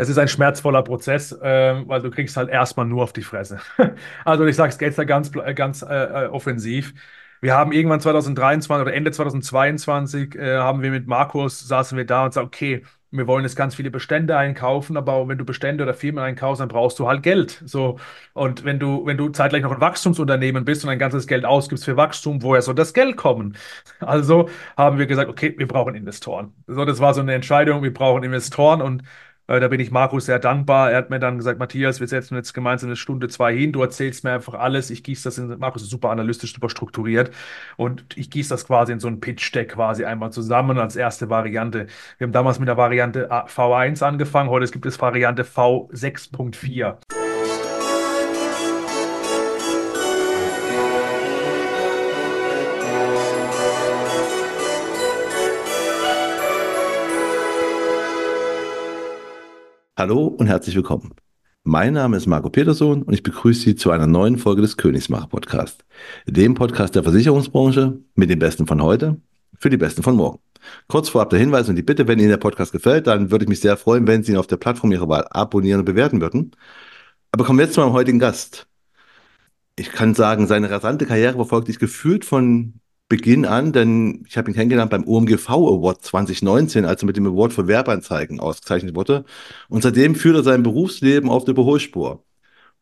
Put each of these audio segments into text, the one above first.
Es ist ein schmerzvoller Prozess, äh, weil du kriegst halt erstmal nur auf die Fresse. Also ich sage es jetzt da ganz, ganz äh, äh, offensiv. Wir haben irgendwann 2023 oder Ende 2022 äh, haben wir mit Markus, saßen wir da und sagen, okay, wir wollen jetzt ganz viele Bestände einkaufen, aber wenn du Bestände oder Firmen einkaufst, dann brauchst du halt Geld. So. Und wenn du, wenn du zeitgleich noch ein Wachstumsunternehmen bist und ein ganzes Geld ausgibst für Wachstum, woher soll das Geld kommen? Also haben wir gesagt, okay, wir brauchen Investoren. So, das war so eine Entscheidung, wir brauchen Investoren und äh, da bin ich Markus sehr dankbar. Er hat mir dann gesagt, Matthias, wir setzen jetzt gemeinsam eine Stunde, zwei hin. Du erzählst mir einfach alles. Ich gieße das in, Markus ist super analytisch, super strukturiert. Und ich gieße das quasi in so ein Pitch-Deck quasi einmal zusammen als erste Variante. Wir haben damals mit der Variante V1 angefangen. Heute gibt es Variante V6.4. Hallo und herzlich willkommen. Mein Name ist Marco Peterson und ich begrüße Sie zu einer neuen Folge des Königsmacher Podcast, dem Podcast der Versicherungsbranche mit den Besten von heute für die Besten von morgen. Kurz vorab der Hinweis und die Bitte, wenn Ihnen der Podcast gefällt, dann würde ich mich sehr freuen, wenn Sie ihn auf der Plattform Ihrer Wahl abonnieren und bewerten würden. Aber kommen wir jetzt zu meinem heutigen Gast. Ich kann sagen, seine rasante Karriere verfolgt ich gefühlt von Beginn an, denn ich habe ihn kennengelernt beim OMGV Award 2019, als er mit dem Award für Werbeanzeigen ausgezeichnet wurde. Und seitdem führt er sein Berufsleben auf der Überholspur.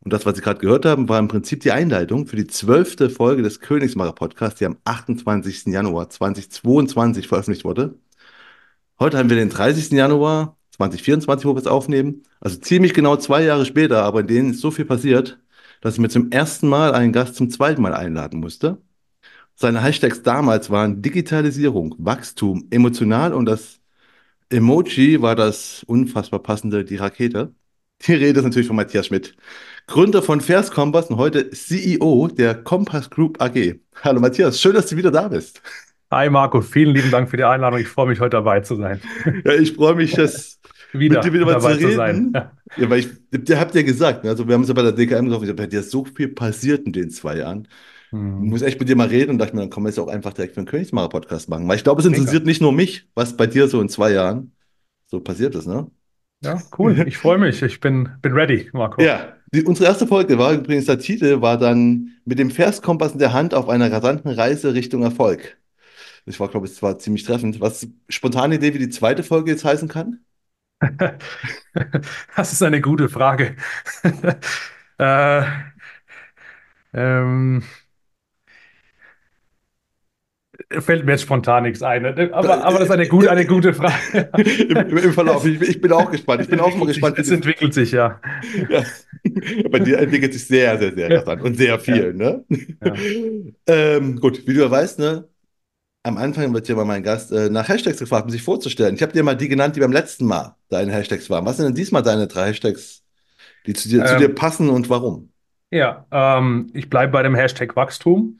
Und das, was Sie gerade gehört haben, war im Prinzip die Einleitung für die zwölfte Folge des Königsmacher Podcasts, die am 28. Januar 2022 veröffentlicht wurde. Heute haben wir den 30. Januar 2024, wo wir es aufnehmen. Also ziemlich genau zwei Jahre später, aber in denen ist so viel passiert, dass ich mir zum ersten Mal einen Gast zum zweiten Mal einladen musste. Seine Hashtags damals waren Digitalisierung, Wachstum, emotional und das Emoji war das unfassbar passende, die Rakete. Die Rede ist natürlich von Matthias Schmidt, Gründer von Fairs Kompass und heute CEO der Kompass Group AG. Hallo Matthias, schön, dass du wieder da bist. Hi Marco, vielen lieben Dank für die Einladung. Ich freue mich, heute dabei zu sein. Ja, ich freue mich, dass wieder, mit dir wieder mal zu reden. Zu sein. Ja, weil ich, ihr habt ja gesagt, ne, also wir haben es ja bei der DKM gesagt, bei dir ist so viel passiert in den zwei Jahren. Mhm. Ich muss echt mit dir mal reden und dachte mir, dann können wir jetzt auch einfach direkt für einen Königsmacher-Podcast machen. Weil ich glaube, es interessiert Mega. nicht nur mich, was bei dir so in zwei Jahren so passiert ist, ne? Ja, cool. Ich freue mich. Ich bin, bin ready, Marco. Ja, die, unsere erste Folge war übrigens der Titel, war dann mit dem Verskompass in der Hand auf einer rasanten Reise Richtung Erfolg. Das war, glaube ich, zwar ziemlich treffend. Was spontane Idee, wie die zweite Folge jetzt heißen kann? das ist eine gute Frage. äh, ähm, Fällt mir jetzt spontan nichts ein. Ne? Aber, aber das ist eine, gut, eine gute Frage. Im, Im, Verlauf. Ich, ich, bin auch gespannt. Ich bin auch mal gespannt. Es entwickelt sich, ja. ja. Bei dir entwickelt sich sehr, sehr, sehr interessant und sehr viel. Ja. Ne? Ja. Ähm, gut, wie du ja weißt, ne? am Anfang wird ja mal mein Gast äh, nach Hashtags gefragt, um sich vorzustellen. Ich habe dir mal die genannt, die beim letzten Mal deine Hashtags waren. Was sind denn diesmal deine drei Hashtags, die zu dir, ähm, zu dir passen und warum? Ja, ähm, ich bleibe bei dem Hashtag Wachstum.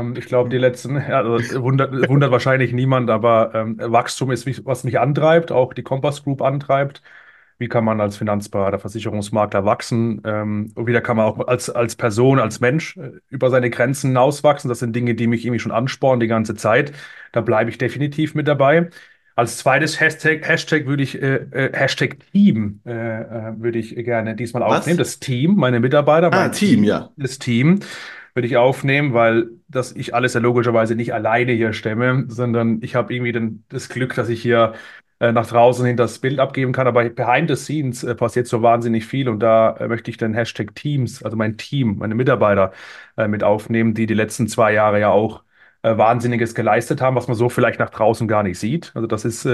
Ähm, ich glaube, die letzten, also wundert, wundert wahrscheinlich niemand, aber ähm, Wachstum ist, was mich antreibt, auch die Compass Group antreibt. Wie kann man als Finanzberater, Versicherungsmakler wachsen? Ähm, und wieder kann man auch als, als Person, als Mensch äh, über seine Grenzen hinauswachsen. Das sind Dinge, die mich irgendwie schon anspornen die ganze Zeit. Da bleibe ich definitiv mit dabei. Als zweites Hashtag, Hashtag würde ich, äh, äh, Hashtag Team äh, äh würde ich gerne diesmal aufnehmen. Das Team, meine Mitarbeiter. Ah, Team, Team, ja. Das Team würde ich aufnehmen, weil das ich alles ja logischerweise nicht alleine hier stemme, sondern ich habe irgendwie den, das Glück, dass ich hier äh, nach draußen hin das Bild abgeben kann. Aber behind the scenes äh, passiert so wahnsinnig viel und da äh, möchte ich den Hashtag Teams, also mein Team, meine Mitarbeiter äh, mit aufnehmen, die die letzten zwei Jahre ja auch äh, Wahnsinniges geleistet haben, was man so vielleicht nach draußen gar nicht sieht. Also das ist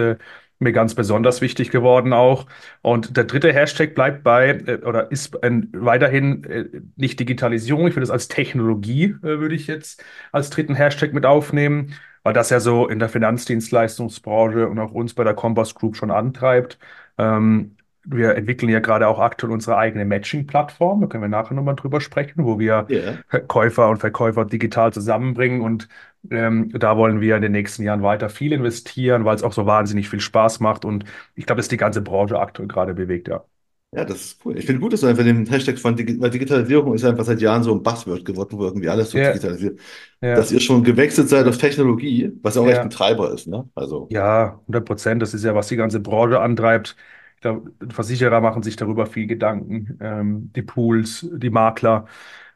mir ganz besonders wichtig geworden auch. Und der dritte Hashtag bleibt bei äh, oder ist äh, weiterhin äh, nicht Digitalisierung. Ich würde es als Technologie, äh, würde ich jetzt als dritten Hashtag mit aufnehmen, weil das ja so in der Finanzdienstleistungsbranche und auch uns bei der Compass Group schon antreibt. Ähm, wir entwickeln ja gerade auch aktuell unsere eigene Matching-Plattform. Da können wir nachher nochmal drüber sprechen, wo wir yeah. Käufer und Verkäufer digital zusammenbringen. Und ähm, da wollen wir in den nächsten Jahren weiter viel investieren, weil es auch so wahnsinnig viel Spaß macht. Und ich glaube, das ist die ganze Branche aktuell gerade bewegt, ja. Ja, das ist cool. Ich finde gut, dass du einfach den Hashtag von Digi weil Digitalisierung ist einfach seit Jahren so ein Buzzword geworden, wo irgendwie alles so ja. digitalisiert. Ja. Dass ihr schon gewechselt seid auf Technologie, was auch ja. echt ein Treiber ist, ne? Also. Ja, 100 Prozent. Das ist ja, was die ganze Branche antreibt Ich glaube, Versicherer machen sich darüber viel Gedanken, ähm, die Pools, die Makler.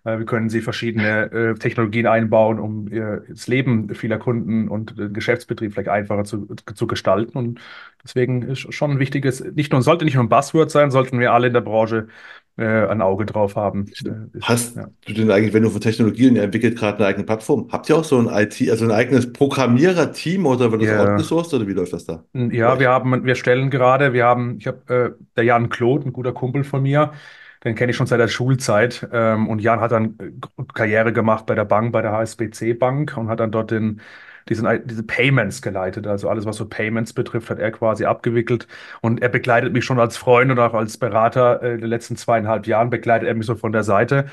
Äh, wie können sie verschiedene äh, Technologien einbauen, um ihr, das Leben vieler Kunden und den Geschäftsbetrieb vielleicht einfacher zu, zu gestalten. Und deswegen ist schon ein wichtiges, nicht nur, sollte nicht nur ein Buzzword sein, sollten wir alle in der Branche äh, ein Auge drauf haben. Äh, Hast ja. du denn eigentlich, wenn du von Technologien, entwickelt gerade eine eigene Plattform, habt ihr auch so ein IT, also ein eigenes Programmierer-Team oder wird das Ja. outgesourced oder wie läuft das da? Ja, wir euch? haben, wir stellen gerade, wir haben, ich habe, äh, der Jan Kloth, ein guter Kumpel von mir, den kenne ich schon seit der Schulzeit. Ähm, und Jan hat dann äh, Karriere gemacht bei der Bank, bei der HSBC Bank und hat dann dort den, diesen, diese Payments geleitet. Also alles, was so Payments betrifft, hat er quasi abgewickelt. Und er begleitet mich schon als Freund und auch als Berater äh, in den letzten zweieinhalb Jahren, begleitet er mich so von der Seite.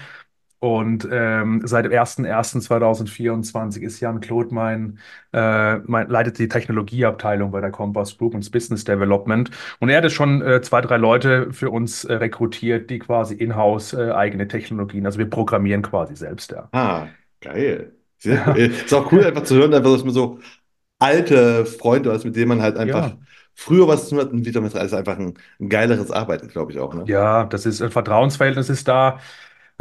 Und ähm, seit dem 1.1.2024 ist Jan Kloth mein, äh, mein, leitet die Technologieabteilung bei der Compass Group und Business Development. Und er hat jetzt schon äh, zwei, drei Leute für uns äh, rekrutiert, die quasi in-house äh, eigene Technologien, also wir programmieren quasi selbst, ja. Ah, geil. Sehr cool. Ist auch cool, einfach zu hören, einfach, dass man so alte Freunde hast, mit denen man halt einfach Ja, früher was zu tun hat und wieder mit, also einfach ein, ein geileres Arbeiten, glaube ich auch, ne? ja, das ist ein Vertrauensverhältnis ist da.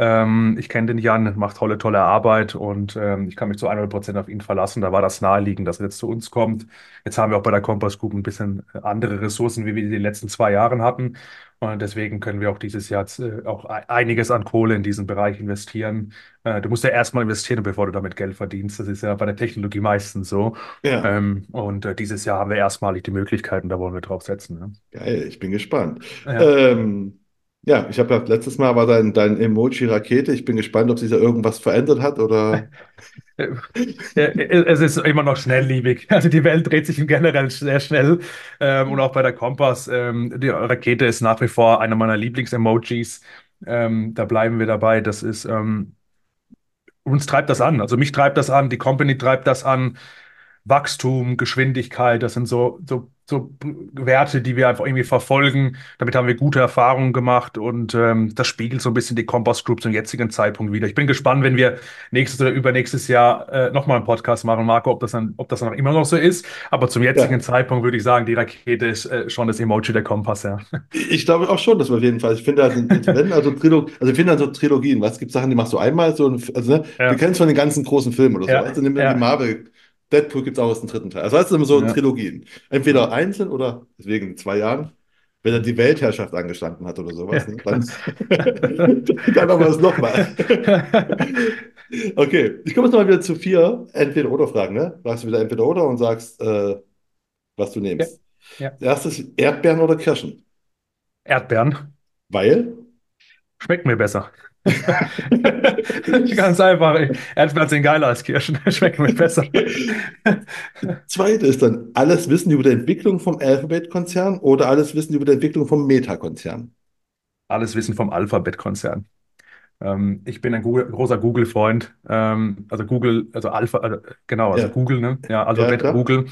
Ähm, ich kenne den Jan, macht tolle, tolle Arbeit und ähm, ich kann mich zu 100% auf ihn verlassen. Da war das naheliegend, dass er jetzt zu uns kommt. Jetzt haben wir auch bei der Compass Group ein bisschen äh, andere Ressourcen, wie wir die in den letzten zwei Jahren hatten. Und deswegen können wir auch dieses Jahr äh, auch ei- einiges an Kohle in diesen Bereich investieren. Äh, du musst ja erstmal investieren, bevor du damit Geld verdienst. Das ist ja bei der Technologie meistens so. Ja, Ähm, und äh, dieses Jahr haben wir erstmalig die Möglichkeiten, da wollen wir drauf setzen. Ne? geil, ich bin gespannt. Ja. Ja, ich habe ja letztes Mal war dein, dein Emoji Rakete. Ich bin gespannt, ob sich da irgendwas verändert hat oder. Es ist immer noch schnelllebig. Also die Welt dreht sich generell sehr schnell. Ähm, und auch bei der Kompass, ähm, die Rakete ist nach wie vor einer meiner Lieblings-Emojis. Ähm, da bleiben wir dabei. Das ist, uns treibt das an. Also mich treibt das an, die Company treibt das an. Wachstum, Geschwindigkeit, das sind so, so, so Werte, die wir einfach irgendwie verfolgen. Damit haben wir gute Erfahrungen gemacht und ähm, das spiegelt so ein bisschen die Compass Group zum jetzigen Zeitpunkt wieder. Ich bin gespannt, wenn wir nächstes oder übernächstes Jahr äh, nochmal einen Podcast machen, Marco, ob das dann, ob das dann auch immer noch so ist. Aber zum jetzigen Ja, Zeitpunkt würde ich sagen, die Rakete ist äh, schon das Emoji der Kompass, ja. ich glaube auch schon, dass wir auf jeden Fall. Ich finde also, wenn, also, Trilog, also ich finde also Trilogien, was gibt Sachen, die machst du einmal so, also ne, wir Ja, kennen es von den ganzen großen Filmen oder so. ja, du, nimm dir die ja, Marvel, Deadpool gibt es auch aus dem dritten Teil. Also weißt du, immer so ja. Trilogien. Entweder einzeln oder deswegen in zwei Jahren, wenn er die Weltherrschaft angestanden hat oder Ja, sowas, ne, dann, dann machen wir es nochmal. Okay, ich komme jetzt mal wieder zu vier Entweder-Oder-Fragen, ne? Du hast wieder Entweder-Oder und sagst, äh, was du Ja, nimmst. ja. Erstes Erdbeeren oder Kirschen? Erdbeeren Weil? schmeckt mir besser. Ganz einfach. Erdbeeren sind geiler als Kirschen. Schmecken mir besser. Zweite ist dann alles Wissen über die Entwicklung vom Alphabet-Konzern oder alles Wissen über die Entwicklung vom Meta-Konzern. Alles Wissen vom Alphabet-Konzern. Ähm, ich bin ein Google, großer Google-Freund. Ähm, also Google, also Alpha, also genau, also Ja, Google, ne? Ja, ja, Alphabet, klar. Google.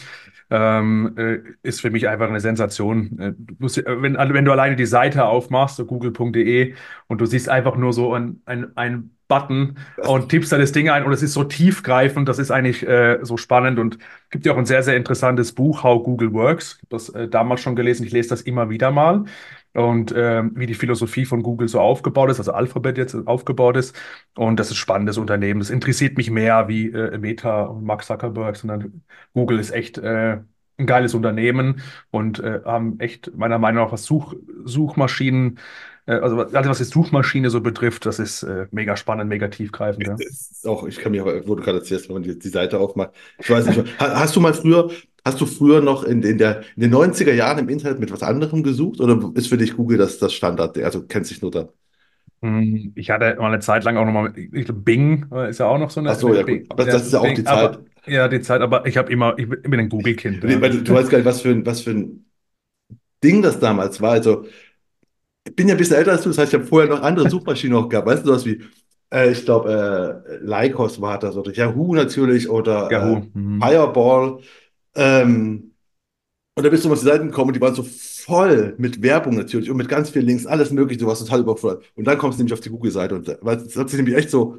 Ähm, äh, ist für mich einfach eine Sensation. Äh, du musst, wenn, also wenn du alleine die Seite aufmachst, so google.de, und du siehst einfach nur so ein, ein, ein Button und tippst da das Ding ein und es ist so tiefgreifend, das ist eigentlich äh, so spannend und gibt ja auch ein sehr, sehr interessantes Buch, How Google Works. Ich habe das äh, damals schon gelesen, ich lese das immer wieder mal. Und ähm, wie die Philosophie von Google so aufgebaut ist, also Alphabet jetzt aufgebaut ist. Und das ist spannendes Unternehmen. Das interessiert mich mehr wie äh, Meta und Mark Zuckerberg, sondern Google ist echt äh, ein geiles Unternehmen und äh, haben echt meiner Meinung nach was Such Suchmaschinen, äh, also was- alles was die Suchmaschine so betrifft, das ist äh, mega spannend, mega tiefgreifend. Ja. auch, ich kann mich auch, wo du gerade erzählst, wenn man die, die Seite aufmacht. Ich weiß nicht, ha- hast du mal früher, hast du früher noch in, in der, in den 90er Jahren im Internet mit was anderem gesucht oder ist für dich Google das, das Standard? Also kennst dich nur da? Hm, Ich hatte mal eine Zeit lang auch nochmal, ich glaube, Bing äh, ist ja auch noch so Ach eine, so, ja Bing, gut. Ja, das ist ja auch die Zeit. aber ja, die Zeit, aber ich habe immer, ich bin ein Google-Kind, Nee, ja. du, weißt gar nicht, was für ein, was für ein Ding das damals war. Also, ich bin ja ein bisschen älter als du, das heißt, ich habe vorher noch andere Suchmaschinen auch gehabt. Weißt du, sowas wie, äh, ich glaube, äh, Lycos war das oder Yahoo natürlich oder äh, Yahoo. Mhm. Fireball. Ähm, und da bist du mal auf die Seiten gekommen und die waren so voll mit Werbung natürlich und mit ganz vielen Links, alles Mögliche, du warst total überfordert. Und dann kommst du nämlich auf die Google-Seite und weil es hat sich nämlich echt so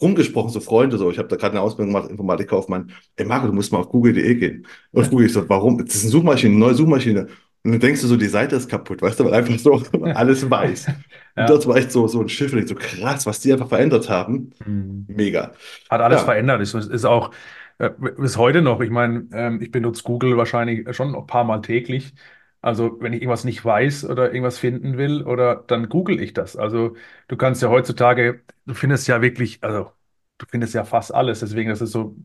rumgesprochen, so Freunde, so. Ich habe da gerade eine Ausbildung gemacht, Informatikkaufmann. Ey, Marco, du musst mal auf google.de gehen. Und auf Google, ich so, warum? Das ist eine Suchmaschine, eine neue Suchmaschine. Und Und dann denkst du so, die Seite ist kaputt, weißt du, weil einfach so alles weiß. Und Ja. das war echt so, so ein Schiff, und so krass, was die einfach verändert haben. Hm. Mega. Hat alles Ja, verändert. Es ist auch äh, bis heute noch. Ich meine, ähm, ich benutze Google wahrscheinlich schon ein paar Mal täglich. Also, wenn ich irgendwas nicht weiß oder irgendwas finden will, oder dann google ich das. Also, du kannst ja heutzutage, du findest ja wirklich, also, du findest ja fast alles. Deswegen ist es so,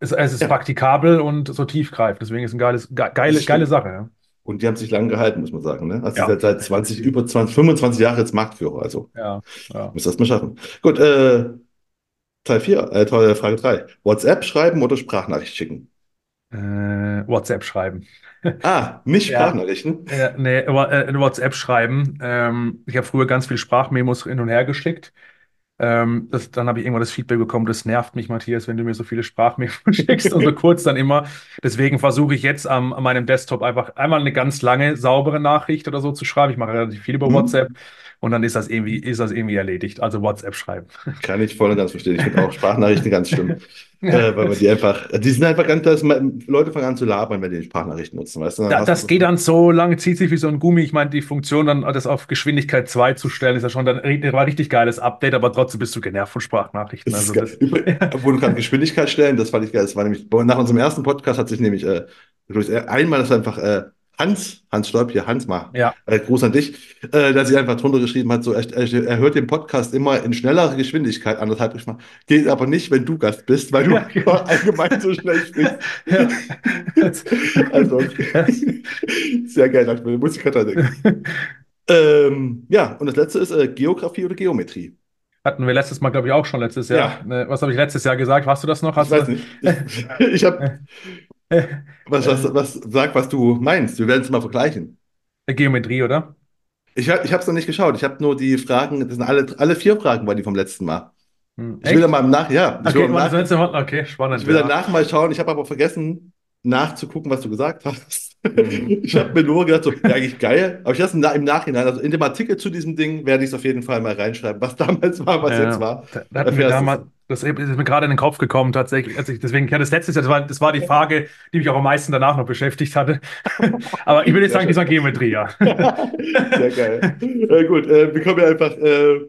es, es ist ja, praktikabel und so tiefgreifend. Deswegen ist es eine geiles, ge das geile, geile. Sache. Ja, Und die haben sich lange gehalten, muss man sagen. Ne? Also ja sind seit 20, definitiv. über 20, 25 Jahre jetzt Marktführer. Also Ja, ja. muss das mal schaffen. Gut, äh, Teil 4, äh, Teil- Frage 3. WhatsApp schreiben oder Sprachnachricht schicken? Äh, WhatsApp schreiben. Ah, nicht Sprachnachrichten. Ja, nee, Wa- äh, WhatsApp schreiben. Ähm, ich habe früher ganz viel Sprachmemos hin und her geschickt. Ähm, das, dann habe ich irgendwann das Feedback bekommen, das nervt mich, Matthias, wenn du mir so viele Sprachmemos schickst und so kurz dann immer. Deswegen versuche ich jetzt am, an meinem Desktop einfach einmal eine ganz lange, saubere Nachricht oder so zu schreiben. Ich mache relativ viel über Hm? WhatsApp und dann ist das irgendwie, ist das irgendwie erledigt. Also WhatsApp schreiben. Kann ich voll und ganz verstehen. Ich finde auch Sprachnachrichten ganz schlimm. Äh, weil man die einfach, die sind einfach ganz, dass man, Leute fangen an zu labern, wenn die Sprachnachrichten nutzen, weißt du? Da, das geht dann so lange, zieht sich wie so ein Gummi. Ich meine, die Funktion, dann das auf Geschwindigkeit 2 zu stellen, ist ja schon dann war ein richtig geiles Update, aber trotzdem bist du genervt von Sprachnachrichten. Also das, Obwohl du gerade Geschwindigkeit stellen, das fand ich geil. Das war nämlich, nach unserem ersten Podcast hat sich nämlich, äh, ich, einmal das einfach, äh, Hans, Hans Stolp, hier, Hans mal, ja, äh, Gruß an dich, äh, der sich einfach drunter geschrieben hat, so, er, er, hört den Podcast immer in schnellerer Geschwindigkeit, anderthalb ich mal, geht aber nicht, wenn du Gast bist, weil du ja, genau. allgemein so schnell sprichst. ja. Also, sehr geil, da muss ich gerade denken. Ähm, ja, und das letzte ist äh, Geografie oder Geometrie. hatten wir letztes Mal, glaube ich, auch schon letztes Jahr. Ja, Ne, Was habe ich letztes Jahr gesagt? Hast du das noch? ich Hast weiß du? nicht. Ich, ich habe, was, was, was, sag, was du meinst. Wir werden es mal vergleichen. Geometrie, oder? Ich, ich habe es noch nicht geschaut. Ich habe nur die Fragen, das sind alle, alle vier Fragen, waren die vom letzten Mal. Hm, Ich will dann mal im Nach, ja, ich will Okay, das Nach, letzte Mal? Okay, ich spannend, will ja. danach mal schauen. Ich habe aber vergessen, nachzugucken, was du gesagt hast. Hm. Ich habe mir nur gedacht, so, ja, eigentlich geil. Aber ich lasse im Na- im Nachhinein, also in dem Artikel zu diesem Ding, werde ich es auf jeden Fall mal reinschreiben, was damals war, was jetzt Ja, war. da, da hatten wir damals, das ist mir gerade in den Kopf gekommen, tatsächlich. Also ich, deswegen, ja, das letzte Jahr, das war, das war die Frage, die mich auch am meisten danach noch beschäftigt hatte. Aber ich würde jetzt Sehr sagen, die Geometrie, ja. Sehr geil. Äh, gut, äh, wir kommen ja einfach. Äh,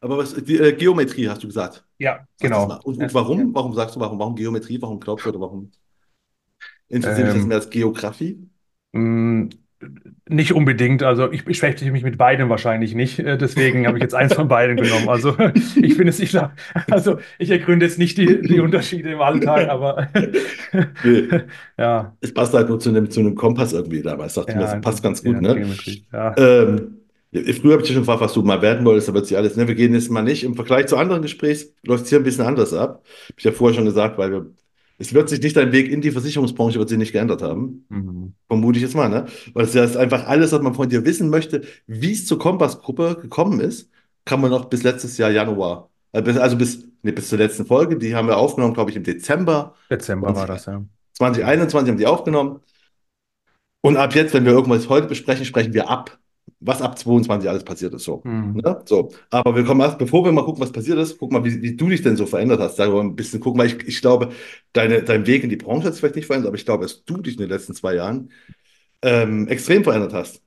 aber was, die äh, Geometrie hast du gesagt. Ja, Sag genau. Und, und warum? Warum sagst du warum? Warum Geometrie? Warum glaubst du oder warum interessiert dich das Ähm, mehr als Geografie? Nicht unbedingt. Also ich beschäftige mich mit beidem wahrscheinlich nicht. Äh, Deswegen habe ich jetzt eins von beiden genommen. Also ich finde es nicht, also ich ergründe jetzt nicht die, die Unterschiede im Alltag, aber Nee, ja, es passt halt nur zu einem, zu einem Kompass irgendwie damals. Dachte ich mir, das ja, passt ganz ja, gut, ne? Geometrie. Ja. Ähm, ja, früher habe ich dich schon gefragt, was du mal werden wolltest, aber jetzt alles, ne? Wir gehen jetzt mal nicht. Im Vergleich zu anderen Gesprächs läuft es hier ein bisschen anders ab. Hab ich ja vorher schon gesagt, weil wir, es wird sich nicht dein Weg in die Versicherungsbranche wird sich nicht geändert haben. Mhm. Vermute ich jetzt mal, ne? Weil es ja ist einfach alles, was man von dir wissen möchte, wie es zur Kompass-Gruppe gekommen ist, kann man noch bis letztes Jahr Januar, äh, also bis, nee, bis zur letzten Folge, die haben wir aufgenommen, glaube ich, im Dezember Dezember war 20, das, ja. 2021 haben die aufgenommen. Und ab jetzt, wenn wir irgendwas heute besprechen, sprechen wir ab, was ab 22 alles passiert ist. So. Mhm. Ne? So. Aber wir kommen erst, bevor wir mal gucken, was passiert ist, guck mal, wie, wie du dich denn so verändert hast. Da wollen wir ein bisschen gucken, weil ich, ich glaube, deine, dein Weg in die Branche hat sich vielleicht nicht verändert, aber ich glaube, dass du dich in den letzten zwei Jahren ähm, extrem verändert hast.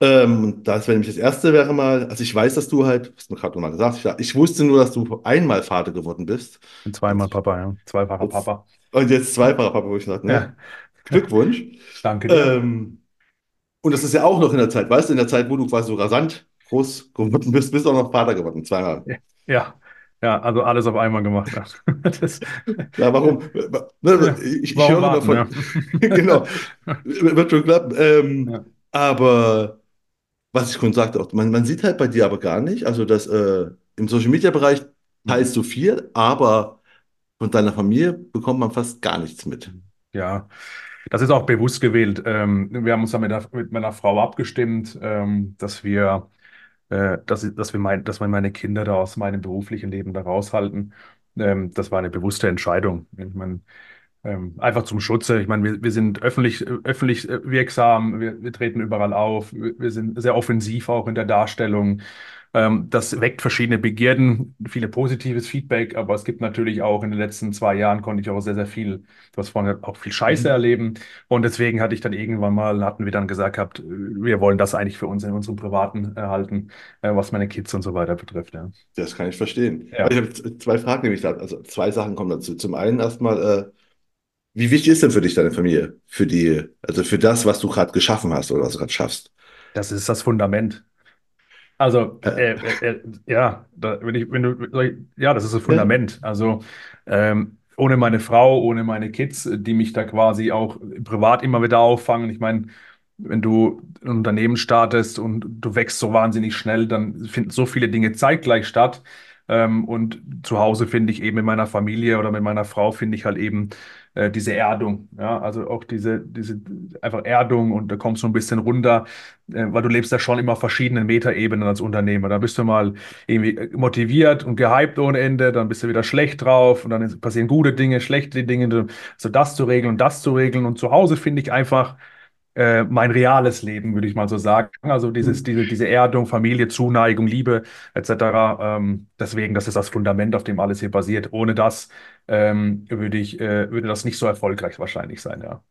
Ähm, das wäre nämlich das erste, wäre mal, also ich weiß, dass du halt, hast du mir gerade nochmal gesagt, ich, ich wusste nur, dass du einmal Vater geworden bist. Und zweimal Papa, ja. Zweifacher Papa. und jetzt zweifacher Papa, wo ich sage, ne? Ja, Glückwunsch. danke dir. Ähm, und das ist ja auch noch in der Zeit, weißt du, in der Zeit, wo du quasi so rasant groß geworden bist, bist du auch noch Vater geworden, zweimal. Ja, ja, also alles auf einmal gemacht. Das, Ja, warum? Ne, ja. ich, ich Warum höre immer warten, von, ja. genau, wird schon klappen. Ähm, Ja. aber was ich schon sagte, auch, man, man sieht halt bei dir aber gar nicht, also dass äh, im Social Media Bereich teilst du viel, aber von deiner Familie bekommt man fast gar nichts mit. Ja, das ist auch bewusst gewählt. Ähm, wir haben uns dann mit, der, mit meiner Frau abgestimmt, ähm, dass wir, äh, dass, dass wir mein, dass meine Kinder da aus meinem beruflichen Leben da raushalten. Ähm, das war eine bewusste Entscheidung. Ich meine, Ähm, einfach zum Schutze. Ich meine, wir, wir sind öffentlich, öffentlich wirksam, wir, wir treten überall auf, wir, wir sind sehr offensiv auch in der Darstellung. Ähm, das weckt verschiedene Begierden, viele positives Feedback, aber es gibt natürlich auch in den letzten zwei Jahren konnte ich auch sehr, sehr viel, du hast vorhin auch viel Scheiße Mhm. erleben. Und deswegen hatte ich dann irgendwann mal, hatten wir dann gesagt gehabt, wir wollen das eigentlich für uns in unserem Privaten erhalten, äh, was meine Kids und so weiter betrifft. Ja. Das kann ich verstehen. Ja. Ich habe zwei Fragen nämlich da. Also zwei Sachen kommen dazu. Zum einen erstmal, äh, wie wichtig ist denn für dich deine Familie? Für die, also für das, was du gerade geschaffen hast oder was du gerade schaffst? Das ist das Fundament. Also, Äh, äh, äh, äh, ja, da, wenn ich, wenn du, ja, das ist das. Fundament. Also, ähm, ohne meine Frau, ohne meine Kids, die mich da quasi auch privat immer wieder auffangen. Ich meine, wenn du ein Unternehmen startest und du wächst so wahnsinnig schnell, dann finden so viele Dinge zeitgleich statt. Ähm, und zu Hause finde ich eben mit meiner Familie oder mit meiner Frau finde ich halt eben äh, diese Erdung. Ja, also auch diese, diese einfach Erdung und da kommst du ein bisschen runter äh, weil du lebst ja schon immer auf verschiedenen Metaebenen als Unternehmer. Da bist du mal irgendwie äh, motiviert und gehypt ohne Ende, dann bist du wieder schlecht drauf und dann passieren gute Dinge, schlechte Dinge, so das zu regeln und das zu regeln. Und zu Hause finde ich einfach äh, mein reales Leben, würde ich mal so sagen. Also dieses, diese, diese Erdung, Familie, Zuneigung, Liebe etc. Ähm, deswegen, das ist das Fundament, auf dem alles hier basiert. Ohne das ähm, würde ich, äh, würde das nicht so erfolgreich wahrscheinlich sein, ja.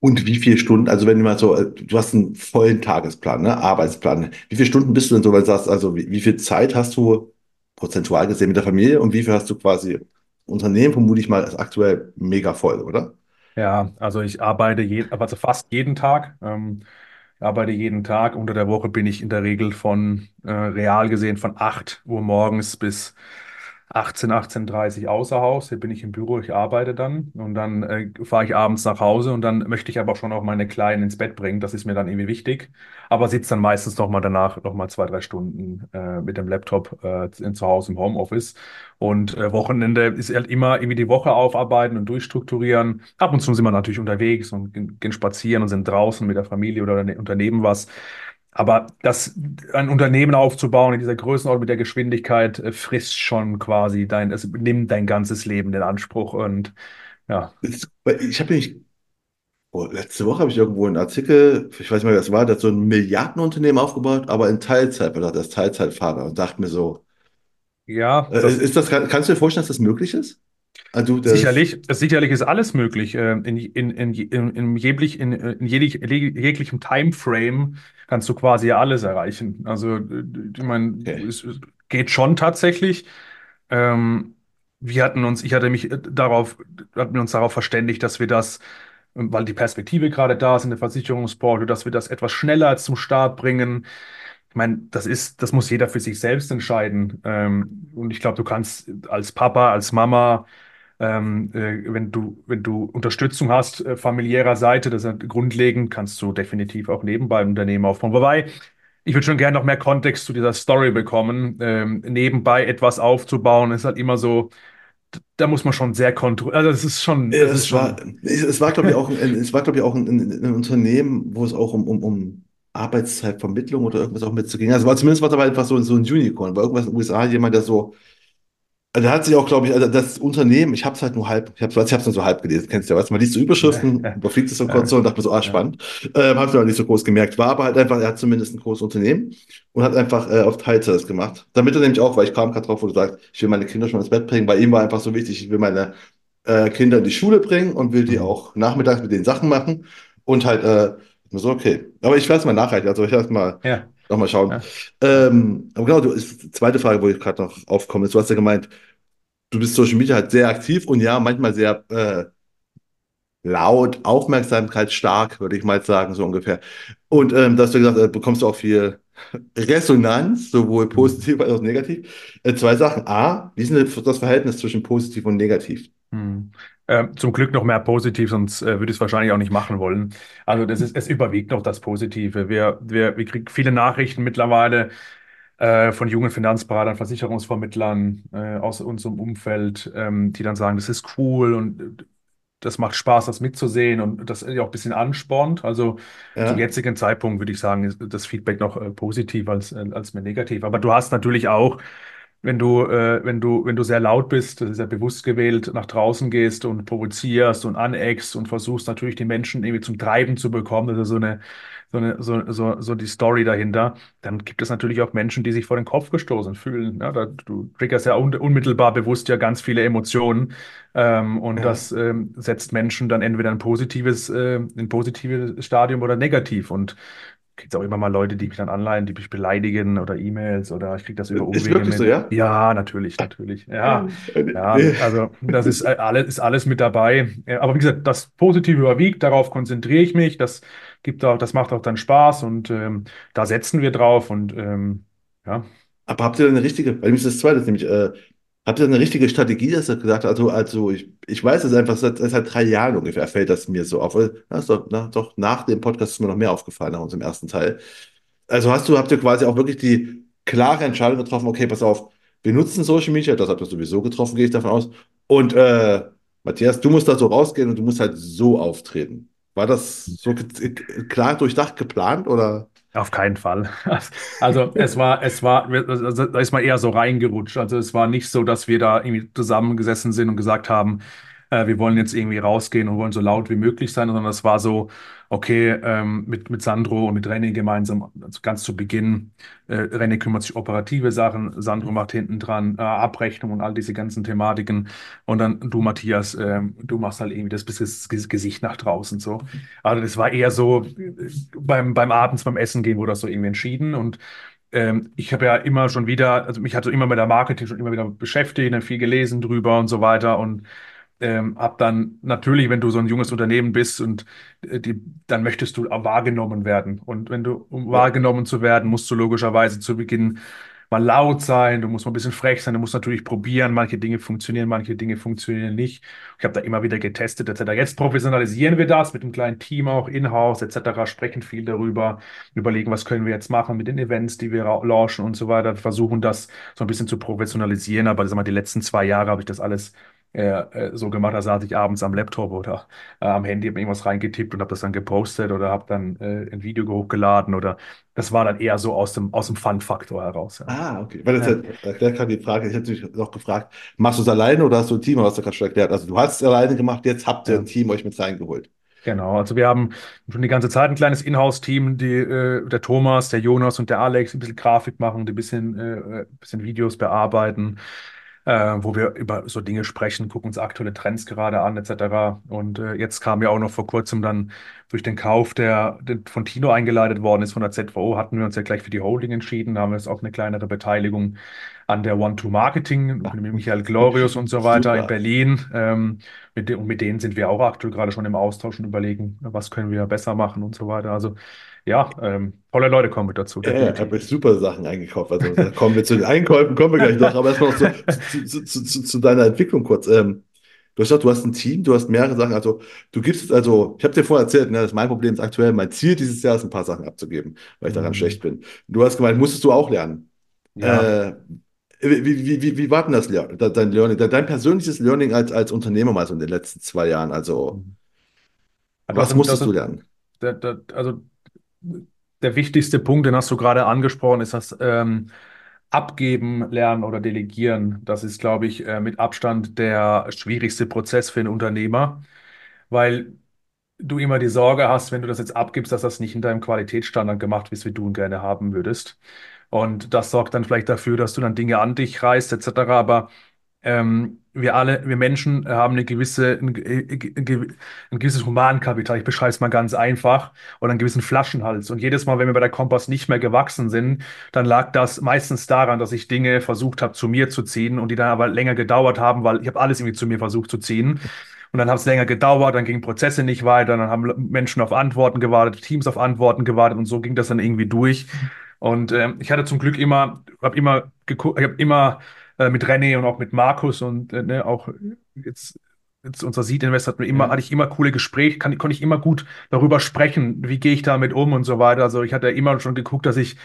Und wie viele Stunden, also wenn du mal so, äh, du hast einen vollen Tagesplan, ne, Arbeitsplan. Wie viele Stunden bist du denn so, wenn du sagst, also wie, wie viel Zeit hast du prozentual gesehen mit der Familie und wie viel hast du quasi Unternehmen, vermute ich mal, ist aktuell mega voll, oder? Ja, also ich arbeite je, also fast jeden Tag. Ähm, ich arbeite jeden Tag. Unter der Woche bin ich in der Regel von äh, real gesehen von 8 Uhr morgens bis 18, 18.30 außer Haus. Hier bin ich im Büro, ich arbeite dann und dann äh, fahre ich abends nach Hause und dann möchte ich aber schon auch meine Kleinen ins Bett bringen. Das ist mir dann irgendwie wichtig. Aber sitze dann meistens noch mal danach noch mal zwei, drei Stunden äh, mit dem Laptop äh, zu Hause im Homeoffice. Und äh, Wochenende ist halt immer irgendwie die Woche aufarbeiten und durchstrukturieren. Ab und zu sind wir natürlich unterwegs und gehen, gehen spazieren und sind draußen mit der Familie oder ne- unternehmen was. Aber das, ein Unternehmen aufzubauen in dieser Größenordnung mit der Geschwindigkeit, äh, frisst schon quasi dein, es nimmt dein ganzes Leben in Anspruch. Und ja, Ich habe nämlich, oh, letzte Woche habe ich irgendwo einen Artikel, ich weiß nicht mehr, wer das war, der hat so ein Milliardenunternehmen aufgebaut, aber in Teilzeit, weil er das Teilzeitfahrer und dachte mir so, ja, äh, das ist das, kann- kannst du dir vorstellen, dass das möglich ist? Also, das, Sicherlich, sicherlich ist alles möglich. äh, In, in, in, in, in, jeglich, in, in jeglich, jeglichem Timeframe kannst du quasi alles erreichen. Also, ich meine, okay. es geht schon tatsächlich. Ähm, wir hatten uns, ich hatte mich äh, darauf, hatten wir uns darauf verständigt, dass wir das, weil die Perspektive gerade da ist in der Versicherungsbranche, dass wir das etwas schneller zum Start bringen. Ich meine, das ist, das muss jeder für sich selbst entscheiden. Ähm, und ich glaube, du kannst als Papa, als Mama, ähm, äh, wenn du, wenn du Unterstützung hast, äh, familiärer Seite, das ist grundlegend, kannst du definitiv auch nebenbei ein Unternehmen aufbauen. Wobei, ich würde schon gerne noch mehr Kontext zu dieser Story bekommen. Ähm, nebenbei etwas aufzubauen, ist halt immer so, da muss man schon sehr kontrollieren. Also, das ist schon, das ist Es war, schon, es es war, glaube ich, auch, ein, es war, glaube ich, auch ein, ein, ein Unternehmen, wo es auch um, um, um Arbeitszeitvermittlung oder irgendwas auch mitzuging. Also war zumindest war es aber einfach so, so ein Unicorn, war irgendwas in den USA, jemand, der so Also der hat sich auch, glaube ich, also das Unternehmen, ich habe es halt nur halb, ich habe es ich hab's nur so halb gelesen, kennst du ja was, man liest so Überschriften, überfliegt es so kurz so und dachte mir so, ah, spannend. Ähm, habe es noch nicht so groß gemerkt, war aber halt einfach, er hat zumindest ein großes Unternehmen und hat einfach äh, auf Teilzeit das gemacht. Damit er nämlich auch, weil ich kam gerade drauf, wo du sagst, ich will meine Kinder schon ins Bett bringen, bei ihm war einfach so wichtig, ich will meine äh, Kinder in die Schule bringen und will die mhm, auch nachmittags mit denen Sachen machen und halt, äh, so, okay. Aber ich werde es mal nachreichen, also ich werde es mal ja, nochmal schauen. ja. Ähm, aber genau, du, ist, die zweite Frage, wo ich gerade noch aufkomme, ist, du hast ja gemeint, du bist Social Media halt sehr aktiv und ja, manchmal sehr äh, laut, aufmerksamkeitsstark, würde ich mal sagen, so ungefähr. Und ähm, da hast du gesagt, äh, bekommst du auch viel Resonanz, sowohl Mhm. positiv als auch negativ. Äh, zwei Sachen. A, wie ist denn das Verhältnis zwischen positiv und negativ? Hm. Ähm, zum Glück noch mehr positiv, sonst äh, würde ich es wahrscheinlich auch nicht machen wollen. Also das ist, es überwiegt noch das Positive. Wir, wir, wir kriegen viele Nachrichten mittlerweile äh, von jungen Finanzberatern, Versicherungsvermittlern äh, aus unserem Umfeld, ähm, die dann sagen, das ist cool und äh, das macht Spaß, das mitzusehen und das ja auch ein bisschen anspornt. Also zum Ja, jetzigen Zeitpunkt würde ich sagen, ist das Feedback noch äh, positiv als, äh, als mehr negativ. Aber du hast natürlich auch wenn du, äh, wenn du, wenn du sehr laut bist, das ist ja bewusst gewählt, nach draußen gehst und provozierst und aneckst und versuchst natürlich die Menschen irgendwie zum Treiben zu bekommen, das ist so eine, so eine, so, so, so die Story dahinter, dann gibt es natürlich auch Menschen, die sich vor den Kopf gestoßen fühlen. Ja, da, du triggerst ja un unmittelbar bewusst ja ganz viele Emotionen ähm, und Ja. das ähm, setzt Menschen dann entweder ein positives, äh, ein positives Stadium oder negativ und kriegst auch immer mal Leute, die mich dann anleihen, die mich beleidigen oder E-Mails oder ich krieg das über Ist Umwege wirklich so, mit. ja? Ja, natürlich, natürlich. Ja, ja, also das ist äh, alles, ist alles mit dabei. Aber wie gesagt, das Positive überwiegt, darauf konzentriere ich mich. Das gibt auch, das macht auch dann Spaß und ähm, da setzen wir drauf und ähm, ja. Aber habt ihr eine richtige, weil mir ist das zweite, nämlich, äh, habt ihr eine richtige Strategie, dass ihr gesagt habt, also, also ich, ich weiß es einfach, seit, seit drei Jahren ungefähr fällt das mir so auf. Na, doch, na, doch nach dem Podcast ist mir noch mehr aufgefallen, nach unserem ersten Teil. Also hast du, habt ihr quasi auch wirklich die klare Entscheidung getroffen, okay, pass auf, wir nutzen Social Media, das habt ihr sowieso getroffen, gehe ich davon aus. Und äh, Matthias, du musst da so rausgehen und du musst halt so auftreten. War das so klar durchdacht geplant oder? Auf keinen Fall. Also es war, es war, also da ist man eher so reingerutscht. Also es war nicht so, dass wir da irgendwie zusammengesessen sind und gesagt haben, äh, wir wollen jetzt irgendwie rausgehen und wollen so laut wie möglich sein, sondern es war so, okay, ähm, mit, mit Sandro und mit René gemeinsam, also ganz zu Beginn, äh, René kümmert sich operative Sachen, Sandro macht hinten dran äh, Abrechnung und all diese ganzen Thematiken und dann du, Matthias, ähm, du machst halt irgendwie das Gesicht nach draußen so. Also das war eher so äh, beim, beim Abends, beim Essen gehen wurde das so irgendwie entschieden. Und ähm, ich habe ja immer schon wieder, also mich hat so immer mit der Marketing schon immer wieder beschäftigt, dann viel gelesen drüber und so weiter. Und ähm, habe dann natürlich, wenn du so ein junges Unternehmen bist und äh, die, dann möchtest du auch wahrgenommen werden. Und wenn du, um wahrgenommen zu werden, musst du logischerweise zu Beginn mal laut sein, du musst mal ein bisschen frech sein, du musst natürlich probieren, manche Dinge funktionieren, manche Dinge funktionieren nicht. Ich habe da immer wieder getestet, etc. Jetzt professionalisieren wir das mit einem kleinen Team auch in-house, etc., sprechen viel darüber, überlegen, was können wir jetzt machen mit den Events, die wir launchen und so weiter, versuchen das so ein bisschen zu professionalisieren, aber sag mal, die letzten zwei Jahre habe ich das alles äh, äh, so gemacht, da saß ich abends am Laptop oder äh, am Handy, habe irgendwas reingetippt und habe das dann gepostet oder habe dann äh, ein Video hochgeladen oder das war dann eher so aus dem, aus dem Fun-Faktor heraus. Ja. Ah, okay. Weil das Ja. ja, erklärt gerade die Frage, ich hätte mich noch gefragt, machst du es alleine oder hast du ein Team, hast du gerade schon erklärt. Also du hast es alleine gemacht, jetzt habt ihr Ja. ein Team euch mit reingeholt. Genau, also wir haben schon die ganze Zeit ein kleines Inhouse-Team, die, äh, der Thomas, der Jonas und der Alex, die ein bisschen Grafik machen, die ein bisschen, äh, ein bisschen Videos bearbeiten, äh, wo wir über so Dinge sprechen, gucken uns aktuelle Trends gerade an, etc. Und äh, jetzt kam ja auch noch vor kurzem dann durch den Kauf, der, der von Tino eingeleitet worden ist, von der ZVO, hatten wir uns ja gleich für die Holding entschieden, da haben wir jetzt auch eine kleinere Beteiligung an der One-Two-Marketing mit Michael Glorius und so weiter in super. Berlin. Ähm, mit und mit denen sind wir auch aktuell gerade schon im Austausch und überlegen, was können wir besser machen und so weiter. Also ja, ähm, tolle Leute kommen mit dazu, Ja, ich habe super Sachen eingekauft. Also da kommen wir zu den Einkäufen, kommen wir gleich noch, aber erstmal noch zu, zu, zu, zu, deiner Entwicklung kurz. Ähm, du hast gesagt, du hast ein Team, du hast mehrere Sachen. Also du gibst, also ich habe dir vorher erzählt, ne, dass mein Problem ist aktuell, mein Ziel dieses Jahr ist, ein paar Sachen abzugeben, weil ich daran schlecht Mhm. bin. Du hast gemeint, musstest du auch lernen. Ja, Äh, wie, wie, wie, wie war denn das, dein Learning, dein persönliches Learning als, als Unternehmer mal so in den letzten zwei Jahren? Also, was also, musstest du lernen? der, der, also der wichtigste Punkt, den hast du gerade angesprochen, ist das ähm, Abgeben, Lernen oder Delegieren. Das ist, glaube ich, äh, mit Abstand der schwierigste Prozess für einen Unternehmer, weil du immer die Sorge hast, wenn du das jetzt abgibst, dass das nicht in deinem Qualitätsstandard gemacht wird, wie du ihn gerne haben würdest. Und das sorgt dann vielleicht dafür, dass du dann Dinge an dich reißt, etc. Aber ähm, wir alle, wir Menschen haben eine gewisse, ein, ein, ein gewisses Humankapital. Ich beschreibe es mal ganz einfach. Oder einen gewissen Flaschenhals. Und jedes Mal, wenn wir bei der Kompass nicht mehr gewachsen sind, dann lag das meistens daran, dass ich Dinge versucht habe, zu mir zu ziehen und die dann aber länger gedauert haben, weil ich habe alles irgendwie zu mir versucht zu ziehen. Und dann hat es länger gedauert, dann gingen Prozesse nicht weiter, dann haben Menschen auf Antworten gewartet, Teams auf Antworten gewartet und so ging das dann irgendwie durch. Und ähm, ich hatte zum Glück immer, habe immer geguckt, ich habe immer äh, mit René und auch mit Markus und äh, ne, auch jetzt, jetzt unser Seed Invest hat mir immer, Ja. hatte ich immer coole Gespräche, kann, konnte ich immer gut darüber sprechen, wie gehe ich damit um und so weiter. Also ich hatte immer schon geguckt, dass ich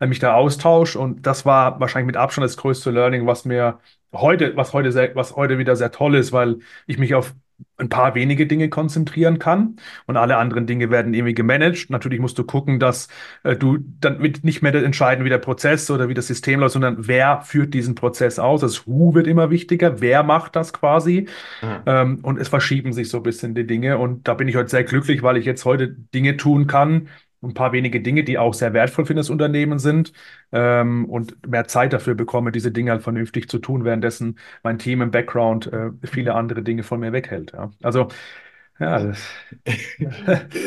äh, mich da austausche und das war wahrscheinlich mit Abstand das größte Learning, was mir heute, was heute sehr, was heute wieder sehr toll ist, weil ich mich auf ein paar wenige Dinge konzentrieren kann und alle anderen Dinge werden irgendwie gemanagt. Natürlich musst du gucken, dass äh, du dann mit nicht mehr entscheiden, wie der Prozess oder wie das System läuft, sondern wer führt diesen Prozess aus. Das Who wird immer wichtiger, wer macht das quasi. Ah. Ähm, und es verschieben sich so ein bisschen die Dinge. Und da bin ich heute sehr glücklich, weil ich jetzt heute Dinge tun kann, ein paar wenige Dinge, die auch sehr wertvoll für das Unternehmen sind ähm, und mehr Zeit dafür bekomme, diese Dinge halt vernünftig zu tun, währenddessen mein Team im Background äh, viele andere Dinge von mir weghält. Ja. Also, ja, das,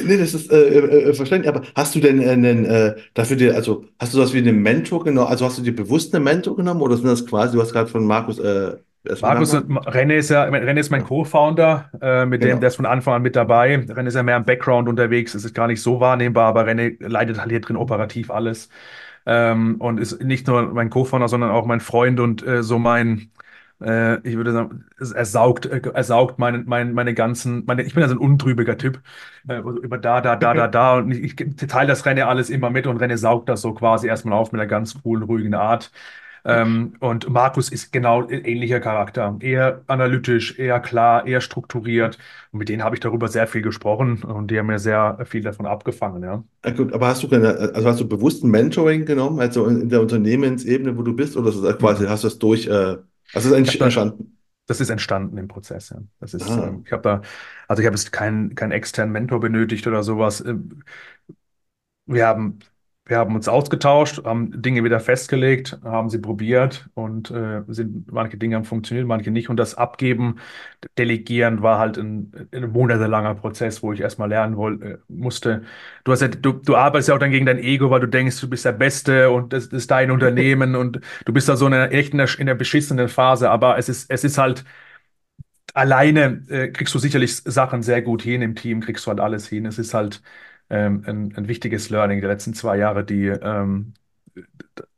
Nee, das ist äh, äh, verständlich. Aber hast du denn einen, äh, dafür dir, also hast du das wie einen Mentor genommen? Also hast du dir bewusst einen Mentor genommen oder sind das quasi, du hast gerade von Markus äh, Markus? René ist ja, René ist mein Co-Founder, äh, mit dem, der genau. ist von Anfang an mit dabei. René ist ja mehr im Background unterwegs, es ist gar nicht so wahrnehmbar, aber René leitet halt hier drin operativ alles. Ähm, und ist nicht nur mein Co-Founder, sondern auch mein Freund und äh, so mein, äh, ich würde sagen, er saugt, äh, er saugt meine, meine, meine ganzen, meine, ich bin ja so ein untrübiger Typ, äh, über da, da, da, da, da und ich, ich teile das René alles immer mit und René saugt das so quasi erstmal auf mit einer ganz coolen, ruhigen Art. Ähm, und Markus ist genau ähnlicher Charakter. Eher analytisch, eher klar, eher strukturiert. Und mit denen habe ich darüber sehr viel gesprochen und die haben mir sehr viel davon abgefangen, ja. Gut, aber hast du keine, also hast du bewusst ein Mentoring genommen, also in, der Unternehmensebene, wo du bist, oder ist das quasi, hast du das durch, äh, also ist Ich es habe da, entstanden? das ist entstanden im Prozess, ja. Das ist, Ah, ähm, ich habe da, also ich habe jetzt keinen keinen externen Mentor benötigt oder sowas. Ähm, Wir haben, wir haben uns ausgetauscht, haben Dinge wieder festgelegt, haben sie probiert und äh, sind, manche Dinge haben funktioniert, manche nicht. Und das Abgeben, Delegieren war halt ein, ein monatelanger Prozess, wo ich erstmal lernen wollte, äh, musste. Du hast ja, du, du arbeitest ja auch dann gegen dein Ego, weil du denkst, du bist der Beste und das, das ist dein Unternehmen und du bist da so in einer, echt in der, in der beschissenen Phase. Aber es ist, es ist halt alleine äh, kriegst du sicherlich Sachen sehr gut hin, im Team kriegst du halt alles hin. Es ist halt ähm, ein, ein wichtiges Learning der letzten zwei Jahre, die ähm,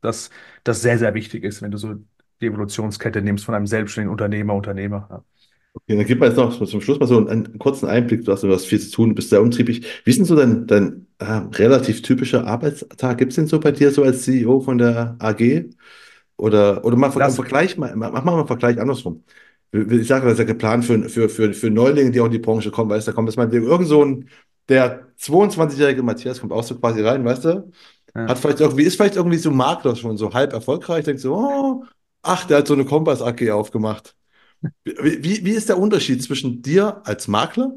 das, das sehr, sehr wichtig ist, wenn du so die Evolutionskette nimmst von einem selbstständigen Unternehmer, Unternehmer. Ja. okay, dann gib mir jetzt noch zum Schluss mal so einen, einen kurzen Einblick, du hast was viel zu tun, du bist sehr umtriebig. Wie ist denn so dein, dein äh, relativ typischer Arbeitstag? Gibt es den so bei dir so als CEO von der AG? Oder, oder mal Das, Vergleich, mal, mach mal einen Vergleich andersrum. Ich sage, das ist ja geplant für, für, für, für Neulinge, die auch in die Branche kommen, weißt du, da kommt jetzt mal irgend so ein, der 22-jährige Matthias kommt auch so quasi rein, weißt du, ja. hat vielleicht irgendwie, ist vielleicht irgendwie so Makler schon so halb erfolgreich, denkt so, oh, ach, der hat so eine Kompass AG aufgemacht. Wie, wie, wie ist der Unterschied zwischen dir als Makler,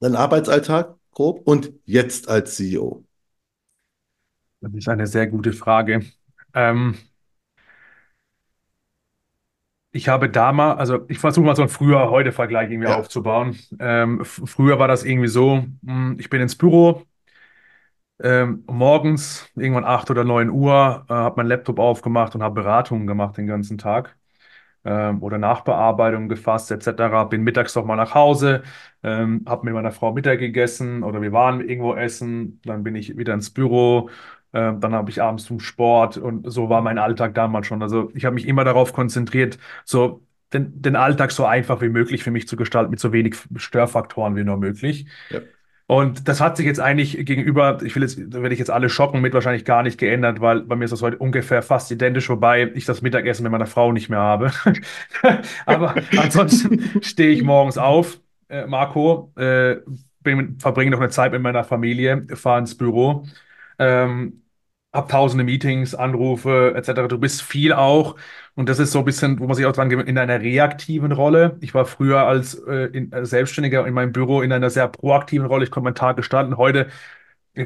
deinem Arbeitsalltag grob und jetzt als CEO? Das ist eine sehr gute Frage. Ähm, ich habe damals, also ich versuche mal so einen Früher-Heute-Vergleich irgendwie Ja, aufzubauen. Ähm, früher war das irgendwie so, mh, ich bin ins Büro, Ähm, morgens, irgendwann 8 oder 9 Uhr, äh, habe meinen Laptop aufgemacht und habe Beratungen gemacht den ganzen Tag ähm, oder Nachbearbeitungen gefasst etc. Bin mittags noch mal nach Hause, ähm, habe mit meiner Frau Mittag gegessen oder wir waren irgendwo essen, dann bin ich wieder ins Büro, ähm, dann habe ich abends zum Sport und so war mein Alltag damals schon. Also ich habe mich immer darauf konzentriert, so den, den Alltag so einfach wie möglich für mich zu gestalten, mit so wenig Störfaktoren wie nur möglich. ja. Und das hat sich jetzt eigentlich gegenüber, ich will jetzt, da werde ich jetzt alle schocken mit wahrscheinlich gar nicht geändert, weil bei mir ist das heute ungefähr fast identisch, wobei ich das Mittagessen mit meiner Frau nicht mehr habe. Aber ansonsten stehe ich morgens auf, äh, Marco, äh, bin, verbringe noch eine Zeit mit meiner Familie, fahre ins Büro, ähm, hab tausende Meetings, Anrufe etc. Du bist viel auch. Und das ist so ein bisschen, wo man sich auch dran gewöhnt, in einer reaktiven Rolle. Ich war früher als äh, in, als Selbstständiger in meinem Büro in einer sehr proaktiven Rolle. Ich konnte meinen Tag gestalten. Heute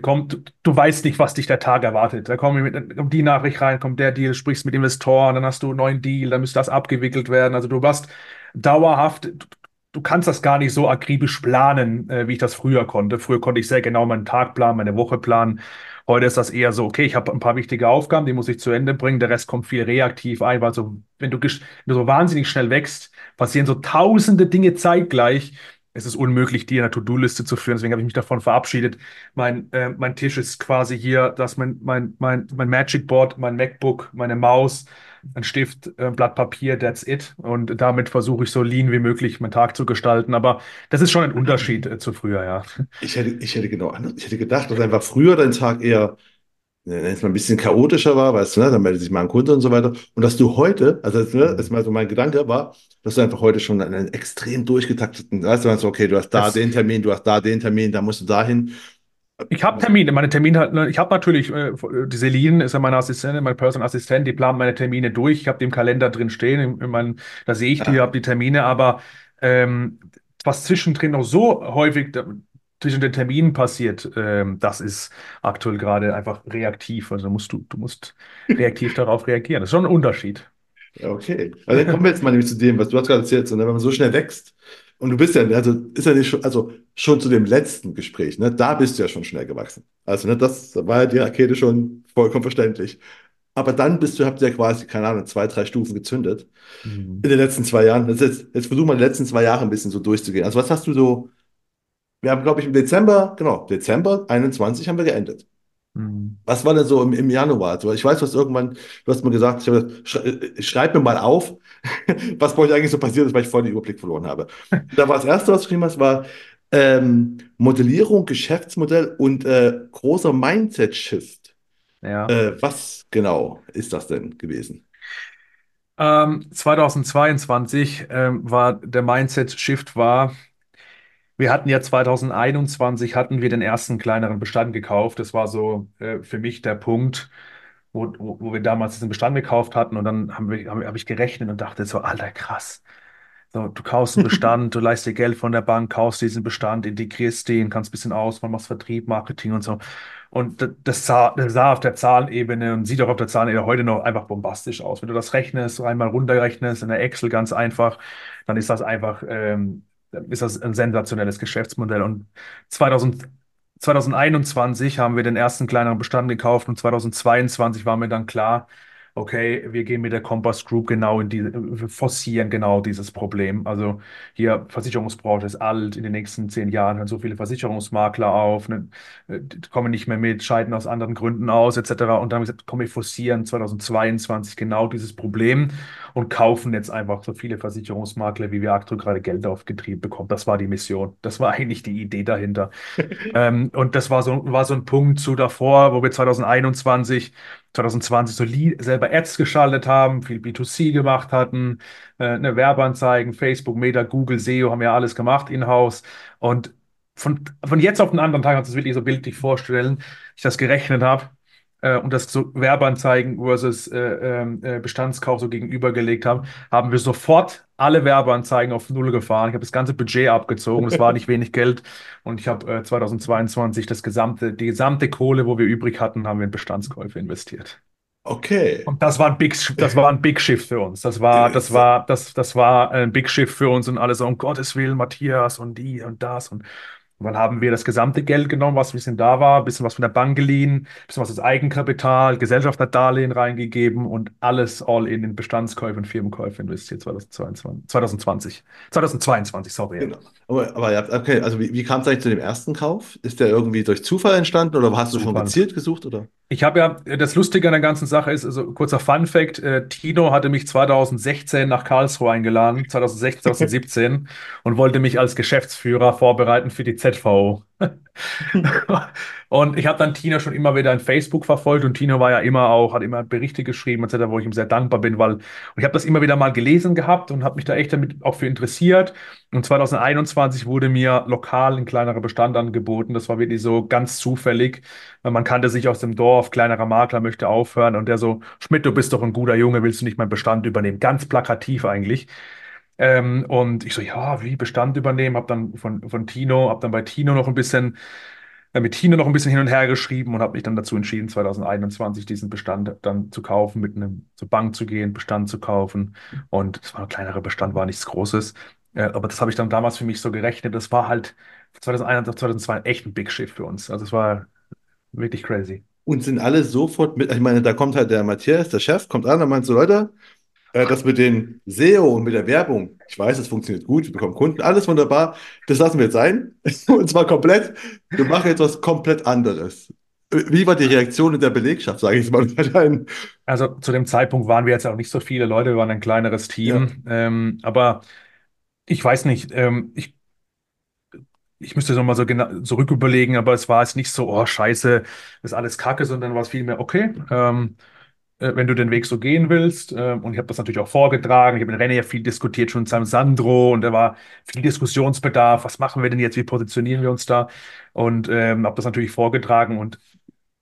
kommt, du, du weißt nicht, was dich der Tag erwartet. Da kommt, kommt die Nachricht rein, kommt der Deal, sprichst mit Investoren, dann hast du einen neuen Deal, dann müsste das abgewickelt werden. Also du warst dauerhaft, du, du kannst das gar nicht so akribisch planen, äh, wie ich das früher konnte. Früher konnte ich sehr genau meinen Tag planen, meine Woche planen. Heute ist das eher so, okay, ich habe ein paar wichtige Aufgaben, die muss ich zu Ende bringen. Der Rest kommt viel reaktiv ein, weil so, wenn du, wenn du so wahnsinnig schnell wächst, passieren so tausende Dinge zeitgleich. Es ist unmöglich, die in einer To-Do-Liste zu führen. Deswegen habe ich mich davon verabschiedet. Mein, äh, mein Tisch ist quasi hier, das ist mein, mein, mein, mein Magic Board, mein MacBook, meine Maus, ein Stift, ein Blatt Papier, that's it. Und damit versuche ich so lean wie möglich meinen Tag zu gestalten. Aber das ist schon ein Unterschied äh, zu früher, ja. Ich hätte, ich hätte genau anders, ich hätte gedacht, dass einfach früher dein Tag eher jetzt mal ein bisschen chaotischer war, weißt du, ne? Dann meldet sich mal ein Kunde und so weiter. Und dass du heute, also ne, jetzt mal so mein Gedanke war, dass du einfach heute schon einen extrem durchgetakteten, weißt du, okay, du hast da Das, den Termin, du hast da den Termin, da musst du dahin. Ich habe Termine, meine Termine, hat- ne, ich habe natürlich, äh, die Celine ist ja meine Assistentin, mein Personal Assistent, die plant meine Termine durch. Ich habe im Kalender drin stehen, in, in mein, da sehe ich die, Ja, habe die Termine, aber ähm, was zwischendrin noch so häufig da, zwischen den Terminen passiert, ähm, das ist aktuell gerade einfach reaktiv. Also musst du, du musst reaktiv darauf reagieren. Das ist schon ein Unterschied. okay. Also dann kommen wir jetzt mal nämlich zu dem, was du hast gerade erzählt, ne? Wenn man so schnell wächst und du bist ja, also ist ja nicht schon, also schon zu dem letzten Gespräch, ne? Da bist du ja schon schnell gewachsen. Also, ne, das war ja die Rakete schon vollkommen verständlich. Aber dann bist du, habt ihr ja quasi, keine Ahnung, zwei, drei Stufen gezündet Mhm. in den letzten zwei Jahren. Jetzt, jetzt, versuchen wir die letzten zwei Jahre ein bisschen so durchzugehen. Also was hast du so, wir haben, glaube ich, im Dezember, genau, Dezember 21 haben wir geendet. Mhm. Was war denn so im, im Januar? Also ich weiß, du hast irgendwann, du hast mir gesagt, ich habe äh, schreib mir mal auf, was bei euch eigentlich so passiert ist, weil ich voll den Überblick verloren habe. Da war das Erste, was du geschrieben hast, war ähm, Modellierung, Geschäftsmodell und äh, großer Mindset-Shift. Ja. Äh, was genau ist das denn gewesen? Ähm, 2022 ähm, war der Mindset-Shift war, wir hatten ja 2021 hatten wir den ersten kleineren Bestand gekauft. Das war so äh, für mich der Punkt, wo, wo, wo wir damals diesen Bestand gekauft hatten und dann haben wir, habe ich gerechnet und dachte so, Alter, krass. So, du kaufst einen Bestand, du leihst dir Geld von der Bank, kaufst diesen Bestand, integrierst den, kannst ein bisschen ausbauen, machst Vertrieb, Marketing und so. Und das, das sah, das sah auf der Zahlenebene und sieht auch auf der Zahlenebene heute noch einfach bombastisch aus. Wenn du das rechnest, einmal runterrechnest in der Excel ganz einfach, dann ist das einfach, ähm, ist das ein sensationelles Geschäftsmodell. Und 2000, 2021 haben wir den ersten kleineren Bestand gekauft und 2022 war mir dann klar, Okay, wir gehen mit der Compass Group genau in diese, wir forcieren genau dieses Problem. Also hier Versicherungsbranche ist alt, in den nächsten zehn Jahren hören so viele Versicherungsmakler auf, ne, die kommen nicht mehr mit, scheiden aus anderen Gründen aus, etc. Und dann haben wir gesagt, komm, wir forcieren 2022 genau dieses Problem und kaufen jetzt einfach so viele Versicherungsmakler, wie wir aktuell gerade Geld aufgetrieben bekommen. Das war die Mission. Das war eigentlich die Idee dahinter. Ähm, und das war so, war so ein Punkt zu davor, wo wir 2021 2020 so Lead, selber Ads geschaltet haben, viel B2C gemacht hatten, äh, eine Werbeanzeigen, Facebook, Meta, Google, SEO haben ja alles gemacht in-house. Und von, von jetzt auf den anderen Tag, kannst du es wirklich so bildlich vorstellen, ich das gerechnet habe äh, und das so Werbeanzeigen versus äh, ähm, äh, Bestandskauf so gegenübergelegt haben, haben wir sofort alle Werbeanzeigen auf Null gefahren. Ich habe das ganze Budget abgezogen, das war nicht wenig Geld. Und ich habe äh, 2022 das gesamte, die gesamte Kohle, wo wir übrig hatten, haben wir in Bestandskäufe investiert. Okay. Und das war ein Big, das war ein Big Shift für uns. Das war, das war, das, das war ein Big Shift für uns und alle so, um Gottes Willen, Matthias und die und das. Und, und dann haben wir das gesamte Geld genommen, was ein bisschen da war, ein bisschen was von der Bank geliehen, ein bisschen was als Eigenkapital, Gesellschafterdarlehen reingegeben und alles all in in Bestandskäufe und Firmenkäufe investiert 2022, 2020, 2022, sorry. Genau. Aber, aber ja, okay, also wie, wie kam es eigentlich zu dem ersten Kauf? Ist der irgendwie durch Zufall entstanden oder hast du schon Zufall. gezielt gesucht oder? Ich habe ja, das Lustige an der ganzen Sache ist, also kurzer Fun Fact, äh, Tino hatte mich 2016 nach Karlsruhe eingeladen, 2016, 2017 und wollte mich als Geschäftsführer vorbereiten für die ZVO. Und ich habe dann Tino schon immer wieder in Facebook verfolgt und Tino war ja immer auch, hat immer Berichte geschrieben, etc., wo ich ihm sehr dankbar bin, weil und ich habe das immer wieder mal gelesen gehabt und habe mich da echt damit auch für interessiert. Und 2021 wurde mir lokal ein kleinerer Bestand angeboten. Das war wirklich so ganz zufällig. weil Man kannte sich aus dem Dorf, kleinerer Makler möchte aufhören und der so, Schmidt, du bist doch ein guter Junge, willst du nicht meinen Bestand übernehmen? Ganz plakativ eigentlich. Ähm, und ich so, ja, wie Bestand übernehmen? Hab dann von, von Tino, hab dann bei Tino noch ein bisschen, äh, mit Tino noch ein bisschen hin und her geschrieben und habe mich dann dazu entschieden, 2021 diesen Bestand dann zu kaufen, mit einem zur Bank zu gehen, Bestand zu kaufen. Und es war ein kleinerer Bestand, war nichts Großes. Äh, aber das habe ich dann damals für mich so gerechnet. Das war halt 2021, 2002 echt ein Big Shift für uns. Also es war wirklich crazy. Und sind alle sofort mit, ich meine, da kommt halt der Matthias, der Chef, kommt an und meint so, Leute, äh, das mit den SEO und mit der Werbung, ich weiß, es funktioniert gut, wir bekommen Kunden, alles wunderbar, das lassen wir jetzt sein. Und zwar komplett, wir machen jetzt was komplett anderes. Wie war die Reaktion in der Belegschaft, sage ich mal? Also zu dem Zeitpunkt waren wir jetzt auch nicht so viele Leute, wir waren ein kleineres ja, Team. Ähm, aber ich weiß nicht, ähm, ich ich müsste noch mal so genau zurück überlegen, aber es war jetzt nicht so, oh Scheiße, ist alles Kacke, sondern war es vielmehr, okay, ähm, äh, wenn du den Weg so gehen willst. Äh, und ich habe das natürlich auch vorgetragen. Ich habe mit René ja viel diskutiert, schon zusammen Sandro, und da war viel Diskussionsbedarf. Was machen wir denn jetzt? Wie positionieren wir uns da? Und ähm, habe das natürlich vorgetragen. Und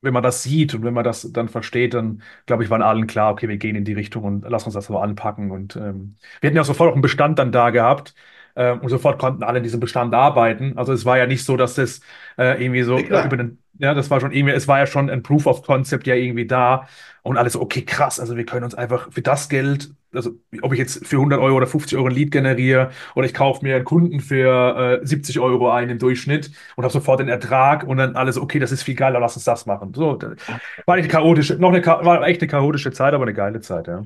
wenn man das sieht und wenn man das dann versteht, dann glaube ich, waren allen klar, okay, wir gehen in die Richtung und lass uns das aber anpacken. Und ähm, wir hatten ja sofort auch einen Bestand dann da gehabt. Ähm, und sofort konnten alle in diesem Bestand arbeiten. Also es war ja nicht so, dass das äh, irgendwie so Ja, äh, über den, ja, das war schon irgendwie, es war ja schon ein Proof of Concept ja irgendwie da. Und alles so, okay, krass, also wir können uns einfach für das Geld, also ob ich jetzt für 100 Euro oder 50 Euro ein Lead generiere oder ich kaufe mir einen Kunden für äh, 70 Euro ein im Durchschnitt und habe sofort den Ertrag und dann alles, okay, das ist viel geiler, lass uns das machen. So, war eine chaotische, noch eine, war echt eine chaotische Zeit, aber eine geile Zeit, ja.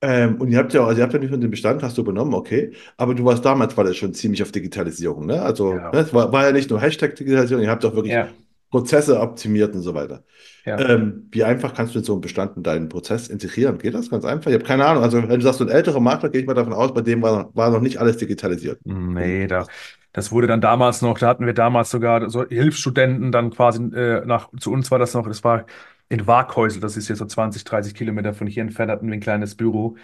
Ähm, und ihr habt ja, also ihr habt ja nicht nur den Bestand, hast du übernommen, okay. Aber du warst damals, war das schon ziemlich auf Digitalisierung, ne? Also, Ja, ne, es war, war ja nicht nur Hashtag Digitalisierung, ihr habt auch wirklich ja, Prozesse optimiert und so weiter. ja. Ähm, wie einfach kannst du in so einen Bestand in deinen Prozess integrieren? Geht das ganz einfach? Ich habe keine Ahnung. Also, wenn du sagst, so ein älterer Makler, gehe ich mal davon aus, bei dem war, war noch nicht alles digitalisiert. Nee, da, das wurde dann damals noch, da hatten wir damals sogar so Hilfsstudenten dann quasi äh, nach, zu uns war das noch, das war in Waaghäusel, das ist jetzt so 20, 30 Kilometer von hier entfernt, hatten wir ein kleines Büro.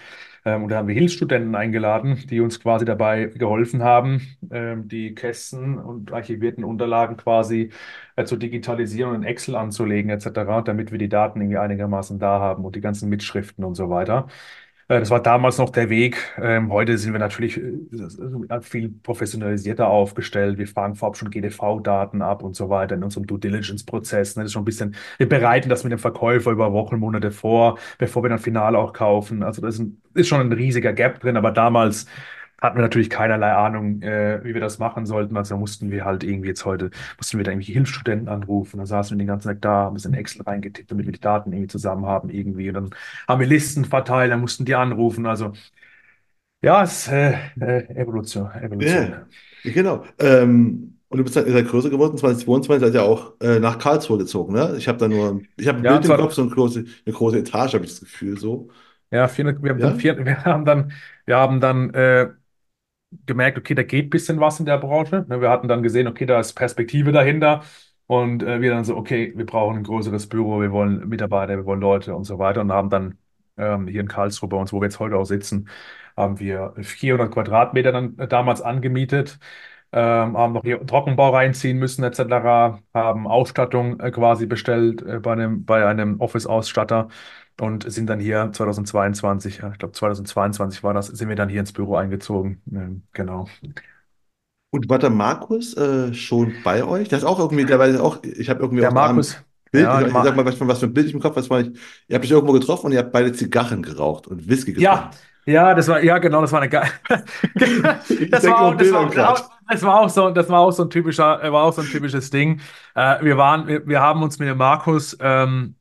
Ähm, und da haben wir Hilfsstudenten eingeladen, die uns quasi dabei geholfen haben, ähm, die Kästen und archivierten Unterlagen quasi äh, zu digitalisieren und in Excel anzulegen, etc., damit wir die Daten irgendwie einigermaßen da haben und die ganzen Mitschriften und so weiter. Äh, Das war damals noch der Weg. Ähm, heute sind wir natürlich äh, viel professionalisierter aufgestellt. Wir fragen vorab schon GDV-Daten ab und so weiter in unserem Due Diligence-Prozess. ne. Das ist schon ein bisschen, wir bereiten das mit dem Verkäufer über Wochen, Monate vor, bevor wir dann final auch kaufen. Also das ist, ein, ist schon ein riesiger Gap drin, aber damals hatten wir natürlich keinerlei Ahnung, äh, wie wir das machen sollten. Also mussten wir halt irgendwie jetzt heute, mussten wir da irgendwie Hilfsstudenten anrufen. Dann saßen wir den ganzen Tag da, haben es in Excel reingetippt, damit wir die Daten irgendwie zusammen haben irgendwie. Und dann haben wir Listen verteilt, dann mussten die anrufen. Also ja, es ist äh, äh, Evolution, Evolution. Ja, genau. Ähm, und du bist dann, seid größer geworden, 2022 seid ihr auch äh, nach Karlsruhe gezogen, ne? Ich habe da nur, ich habe Ja, Bild im Kopf, so eine große, eine große Etage, habe ich das Gefühl, so. ja, 400, wir haben dann, Ja? vier, wir haben dann, wir haben dann äh, gemerkt, okay, da geht ein bisschen was in der Branche. Ne, Wir hatten dann gesehen, okay, da ist Perspektive dahinter. Und äh, wir dann so, okay, wir brauchen ein größeres Büro, wir wollen Mitarbeiter, wir wollen Leute und so weiter. Und haben dann ähm, hier in Karlsruhe bei uns, wo wir jetzt heute auch sitzen, haben wir 400 Quadratmeter dann äh, damals angemietet, ähm, haben noch hier Trockenbau reinziehen müssen, etc., haben Ausstattung äh, quasi bestellt äh, bei einem, bei einem Office-Ausstatter und sind dann hier 2022, ja, ich glaube 2022 war das, sind wir dann hier ins Büro eingezogen. Genau. Und war der Markus äh, schon bei euch? Das ist auch irgendwie, der weiß auch, ich habe irgendwie Der auch Markus, Bild, ich, ja, ich sag Ma mal, was, für- was für ein Bild ich im Kopf, was war ich, ihr habt euch irgendwo getroffen und ihr habt beide Zigarren geraucht und Whisky ja, getrunken. ja, das war, ja, genau, das war eine geile, das war auch, das war, gerade. das war auch so, das war auch so ein typischer, war auch so ein typisches Ding. Äh, wir waren, wir, wir haben uns mit dem Markus, ähm,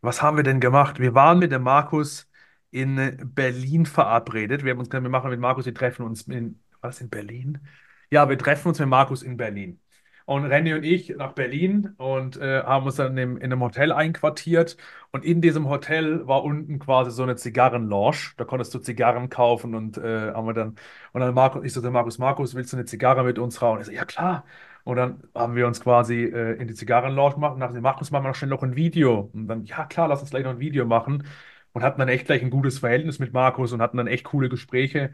was haben wir denn gemacht? Wir waren mit dem Markus in Berlin verabredet. Wir haben uns gesagt, wir machen mit Markus, wir treffen uns in, war das in Berlin? Ja, wir treffen uns mit Markus in Berlin. Und Renny und ich nach Berlin und äh, haben uns dann in, in einem Hotel einquartiert. Und in diesem Hotel war unten quasi so eine Zigarrenlounge. Da konntest du Zigarren kaufen und äh, haben wir dann, und dann Markus, ich so, Markus, Markus, willst du eine Zigarre mit uns rauchen? Ich so, ja klar. Und dann haben wir uns quasi äh, in die Zigarrenlounge gemacht und dachten, Markus, machen wir noch schnell noch ein Video. Und dann, ja klar, lass uns gleich noch ein Video machen. Und hatten dann echt gleich ein gutes Verhältnis mit Markus und hatten dann echt coole Gespräche.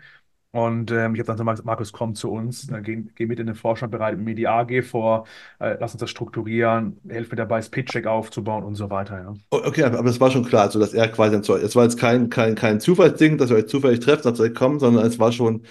Und ähm, ich habe dann gesagt, Markus, komm zu uns, dann geh, geh mit in den Vorstand, bereite mir die AG vor, äh, lass uns das strukturieren, helf mir dabei, das Pitch-Deck aufzubauen und so weiter, ja. Okay, aber das war schon klar, also dass er quasi es war jetzt kein, kein, kein Zufallsding, dass ihr euch zufällig trefft, dass ihr kommt, sondern es war schon,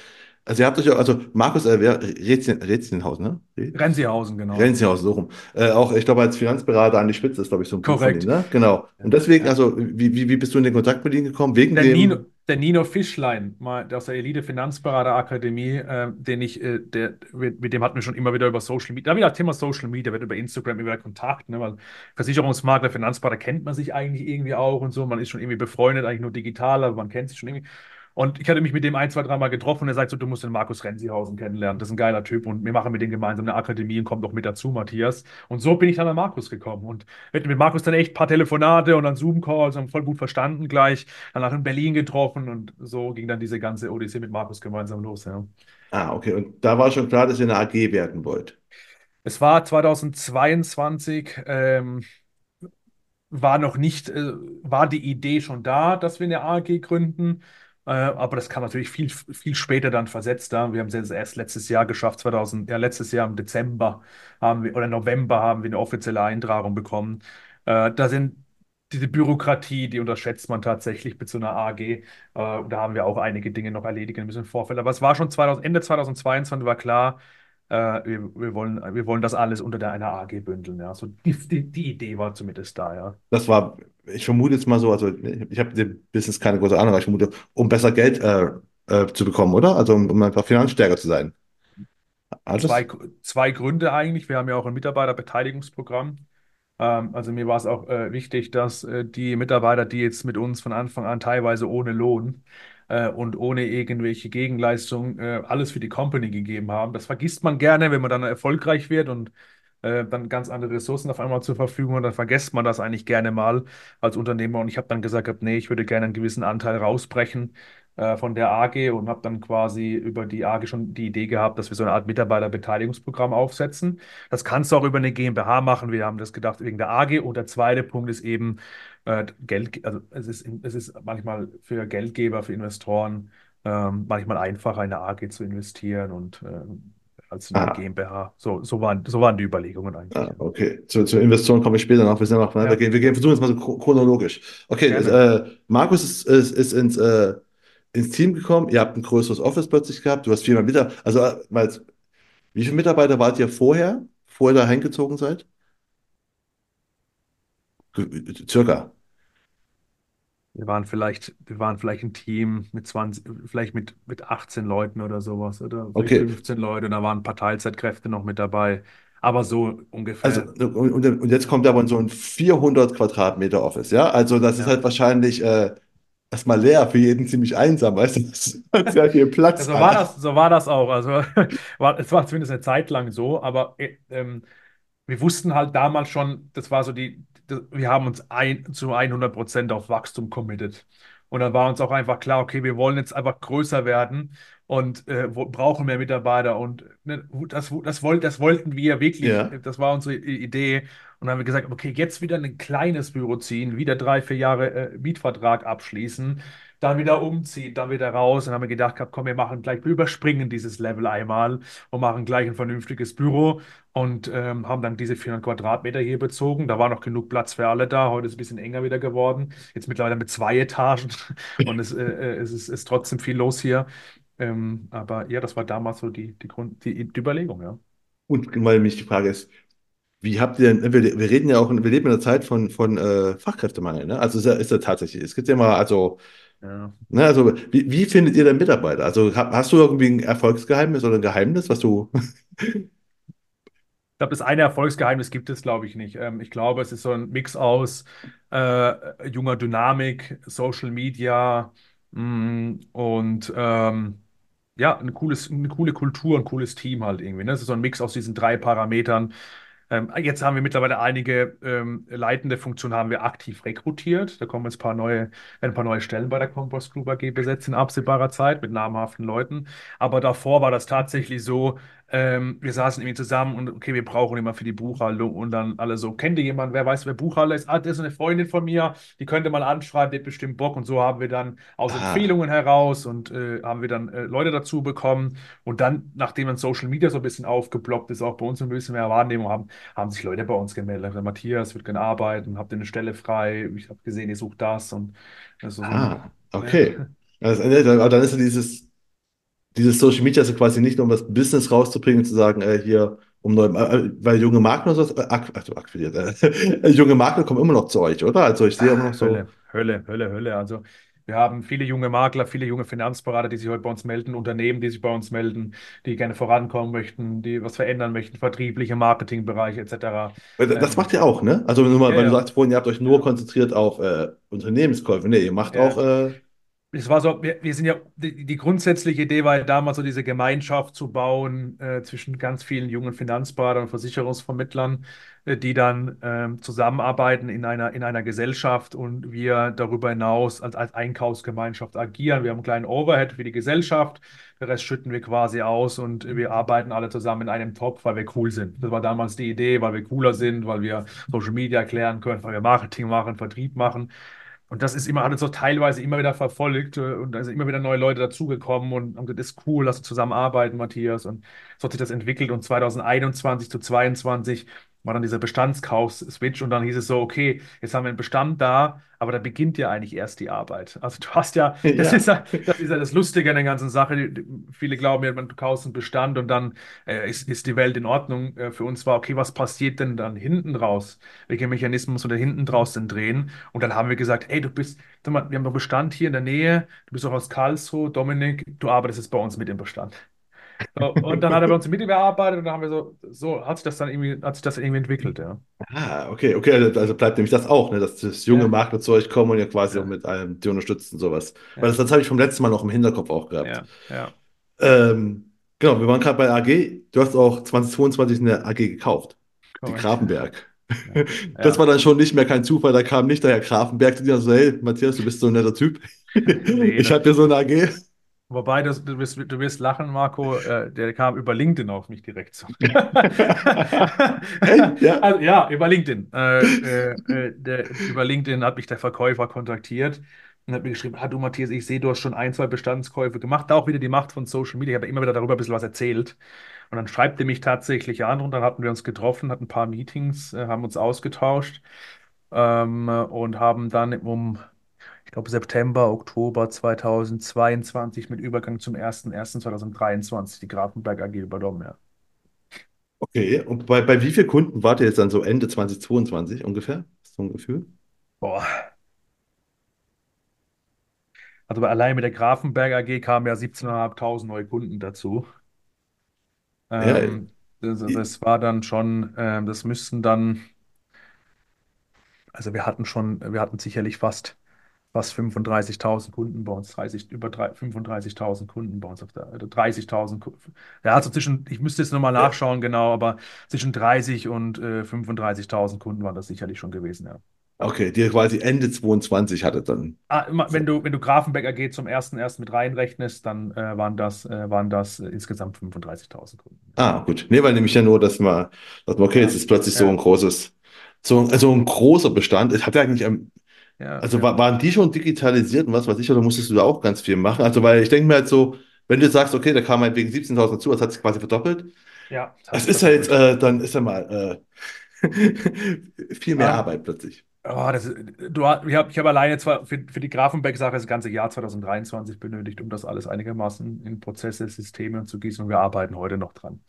also ihr habt euch, ja- also Markus, äh, Rätschenhaus, ne? Rensihausen, genau. Renzihausen, so rum. Äh, auch, ich glaube, als Finanzberater an die Spitze ist, glaube ich, so ein Buch von ihm, Korrekt. ne? Genau. Und deswegen, also, wie, wie, wie bist du in den Kontakt mit ihm gekommen? Wegen Der Nino, dem, der Nino Fischlein, mal aus der Elite Finanzberater-Akademie, äh, den ich, äh, der, mit, dem hatten wir schon immer wieder über Social Media, da wieder Thema Social Media, wird über Instagram immer wieder Kontakt, ne, weil Versicherungsmakler, Finanzberater kennt man sich eigentlich irgendwie auch und so, man ist schon irgendwie befreundet, eigentlich nur digital, aber man kennt sich schon irgendwie. Und ich hatte mich mit dem ein, zwei, dreimal getroffen und er sagt so, du musst den Markus Rensihausen kennenlernen, das ist ein geiler Typ und wir machen mit dem gemeinsam eine Akademie und komm doch mit dazu, Matthias. Und so bin ich dann an Markus gekommen und hatten mit Markus dann echt ein paar Telefonate und dann Zoom-Calls, haben voll gut verstanden gleich danach in Berlin getroffen und so ging dann diese ganze Odyssee mit Markus gemeinsam los, ja. ah, okay, und da war schon klar, dass ihr eine AG werden wollt. Es war 2022, ähm, war noch nicht, äh, war die Idee schon da, dass wir eine AG gründen. Äh, aber das kam natürlich viel, viel später dann versetzt. Da. Wir haben es erst letztes Jahr geschafft, 2000, ja, letztes Jahr im Dezember haben wir, oder November haben wir eine offizielle Eintragung bekommen. Äh, da sind diese Bürokratie, die unterschätzt man tatsächlich mit so einer AG. Äh, da haben wir auch einige Dinge noch erledigen müssen im Vorfeld. Aber es war schon 2000, Ende 2022 war klar, äh, wir, wir wollen, wir wollen das alles unter der, einer AG bündeln. Ja. So die, die, die Idee war zumindest da, ja. Das war, ich vermute jetzt mal so, also ich habe dem Business keine große Ahnung, aber ich vermute, um besser Geld äh, äh, zu bekommen, oder? Also um, um einfach finanzstärker zu sein. Alles? Zwei, zwei Gründe eigentlich. Wir haben ja auch ein Mitarbeiterbeteiligungsprogramm. Ähm, also mir war es auch äh, wichtig, dass äh, die Mitarbeiter, die jetzt mit uns von Anfang an teilweise ohne Lohn äh, und ohne irgendwelche Gegenleistung äh, alles für die Company gegeben haben. Das vergisst man gerne, wenn man dann erfolgreich wird und äh, dann ganz andere Ressourcen auf einmal zur Verfügung hat, dann vergisst man das eigentlich gerne mal als Unternehmer. Und ich habe dann gesagt, nee, ich würde gerne einen gewissen Anteil rausbrechen äh, von der AG und habe dann quasi über die AG schon die Idee gehabt, dass wir so eine Art Mitarbeiterbeteiligungsprogramm aufsetzen. Das kannst du auch über eine GmbH machen. Wir haben das gedacht wegen der AG. Und der zweite Punkt ist eben äh, Geld, also es ist, es ist manchmal für Geldgeber, für Investoren ähm, manchmal einfacher, in eine AG zu investieren und ähm, als in eine Ah, GmbH. So, so waren, so waren die Überlegungen eigentlich. ah, okay. Zu, zur Investoren komme ich später noch. Wir sind noch, wir Ja, gehen, wir gehen, versuchen jetzt mal so chro- chronologisch. Okay, äh, Markus ist, ist, ist ins, äh, ins Team gekommen. Ihr habt ein größeres Office plötzlich gehabt. Du hast viermal Mitarbeiter. Also, äh, mal, wie viele Mitarbeiter wart ihr vorher, bevor ihr da hingezogen seid? Circa. Wir waren vielleicht, wir waren vielleicht ein Team mit 20, vielleicht mit, mit 18 Leuten oder sowas oder Okay. 15 Leute und da waren ein paar Teilzeitkräfte noch mit dabei. Aber so Also, ungefähr, und, und und jetzt kommt aber so ein 400 Quadratmeter Office, ja? Also, das ist ja. halt wahrscheinlich äh, erstmal leer, für jeden ziemlich einsam, weißt du? Sehr viel Ja, Platz. so war das, so war das auch. Also war, es war zumindest eine Zeit lang so, aber äh, ähm, wir wussten halt damals schon, das war so die, wir haben uns ein, zu 100 Prozent auf Wachstum committed. Und dann war uns auch einfach klar, okay, wir wollen jetzt einfach größer werden und äh, brauchen mehr Mitarbeiter. Und ne, das, das, woll, das wollten wir wirklich, Ja. das war unsere Idee. Und dann haben wir gesagt, okay, jetzt wieder ein kleines Büro ziehen, wieder drei, vier Jahre äh, Mietvertrag abschließen, dann wieder umziehen, dann wieder raus. Und dann haben wir gedacht, komm, wir machen gleich, wir überspringen dieses Level einmal und machen gleich ein vernünftiges Büro und ähm, haben dann diese 400 Quadratmeter hier bezogen. Da war noch genug Platz für alle da. Heute ist es ein bisschen enger wieder geworden. Jetzt mittlerweile mit zwei Etagen und es, äh, äh, es ist, ist trotzdem viel los hier. Ähm, aber ja, das war damals so die, die, Grund, die, die Überlegung, ja. Und weil mich die Frage ist, wie habt ihr denn, wir, wir reden ja auch, wir leben in einer Zeit von, von äh, Fachkräftemangel, ne? Also ist ja, ist ja tatsächlich, es gibt ja mal, also, Ja. ne, also, wie, wie findet ihr denn Mitarbeiter? Also, hast du irgendwie ein Erfolgsgeheimnis oder ein Geheimnis, was du, glaube, das eine Erfolgsgeheimnis gibt es, glaube ich, nicht. Ähm, ich glaube, es ist so ein Mix aus äh, junger Dynamik, Social Media mh, und ähm, ja, ein cooles, eine coole Kultur, ein cooles Team halt irgendwie. Ne? Das ist so ein Mix aus diesen drei Parametern. Ähm, jetzt haben wir mittlerweile einige ähm, leitende Funktionen haben wir aktiv rekrutiert. Da kommen jetzt ein paar neue, ein paar neue Stellen bei der Compost Group AG besetzt in absehbarer Zeit mit namhaften Leuten. Aber davor war das tatsächlich so, ähm, wir saßen irgendwie zusammen und okay, wir brauchen immer für die Buchhaltung und dann alle so, kennt ihr jemanden, wer weiß, wer Buchhalter ist? Ah, das ist eine Freundin von mir, die könnte mal anschreiben, die hat bestimmt Bock und so haben wir dann aus Empfehlungen heraus und äh, haben wir dann äh, Leute dazu bekommen und dann, nachdem dann Social Media so ein bisschen aufgeploppt ist, auch bei uns ein bisschen mehr Wahrnehmung haben, haben sich Leute bei uns gemeldet. Also, Matthias wird gerne arbeiten, habt ihr eine Stelle frei? Ich habe gesehen, ihr sucht das und also so ah, ja, okay. Also, ne, aber dann ist ja dieses, dieses Social Media ist ja quasi nicht nur, um das Business rauszubringen, zu sagen, äh, hier, um neu, äh, weil junge Makler, so, äh, ak, also akquiriert, äh, junge Makler kommen immer noch zu euch, oder? Also ich sehe immer noch Ah, so, Hölle, Hölle, Hölle, Hölle. Also wir haben viele junge Makler, viele junge Finanzberater, die sich heute bei uns melden, Unternehmen, die sich bei uns melden, die gerne vorankommen möchten, die was verändern möchten, vertriebliche Marketingbereiche etc. Das Ähm, macht ihr auch, ne? Also nur mal, ja, weil du sagst vorhin, ihr habt euch nur ja, konzentriert auf äh, Unternehmenskäufe. Nee, ihr macht auch ja. äh, Es war so, wir, wir sind ja, die, die grundsätzliche Idee war ja damals so diese Gemeinschaft zu bauen äh, zwischen ganz vielen jungen Finanzberatern und Versicherungsvermittlern, äh, die dann ähm, zusammenarbeiten in einer, in einer Gesellschaft und wir darüber hinaus als, als Einkaufsgemeinschaft agieren. Wir haben einen kleinen Overhead für die Gesellschaft, den Rest schütten wir quasi aus und wir arbeiten alle zusammen in einem Topf, weil wir cool sind. Das war damals die Idee, weil wir cooler sind, weil wir Social Media erklären können, weil wir Marketing machen, Vertrieb machen. Und das ist immer, hat uns so teilweise immer wieder verfolgt äh, und da sind immer wieder neue Leute dazugekommen und haben gesagt, ist cool, lass uns zusammenarbeiten, Matthias. Und so hat sich das entwickelt und 2021 zu 22 war dann dieser Bestandskauf-Switch und dann hieß es so, okay, jetzt haben wir einen Bestand da, aber da beginnt ja eigentlich erst die Arbeit. Also du hast ja, das Ja. ist ja, das ist ja das Lustige an der ganzen Sache. Viele glauben ja, man du kaufst einen Bestand und dann äh, ist, ist die Welt in Ordnung. Äh, für uns war, okay, was passiert denn dann hinten raus? Welche Mechanismen muss man da hinten draus denn drehen? Und dann haben wir gesagt, ey, du bist, sag mal, wir haben doch Bestand hier in der Nähe, du bist doch aus Karlsruhe, Dominik, du arbeitest jetzt bei uns mit im Bestand. So, und dann hat er bei uns im Mittel gearbeitet und dann haben wir so, so hat sich das dann irgendwie, hat sich das irgendwie entwickelt, ja. Ah, okay, okay, also also bleibt nämlich das auch, ne, dass das junge Ja, Makler zu euch kommen und ihr quasi auch ja, mit einem, die unterstützen, sowas. Weil das, das habe ich vom letzten Mal noch im Hinterkopf auch gehabt. ja, ja, Ähm, genau, wir waren gerade bei AG. Du hast auch 2022 eine AG gekauft, die korrekt. Grafenberg. Ja, Das war dann schon nicht mehr kein Zufall, da kam nicht der Herr Grafenberg zu dir so, hey, Matthias, du bist so ein netter Typ. Nee, Ich habe hier so eine AG. Wobei das, du wirst, du wirst lachen, Marco, äh, der kam über LinkedIn auf mich direkt zu. Ja? Also ja, über LinkedIn. Äh, äh, äh, der, über LinkedIn hat mich der Verkäufer kontaktiert und hat mir geschrieben, ah du Matthias, ich sehe, du hast schon ein, zwei Bestandskäufe gemacht, da auch wieder die Macht von Social Media. Ich habe immer wieder darüber ein bisschen was erzählt. Und dann schreibt er mich tatsächlich an und dann hatten wir uns getroffen, hatten ein paar Meetings, äh, haben uns ausgetauscht ähm, und haben dann um glaube, September, Oktober 2022 mit Übergang zum 01.01.2023 die Grafenberg AG übernommen. Ja. Okay, und bei, bei wie vielen Kunden wart ihr jetzt dann so Ende 2022 ungefähr? So ein Gefühl? Boah. Also allein mit der Grafenberg AG kamen ja 17.500 neue Kunden dazu. Ja, Ähm, das, das war dann schon, ähm, das müssten dann, also wir hatten schon, wir hatten sicherlich fast, fast 35.000 Kunden bei uns, 30, über drei- 35.000 Kunden bei uns auf der, also 30.000, Ku- ja, also zwischen, ich müsste jetzt nochmal ja. nachschauen genau, aber zwischen 30 und äh, 35.000 Kunden waren das sicherlich schon gewesen, ja. Okay, die quasi Ende 22 hattet dann. Ah, wenn du, wenn du Grafenberg AG zum ersten erst mit reinrechnest, dann äh, waren das, äh, waren das äh, insgesamt 35.000 Kunden. Ah, gut. Nee, weil nämlich ja nur, dass man, dass man, okay, jetzt Ja, ist plötzlich so ein ja, großes, so, also ein großer Bestand. Es hat ja eigentlich, ähm, ja, also ja. wa- waren die schon digitalisiert und was weiß ich, oder musstest du da auch ganz viel machen? Also, weil ich denke mir halt so, wenn du sagst, okay, da kam halt wegen 17.000 dazu, das hat sich quasi verdoppelt. Ja, das Das ist halt, äh, dann ist ja mal äh, viel mehr Ah, Arbeit plötzlich. oh, das, du, ich habe ich hab alleine zwar für, für die Grafenberg-Sache das ganze Jahr 2023 benötigt, um das alles einigermaßen in Prozesse, Systeme zu gießen und wir arbeiten heute noch dran.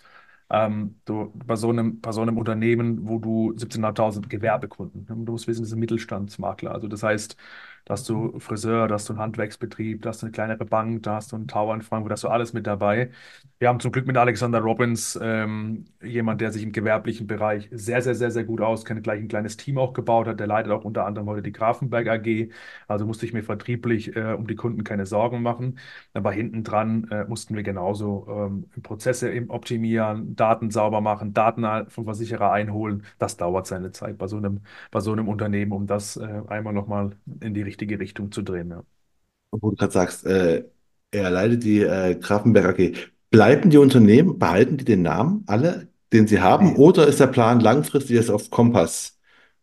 Ähm, du, bei so einem, bei so einem Unternehmen, wo du 17.500 Gewerbekunden, du musst wissen, das ist ein Mittelstandsmakler. Also das heißt, da hast du Friseur, da hast du einen Handwerksbetrieb, da hast du eine kleinere Bank, da hast du einen Tower in Frankfurt, da hast du alles mit dabei. Wir haben zum Glück mit Alexander Robbins ähm, jemand, der sich im gewerblichen Bereich sehr, sehr, sehr, sehr gut auskennt, gleich ein kleines Team auch gebaut hat. Der leitet auch unter anderem heute die Grafenberg AG. Also musste ich mir vertrieblich äh, um die Kunden keine Sorgen machen. Aber hinten dran äh, mussten wir genauso ähm, Prozesse im optimieren, Daten sauber machen, Daten vom Versicherer einholen. Das dauert seine Zeit bei so einem, bei so einem Unternehmen, um das äh, einmal nochmal in die richtige Richtung zu drehen. Ja. Wo du gerade sagst, äh, er leitet die äh, Grafenberg AG. Bleiben die Unternehmen, behalten die den Namen, alle, den sie haben, Nee, oder ist der Plan langfristig, es auf Kompass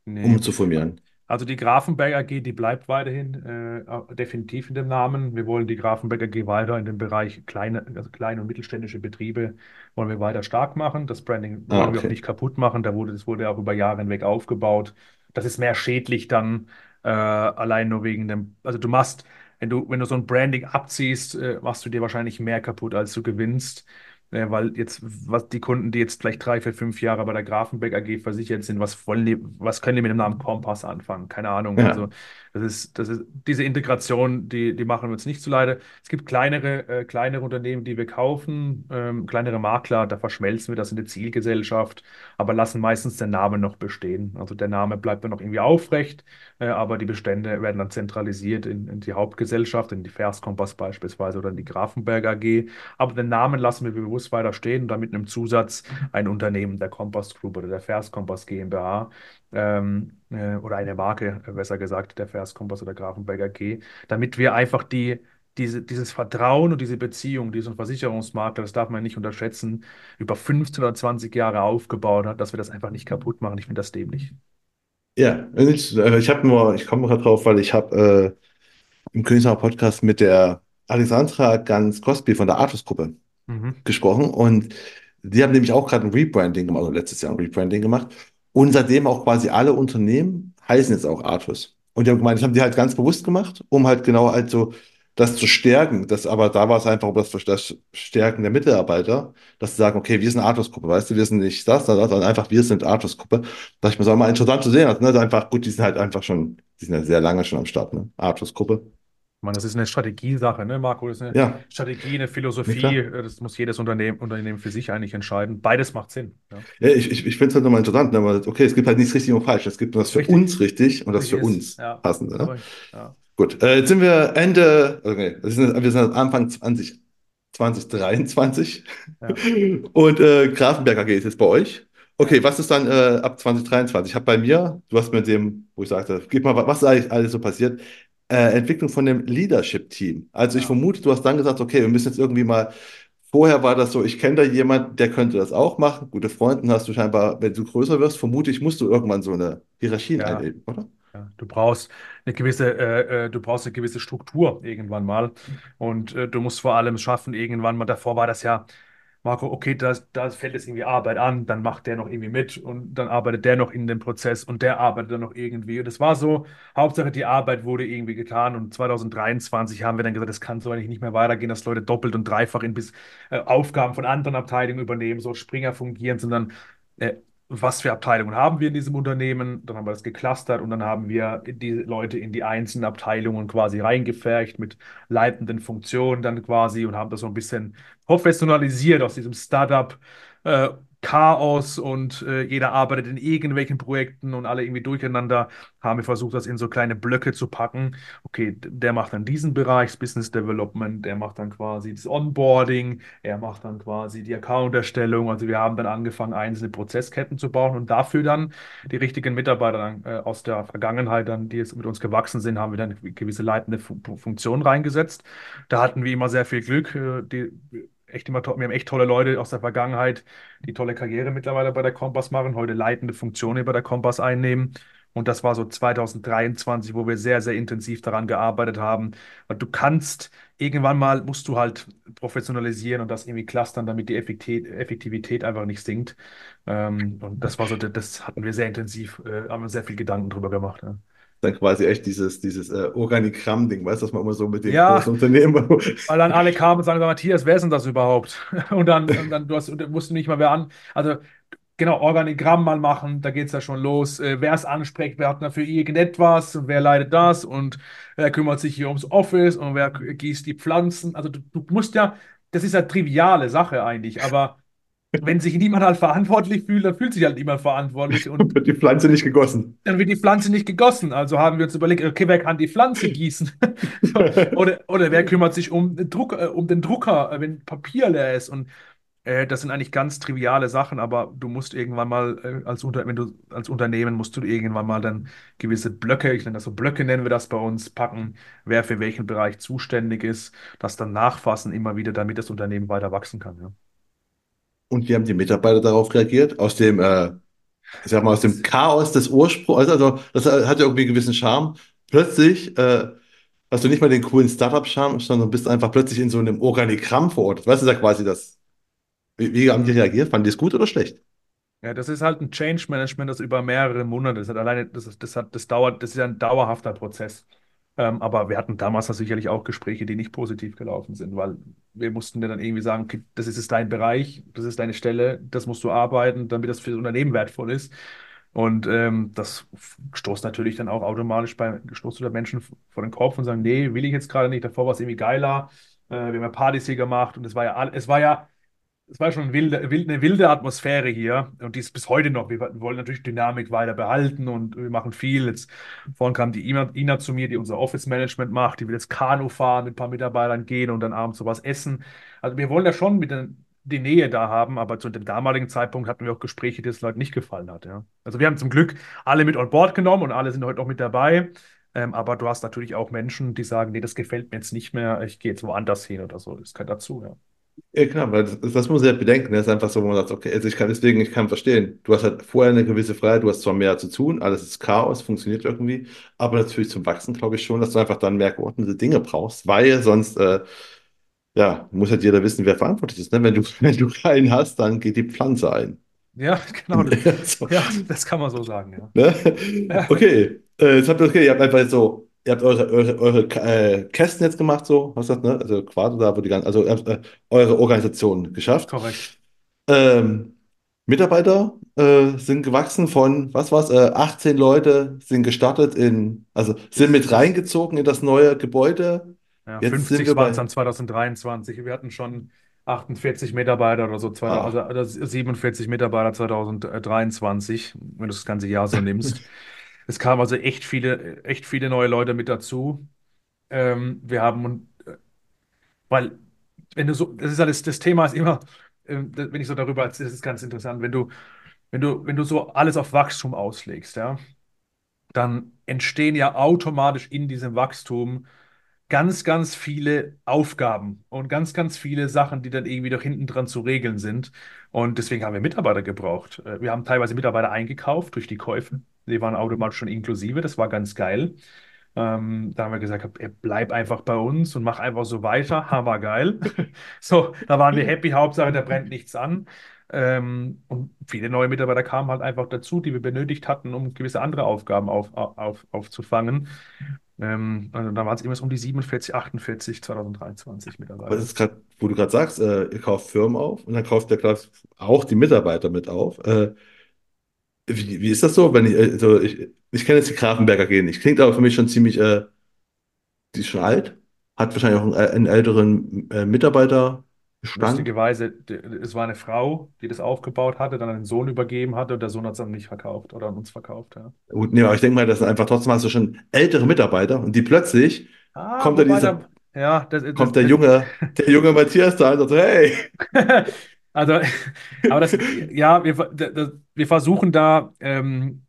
nee. umzuformieren? Also die Grafenberg AG, die bleibt weiterhin äh, definitiv in dem Namen. Wir wollen die Grafenberg AG weiter in dem Bereich kleine, also kleine und mittelständische Betriebe wollen wir weiter stark machen. Das Branding Ah, wollen wir auch okay. nicht kaputt machen. Da wurde, das wurde auch über Jahre hinweg aufgebaut. Das ist mehr schädlich dann äh, allein nur wegen dem, also du machst, wenn du, wenn du so ein Branding abziehst, äh, machst du dir wahrscheinlich mehr kaputt, als du gewinnst. Äh, weil jetzt, was die Kunden, die jetzt vielleicht drei, vier, fünf Jahre bei der Grafenberg AG versichert sind, was wollen die, was können die mit dem Namen Kompass anfangen? Keine Ahnung. Ja. Also das ist, das ist diese Integration, die, die machen wir uns nicht zuleide. Es gibt kleinere, äh, kleinere Unternehmen, die wir kaufen, ähm, kleinere Makler, da verschmelzen wir das in die Zielgesellschaft, aber lassen meistens den Namen noch bestehen. Also der Name bleibt dann noch irgendwie aufrecht, äh, aber die Bestände werden dann zentralisiert in, in die Hauptgesellschaft, in die Verskompass beispielsweise oder in die Grafenberg AG. Aber den Namen lassen wir bewusst weiter stehen und dann mit einem Zusatz ein Unternehmen der Compass Group oder der Verskompass GmbH ähm, äh, oder eine Marke, äh, besser gesagt, der Verskompass oder Grafenberg AG, damit wir einfach die, diese, dieses Vertrauen und diese Beziehung, die so Versicherungsmakler, das darf man nicht unterschätzen, über 15 oder 20 Jahre aufgebaut hat, dass wir das einfach nicht kaputt machen. Ich finde das dämlich. Ja, ich, äh, ich habe nur, ich komme gerade drauf, weil ich habe äh, im Königsmacher Podcast mit der Alexandra Ganz-Kospi von der Artus-Gruppe Mhm. gesprochen und die haben nämlich auch gerade ein Rebranding gemacht, also letztes Jahr ein Rebranding gemacht und seitdem auch quasi alle Unternehmen heißen jetzt auch Artus. Und die haben gemeint, das haben die halt ganz bewusst gemacht, um halt genau halt so das zu stärken. Das, aber da war es einfach um das, das Stärken der Mitarbeiter, dass sie sagen, okay, wir sind Artus-Gruppe, weißt du, wir sind nicht das, sondern einfach wir sind Artus-Gruppe. Da ich mir so mal interessant zu sehen, ne, also einfach gut, die sind halt einfach schon, die sind ja sehr lange schon am Start, ne? Artus-Gruppe. Ich meine, das ist eine Strategiesache, ne, Marco? Das ist eine Ja, Strategie, eine ja Philosophie. klar. äh, Das muss jedes Unternehmen, Unternehmen für sich eigentlich entscheiden. Beides macht Sinn. Ja. Ja, ich ich, ich finde es halt nochmal interessant, ne, weil, okay, es gibt halt nichts richtig und falsch. Es gibt nur das für Richtig, uns richtig und das für richtig ist. uns Ja, passende. Ne? Ja. Gut, äh, jetzt sind wir Ende, okay, wir sind, wir sind Anfang 20, 2023 Ja. und äh, Grafenberg AG ist jetzt bei euch. Ja. Okay, was ist dann äh, ab 2023? Ich habe bei mir, du hast mit dem, wo ich sagte, gib mal, was ist eigentlich alles so passiert? Äh, Entwicklung von dem Leadership-Team. Also ich vermute, du hast dann gesagt, okay, wir müssen jetzt irgendwie mal, vorher war das so, ich kenne da jemanden, der könnte das auch machen. Gute Freunde hast du scheinbar, wenn du größer wirst, vermute ich, musst du irgendwann so eine Hierarchien Ja. einnehmen, oder? Ja, du brauchst eine gewisse, äh, äh, du brauchst eine gewisse Struktur irgendwann mal. Und äh, du musst vor allem schaffen, irgendwann mal, davor war das ja, Marco, okay, da da fällt jetzt irgendwie Arbeit an, dann macht der noch irgendwie mit und dann arbeitet der noch in dem Prozess und der arbeitet dann noch irgendwie. Und es war so, Hauptsache die Arbeit wurde irgendwie getan. Und 2023 haben wir dann gesagt, das kann so eigentlich nicht mehr weitergehen, dass Leute doppelt und dreifach in bis, äh, Aufgaben von anderen Abteilungen übernehmen, so Springer fungieren, sondern äh, was für Abteilungen haben wir in diesem Unternehmen? Dann haben wir das geclustert und dann haben wir die Leute in die einzelnen Abteilungen quasi reingefercht mit leitenden Funktionen dann quasi und haben das so ein bisschen professionalisiert aus diesem Startup. Äh, Chaos und äh, jeder arbeitet in irgendwelchen Projekten und alle irgendwie durcheinander, haben wir versucht, das in so kleine Blöcke zu packen. Okay, der macht dann diesen Bereich, Business Development, der macht dann quasi das Onboarding, er macht dann quasi die Account-Erstellung. Also wir haben dann angefangen, einzelne Prozessketten zu bauen und dafür dann die richtigen Mitarbeiter dann, äh, aus der Vergangenheit, dann, die jetzt mit uns gewachsen sind, haben wir dann gewisse leitende Fu Funktionen reingesetzt. Da hatten wir immer sehr viel Glück. Äh, die, echt immer wir haben echt tolle Leute aus der Vergangenheit, die tolle Karriere mittlerweile bei der Kompass machen, heute leitende Funktionen bei der Kompass einnehmen. Und das war so 2023, wo wir sehr, sehr intensiv daran gearbeitet haben. Weil du kannst, irgendwann mal musst du halt professionalisieren und das irgendwie clustern, damit die Effektivität, einfach nicht sinkt. Ähm, und das war so, das hatten wir sehr intensiv, äh, haben wir sehr viel Gedanken drüber gemacht. Dann quasi echt dieses, dieses äh, Organigramm-Ding, weißt du, was man immer so mit den ja großen Unternehmen. weil dann alle kamen und sagen, Matthias, wer ist denn das überhaupt? Und dann, und dann du hast, und wussten nicht mal, wer an. Also Genau, Organigramm mal machen, da geht es ja schon los. Äh, wer ist Ansprechpartner für irgendetwas und wer leitet das und wer kümmert sich hier ums Office und wer gießt die Pflanzen. Also du, du musst ja, das ist ja triviale Sache eigentlich, aber wenn sich niemand halt verantwortlich fühlt, dann fühlt sich halt niemand verantwortlich und Wird die Pflanze nicht gegossen. dann wird die Pflanze nicht gegossen. Also haben wir uns überlegt, okay, wer kann die Pflanze gießen? So, Oder, oder wer kümmert sich um den Druck, äh, um den Drucker, äh, wenn Papier leer ist und äh, das sind eigentlich ganz triviale Sachen, aber du musst irgendwann mal äh, als Unter wenn du als Unternehmen musst du irgendwann mal dann gewisse Blöcke, ich nenne das so Blöcke, nennen wir das bei uns, packen, wer für welchen Bereich zuständig ist, das dann nachfassen immer wieder, damit das Unternehmen weiter wachsen kann. Ja. Und wie haben die Mitarbeiter darauf reagiert? Aus dem, äh, ich sag mal, aus dem Chaos des Ursprungs, also das hat ja irgendwie einen gewissen Charme. Plötzlich äh, hast du nicht mal den coolen Startup-Charme, sondern bist einfach plötzlich in so einem Organigramm verortet. Weißt du, da quasi das. Wie, wie haben die reagiert? Fanden die es gut oder schlecht? Ja, das ist halt ein Change Management, das über mehrere Monate, das hat alleine, das, das hat, das dauert, das ist ein dauerhafter Prozess. Ähm, aber wir hatten damals sicherlich auch Gespräche, die nicht positiv gelaufen sind, weil wir mussten dann irgendwie sagen, okay, das ist jetzt dein Bereich, das ist deine Stelle, das musst du arbeiten, damit das für das Unternehmen wertvoll ist. Und ähm, das stoßt natürlich dann auch automatisch bei der Menschen vor den Kopf und sagen, nee, will ich jetzt gerade nicht. Davor war es irgendwie geiler. Äh, wir haben ja Partys hier gemacht und es war ja es war ja es war schon eine wilde, eine wilde Atmosphäre hier und die ist bis heute noch. Wir wollen natürlich Dynamik weiter behalten und wir machen viel. Jetzt vorhin kam die Ina, Ina zu mir, die unser Office Management macht. Die will jetzt Kanu fahren, mit ein paar Mitarbeitern gehen und dann abends sowas essen. Also wir wollen ja schon mit den, die Nähe da haben, aber zu dem damaligen Zeitpunkt hatten wir auch Gespräche, die es Leuten nicht gefallen hat. Ja. Also wir haben zum Glück alle mit on board genommen und alle sind heute auch mit dabei. Ähm, aber du hast natürlich auch Menschen, die sagen, nee, das gefällt mir jetzt nicht mehr, ich gehe jetzt woanders hin oder so. Das gehört dazu, ja. Ja, klar, weil das, das muss man ja bedenken. Das ist einfach so, wo man sagt, okay, also ich kann deswegen, ich kann verstehen. Du hast halt vorher eine gewisse Freiheit, du hast zwar mehr zu tun, alles ist Chaos, funktioniert irgendwie, aber natürlich zum Wachsen glaube ich schon, dass du einfach dann mehr geordnete Dinge brauchst, weil sonst, äh, ja, muss halt jeder wissen, wer verantwortlich ist. Ne? Wenn du, wenn du keinen hast, dann geht die Pflanze ein. Ja, genau. so. Ja, das kann man so sagen, ja. Ne? Okay, äh, jetzt habt ihr, okay, ihr habt einfach so ihr habt eure, eure, eure äh, Kästen jetzt gemacht, so, was das, ne? Also quasi da, wo die ganzen, also äh, eure Organisation geschafft. Korrekt. Ähm, Mitarbeiter äh, sind gewachsen von, was war's, äh, 18 Leute sind gestartet in, also sind mit reingezogen in das neue Gebäude. Ja, Jetzt 50 waren es dann 2023. Wir hatten schon 48 Mitarbeiter oder so, ah. also, also 47 Mitarbeiter 2023, wenn du das ganze Jahr so nimmst. Es kamen also echt viele, echt viele neue Leute mit dazu. Ähm, wir haben, äh, weil, wenn du so, das ist alles, das Thema ist immer, äh, wenn ich so darüber erzähle, das ist ganz interessant, wenn du, wenn du, wenn du so alles auf Wachstum auslegst, ja, dann entstehen ja automatisch in diesem Wachstum ganz, ganz viele Aufgaben und ganz, ganz viele Sachen, die dann irgendwie doch hinten dran zu regeln sind. Und deswegen haben wir Mitarbeiter gebraucht. Äh, wir haben teilweise Mitarbeiter eingekauft durch die Käufe. Die waren automatisch schon inklusive. Das war ganz geil. Ähm, da haben wir gesagt, bleib einfach bei uns und mach einfach so weiter. Hammergeil. so, da waren wir happy. Hauptsache, da brennt nichts an. Ähm, und viele neue Mitarbeiter kamen halt einfach dazu, die wir benötigt hatten, um gewisse andere Aufgaben auf, auf, aufzufangen. Ähm, also da waren es irgendwas um die 47, 48, 2023 Mitarbeiter. Aber das ist gerade, wo du gerade sagst, äh, ihr kauft Firmen auf und dann kauft der auch die Mitarbeiter mit auf. Äh, wie, wie ist das so? Wenn ich, also ich, ich kenne jetzt die Grafenberger gehen nicht. Klingt aber für mich schon ziemlich, äh, die ist schon alt, hat wahrscheinlich auch einen, äh, einen älteren äh, Mitarbeiter. Lustigerweise, es war eine Frau, die das aufgebaut hatte, dann einen Sohn übergeben hatte und der Sohn hat es dann nicht verkauft oder an uns verkauft. Ja. Gut, nee, aber ich denke mal, das sind einfach trotzdem hast du schon ältere Mitarbeiter und die plötzlich ah, kommt da dieser, ja, das, das, kommt der junge, der junge Matthias da und sagt hey. Also, aber das, ja, wir, das, wir versuchen da, ähm,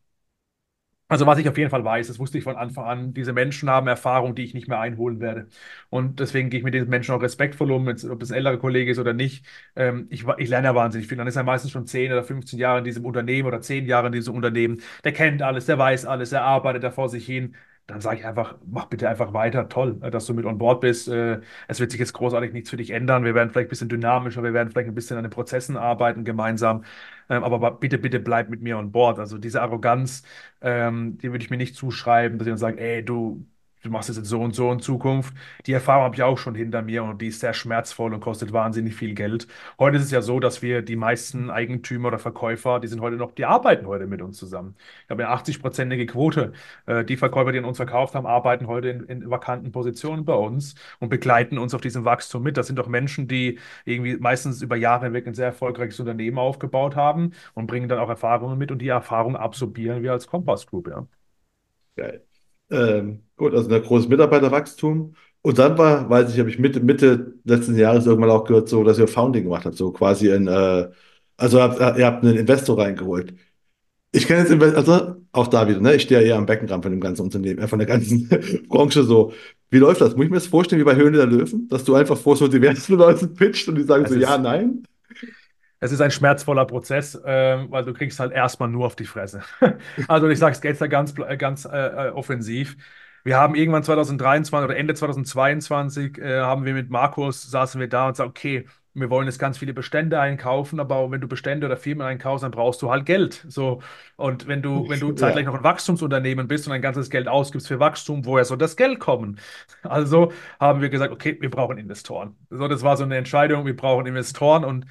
also was ich auf jeden Fall weiß, das wusste ich von Anfang an, diese Menschen haben Erfahrung, die ich nicht mehr einholen werde. Und deswegen gehe ich mit diesen Menschen auch respektvoll um, ob das ein älterer Kollege ist oder nicht. Ähm, ich, ich lerne ja wahnsinnig viel. Dann ist er meistens schon 10 oder 15 Jahre in diesem Unternehmen oder 10 Jahre in diesem Unternehmen. Der kennt alles, der weiß alles, er arbeitet da vor sich hin dann sage ich einfach, mach bitte einfach weiter. Toll, äh, dass du mit on board bist. Äh, es wird sich jetzt großartig nichts für dich ändern. Wir werden vielleicht ein bisschen dynamischer, wir werden vielleicht ein bisschen an den Prozessen arbeiten gemeinsam. Ähm, aber bitte, bitte bleib mit mir on board. Also diese Arroganz, ähm, die würde ich mir nicht zuschreiben, dass ich dann sage, ey, du, du machst es jetzt so und so in Zukunft. Die Erfahrung habe ich auch schon hinter mir und die ist sehr schmerzvoll und kostet wahnsinnig viel Geld. Heute ist es ja so, dass wir die meisten Eigentümer oder Verkäufer, die sind heute noch, die arbeiten heute mit uns zusammen. Ich habe eine 80-prozentige Quote. Äh, die Verkäufer, die an uns verkauft haben, arbeiten heute in, in vakanten Positionen bei uns und begleiten uns auf diesem Wachstum mit. Das sind doch Menschen, die irgendwie meistens über Jahre hinweg ein sehr erfolgreiches Unternehmen aufgebaut haben und bringen dann auch Erfahrungen mit und die Erfahrung absorbieren wir als Kompass Group, ja. Geil. Ähm, gut, also ein großes Mitarbeiterwachstum. Und dann war, weiß ich, habe ich Mitte, Mitte letzten Jahres irgendwann auch gehört, so, dass ihr Founding gemacht habt, so quasi ein, äh, also habt, ihr habt einen Investor reingeholt. Ich kenne jetzt, also auch da wieder, ne? Ich stehe ja eher am Beckenrand von dem ganzen Unternehmen, äh, von der ganzen Branche so. Wie läuft das? Muss ich mir das vorstellen wie bei Höhle der Löwen, dass du einfach vor so diversen Leuten pitcht und die sagen das so, ja, nein? Es ist ein schmerzvoller Prozess, äh, weil du kriegst halt erstmal nur auf die Fresse. also ich sage es jetzt da ganz, ganz äh, äh, offensiv. Wir haben irgendwann 2023 oder Ende 2022 äh, haben wir mit Markus, saßen wir da und sagten, okay, wir wollen jetzt ganz viele Bestände einkaufen, aber wenn du Bestände oder Firmen einkaufst, dann brauchst du halt Geld. So. Und wenn du, wenn du zeitgleich noch ein Wachstumsunternehmen bist und ein ganzes Geld ausgibst für Wachstum, woher soll das Geld kommen? Also haben wir gesagt, okay, wir brauchen Investoren. So, das war so eine Entscheidung, wir brauchen Investoren und äh,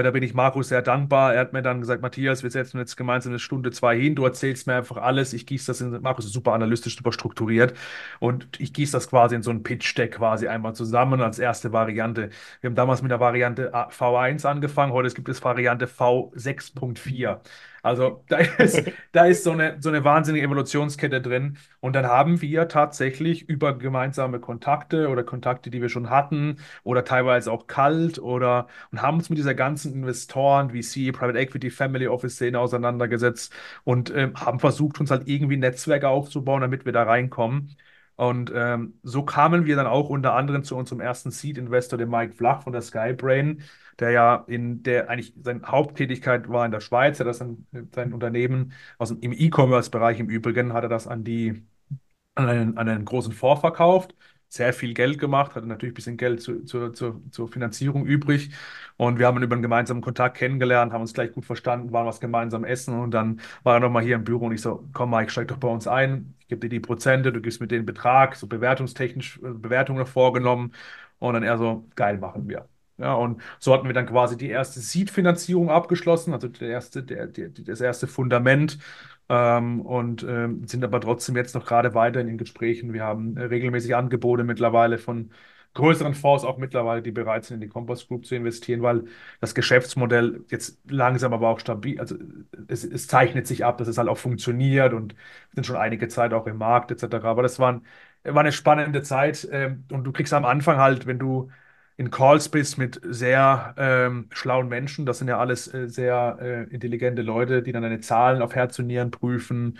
da bin ich Markus sehr dankbar. Er hat mir dann gesagt, Matthias, wir setzen jetzt gemeinsam eine Stunde, zwei hin. Du erzählst mir einfach alles. Ich gieße das in, Markus ist super analytisch, super strukturiert. Und ich gieße das quasi in so ein Pitch-Deck quasi einmal zusammen als erste Variante. Wir haben damals mit der Variante V1 angefangen. Heute gibt es Variante V6.4. Also da ist, da ist so eine, so eine wahnsinnige Evolutionskette drin. Und dann haben wir tatsächlich über gemeinsame Kontakte oder Kontakte, die wir schon hatten, oder teilweise auch kalt oder und haben uns mit dieser ganzen Investoren, VC, Private Equity, Family Office Szene auseinandergesetzt und ähm, haben versucht, uns halt irgendwie Netzwerke aufzubauen, damit wir da reinkommen. Und ähm, so kamen wir dann auch unter anderem zu unserem ersten Seed-Investor, dem Mike Flach von der Skybrain, der ja in der eigentlich seine Haupttätigkeit war in der Schweiz. Er das dann, sein Unternehmen aus dem, im E-Commerce-Bereich im Übrigen, hat er das an die an einen, an einen großen Fonds verkauft, sehr viel Geld gemacht, hatte natürlich ein bisschen Geld zu, zu, zu, zur Finanzierung übrig. Und wir haben ihn über einen gemeinsamen Kontakt kennengelernt, haben uns gleich gut verstanden, waren was gemeinsam essen. Und dann war er nochmal hier im Büro und ich so, komm Mike, steig doch bei uns ein. Ich gebe dir die Prozente, du gibst mir den Betrag, so bewertungstechnisch äh, Bewertungen vorgenommen. Und dann er so, geil machen wir. Ja, und so hatten wir dann quasi die erste Seed-Finanzierung abgeschlossen, also der erste, der, der, das erste Fundament. Ähm, und ähm, sind aber trotzdem jetzt noch gerade weiter in den Gesprächen. Wir haben äh, regelmäßig Angebote mittlerweile von größeren Fonds auch mittlerweile, die bereit sind, in die Compass Group zu investieren, weil das Geschäftsmodell jetzt langsam aber auch stabil, also es, es zeichnet sich ab, dass es halt auch funktioniert und sind schon einige Zeit auch im Markt etc. Aber das war, ein, war eine spannende Zeit ähm, und du kriegst am Anfang halt, wenn du in bist mit sehr ähm, schlauen Menschen. Das sind ja alles äh, sehr äh, intelligente Leute, die dann deine Zahlen auf Herz und Nieren prüfen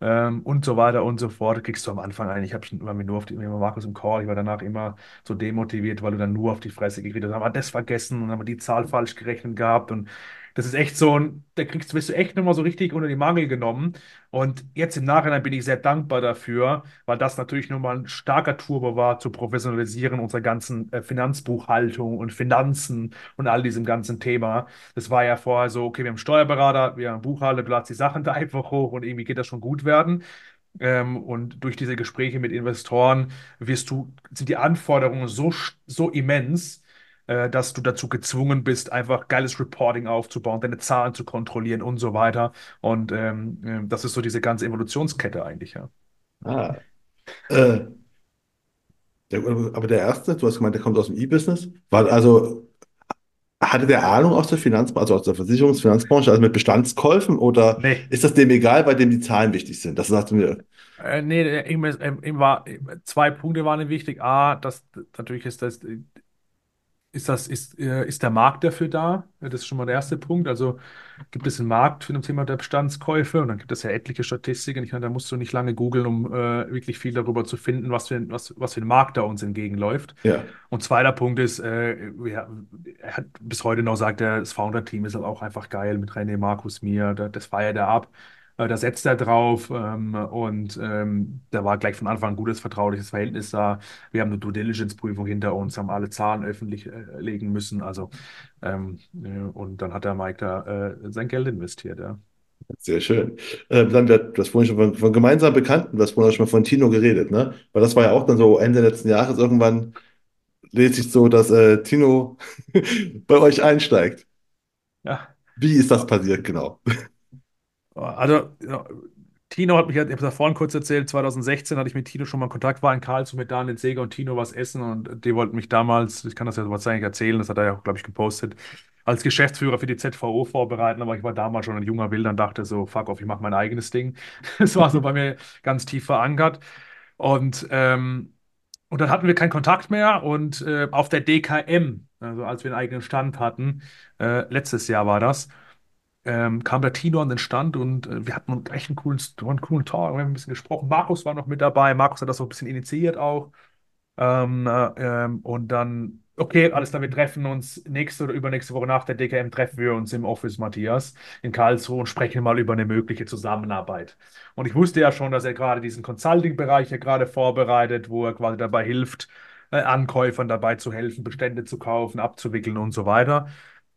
ähm, und so weiter und so fort. Kriegst du am Anfang eigentlich, ich habe schon immer nur auf die, immer Markus im Call, ich war danach immer so demotiviert, weil du dann nur auf die Fresse gekriegt hast. Haben wir das vergessen und haben wir die Zahl falsch gerechnet gehabt und das ist echt so ein, da kriegst, wirst du echt nochmal so richtig unter die Mangel genommen. Und jetzt im Nachhinein bin ich sehr dankbar dafür, weil das natürlich nochmal ein starker Turbo war zu professionalisieren unserer ganzen äh, Finanzbuchhaltung und Finanzen und all diesem ganzen Thema. Das war ja vorher so, okay, wir haben einen Steuerberater, wir haben einen Buchhalter, du ladst die Sachen da einfach hoch und irgendwie geht das schon gut werden. Ähm, und durch diese Gespräche mit Investoren wirst du, sind die Anforderungen so, so immens, äh, dass du dazu gezwungen bist, einfach geiles Reporting aufzubauen, deine Zahlen zu kontrollieren und so weiter. Und ähm, ähm, das ist so diese ganze Evolutionskette eigentlich, ja. Ah. Äh, der, aber der erste, du hast gemeint, der kommt aus dem E-Business. War also, hatte der Ahnung aus der Finanzbranche, also aus der Versicherungsfinanzbranche, also mit Bestandskäufen, oder Nee, ist das dem egal, bei dem die Zahlen wichtig sind? Das sagst du mir. äh, nee, ihm, war, zwei Punkte waren ihm wichtig. A, das, natürlich ist das, ist das, ist, äh, ist der Markt dafür da? Das ist schon mal der erste Punkt. Also gibt es einen Markt für das Thema der Bestandskäufe? Und dann gibt es ja etliche Statistiken. Ich meine, da musst du nicht lange googeln, um äh, wirklich viel darüber zu finden, was für, was, was für ein Markt da uns entgegenläuft. Ja. Und zweiter Punkt ist, äh, wir, er hat bis heute noch sagt, er, das Founder-Team ist auch einfach geil mit René, Markus, mir. Da, das feiert er ab. Äh, da setzt er drauf. Ähm, und ähm, da war gleich von Anfang an ein gutes, vertrauliches Verhältnis da. Wir haben eine Due Diligence-Prüfung hinter uns, haben alle Zahlen öffentlich äh, legen müssen. Also, ähm, äh, und dann hat der Mike da äh, sein Geld investiert, ja. Sehr schön. Äh, dann, hast vorhin schon von, von gemeinsamen Bekannten, du hast vorhin auch schon mal von Tino geredet, ne? Weil das war ja auch dann so Ende letzten Jahres irgendwann lese ich so, dass äh, Tino bei euch einsteigt. Ja. Wie ist das passiert, genau? Also, ja, Tino hat mich, ich habe es ja vorhin kurz erzählt, 2016 hatte ich mit Tino schon mal Kontakt, war in Karlsruhe mit Daniel Seger und Tino was essen und die wollten mich damals, ich kann das ja wahrscheinlich erzählen, das hat er ja auch, glaube ich, gepostet, als Geschäftsführer für die ZVO vorbereiten, aber ich war damals schon ein junger Wilder und dachte so, fuck off, ich mache mein eigenes Ding. Das war so bei mir ganz tief verankert und ähm, und dann hatten wir keinen Kontakt mehr und äh, auf der DKM, also als wir einen eigenen Stand hatten, äh, letztes Jahr war das, ähm, kam der Tino an den Stand und äh, wir hatten echt einen coolen, einen coolen Talk, wir haben ein bisschen gesprochen. Markus war noch mit dabei, Markus hat das so ein bisschen initiiert auch. Ähm, äh, ähm, und dann, okay, alles klar, wir treffen uns nächste oder übernächste Woche nach der DKM, treffen wir uns im Office, Matthias, in Karlsruhe und sprechen mal über eine mögliche Zusammenarbeit. Und ich wusste ja schon, dass er gerade diesen Consulting-Bereich ja gerade vorbereitet, wo er quasi dabei hilft, äh, Ankäufern dabei zu helfen, Bestände zu kaufen, abzuwickeln und so weiter.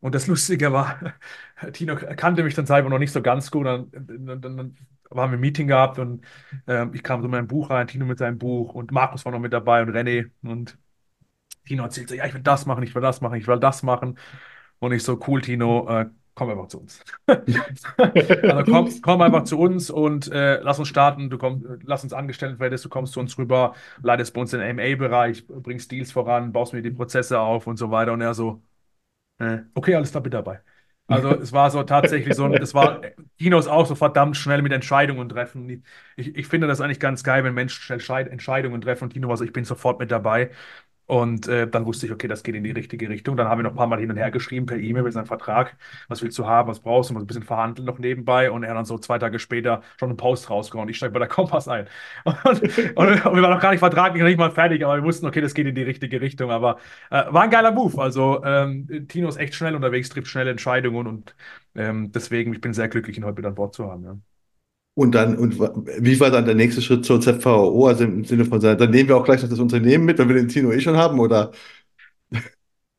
Und das Lustige war, Tino kannte mich dann selber noch nicht so ganz gut. Dann, dann, dann haben wir ein Meeting gehabt und äh, ich kam so mit meinem Buch rein, Tino mit seinem Buch und Markus war noch mit dabei und René. Und Tino erzählt so, ja, ich will das machen, ich will das machen, ich will das machen. Und ich so, cool, Tino, äh, komm einfach zu uns. also komm, komm einfach zu uns und äh, lass uns starten. Du komm, lass uns angestellt werden, du kommst zu uns rüber, leitest bei uns den MA-Bereich, bringst Deals voran, baust mir die Prozesse auf und so weiter. Und er so, okay, alles da bitte dabei. Also es war so tatsächlich so, es war Kinos auch so verdammt schnell mit Entscheidungen treffen. Ich, ich finde das eigentlich ganz geil, wenn Menschen schnell Entscheidungen treffen und Kino so, ich bin sofort mit dabei. Und äh, dann wusste ich, okay, das geht in die richtige Richtung. Dann haben wir noch ein paar Mal hin und her geschrieben per E-Mail mit seinem Vertrag. Was willst du haben, was brauchst du? Mal ein bisschen verhandeln noch nebenbei. Und er dann so zwei Tage später schon einen Post rausgehauen. Ich steige bei der Kompass ein. Und, und, und, wir waren noch gar nicht vertraglich, noch nicht mal fertig, aber wir wussten, okay, das geht in die richtige Richtung. Aber äh, war ein geiler Move. Also ähm, Tino ist echt schnell unterwegs, trifft schnelle Entscheidungen und ähm, deswegen, ich bin sehr glücklich, ihn heute mit an Bord zu haben. Ja. Und dann, und wie war dann der nächste Schritt zur ZVO? Also im Sinne von, dann nehmen wir auch gleich noch das Unternehmen mit, wenn wir den Tino eh schon haben, oder?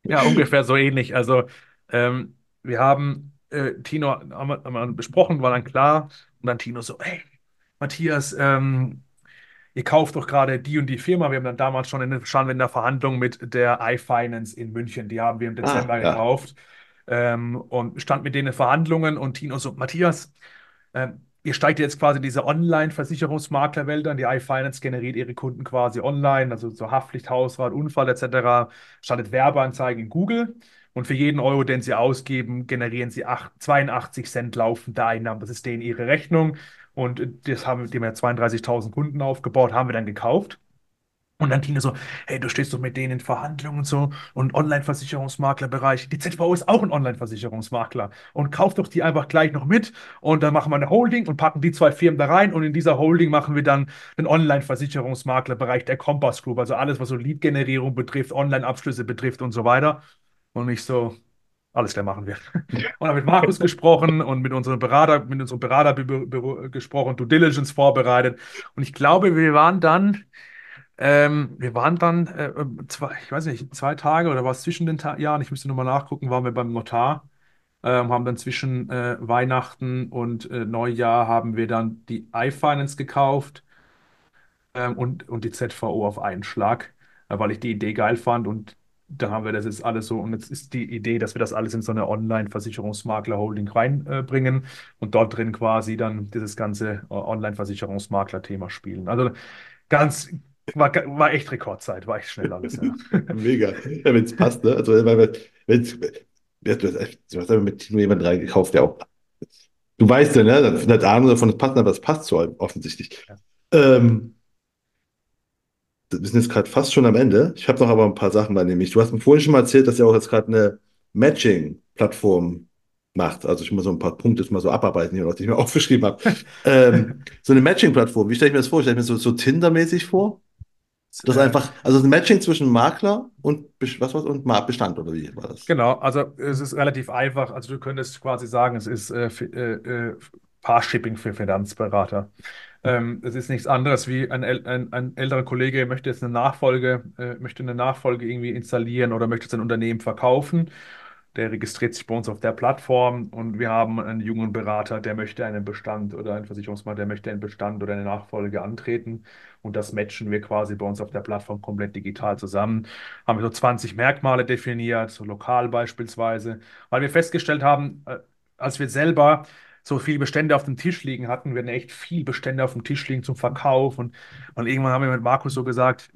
Ja, ungefähr so ähnlich. Also, ähm, wir haben äh, Tino haben wir, haben wir besprochen, war dann klar. Und dann Tino so, hey, Matthias, ähm, ihr kauft doch gerade die und die Firma. Wir haben dann damals schon in, standen in der Verhandlung mit der iFinance in München. Die haben wir im Dezember ah, ja. gekauft. Ähm, und stand mit denen in Verhandlungen und Tino so, Matthias, ähm, ihr steigt jetzt quasi diese Online-Versicherungsmaklerwelt an. Die iFinance generiert ihre Kunden quasi online, also so Haftpflicht, Hausrat, Unfall etc. Startet Werbeanzeigen in Google. Und für jeden Euro, den sie ausgeben, generieren sie 8, 82 Cent laufende Einnahmen. Das ist denen ihre Rechnung. Und das haben, die haben ja 32.000 Kunden aufgebaut, haben wir dann gekauft. Und dann Tine so, hey, du stehst doch mit denen in Verhandlungen und so und Online-Versicherungsmaklerbereich. Die ZVO ist auch ein Online-Versicherungsmakler und kauf doch die einfach gleich noch mit und dann machen wir eine Holding und packen die zwei Firmen da rein und in dieser Holding machen wir dann den Online-Versicherungsmaklerbereich der Compass Group, also alles, was so Lead-Generierung betrifft, Online-Abschlüsse betrifft und so weiter. Und ich so, alles klar machen wir. Und habe mit Markus gesprochen und mit unserem Berater, mit unserem Beraterbüro gesprochen, Due Diligence vorbereitet. Und ich glaube, wir waren dann ähm, wir waren dann, äh, zwei, ich weiß nicht, zwei Tage oder was zwischen den Ta Jahren, ich müsste nochmal nachgucken, waren wir beim Notar, ähm, haben dann zwischen äh, Weihnachten und äh, Neujahr haben wir dann die iFinance gekauft ähm, und, und die ZVO auf einen Schlag, äh, weil ich die Idee geil fand und dann haben wir das jetzt alles so und jetzt ist die Idee, dass wir das alles in so eine Online-Versicherungsmakler-Holding reinbringen und dort drin quasi dann dieses ganze äh, Online-Versicherungsmakler-Thema spielen. Also ganz war, war echt Rekordzeit, war echt schnell alles. Ja. Mega. Ja, wenn es passt, ne? Also, wenn es, du hast, hast mit Tino jemanden reingekauft, der auch. Du weißt ja, ne? Das, das andere davon, das passt, aber es passt so offensichtlich. Ja. Ähm, wir sind jetzt gerade fast schon am Ende. Ich habe noch aber ein paar Sachen bei nämlich. Du hast mir vorhin schon mal erzählt, dass ihr auch jetzt gerade eine Matching-Plattform macht. Also ich muss so ein paar Punkte mal so abarbeiten, die ich mir aufgeschrieben habe. ähm, so eine Matching-Plattform, wie stelle ich mir das vor? Stelle ich mir so, so Tinder-mäßig vor? Das ist einfach, also ein Matching zwischen Makler und was was und Bestand oder wie war das? Genau, also es ist relativ einfach. Also du könntest quasi sagen, es ist äh, äh, äh, Paar-Shipping für Finanzberater. Ähm, es ist nichts anderes wie ein, ein, ein, älterer Kollege möchte jetzt eine Nachfolge, äh, möchte eine Nachfolge irgendwie installieren oder möchte sein Unternehmen verkaufen der registriert sich bei uns auf der Plattform und wir haben einen jungen Berater, der möchte einen Bestand oder einen Versicherungsmakler, der möchte einen Bestand oder eine Nachfolge antreten und das matchen wir quasi bei uns auf der Plattform komplett digital zusammen. Haben wir so 20 Merkmale definiert, so lokal beispielsweise, weil wir festgestellt haben, äh, als wir selber so viele Bestände auf dem Tisch liegen hatten, wir hatten echt viel Bestände auf dem Tisch liegen zum Verkauf und, und irgendwann haben wir mit Markus so gesagt,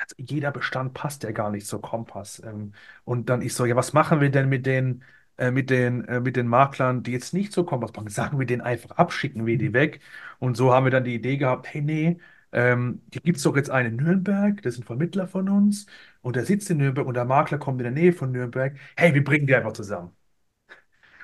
also jeder Bestand passt ja gar nicht zur Kompass. Ähm, und dann ich so, ja, was machen wir denn mit den, äh, mit den, äh, mit den Maklern, die jetzt nicht zur Kompass passen? Sagen wir den einfach ab, schicken wir die mhm. weg. Und so haben wir dann die Idee gehabt, hey, nee, ähm, hier gibt es doch jetzt einen in Nürnberg, das ist ein Vermittler von uns und der sitzt in Nürnberg und der Makler kommt in der Nähe von Nürnberg. Hey, wir bringen die einfach zusammen.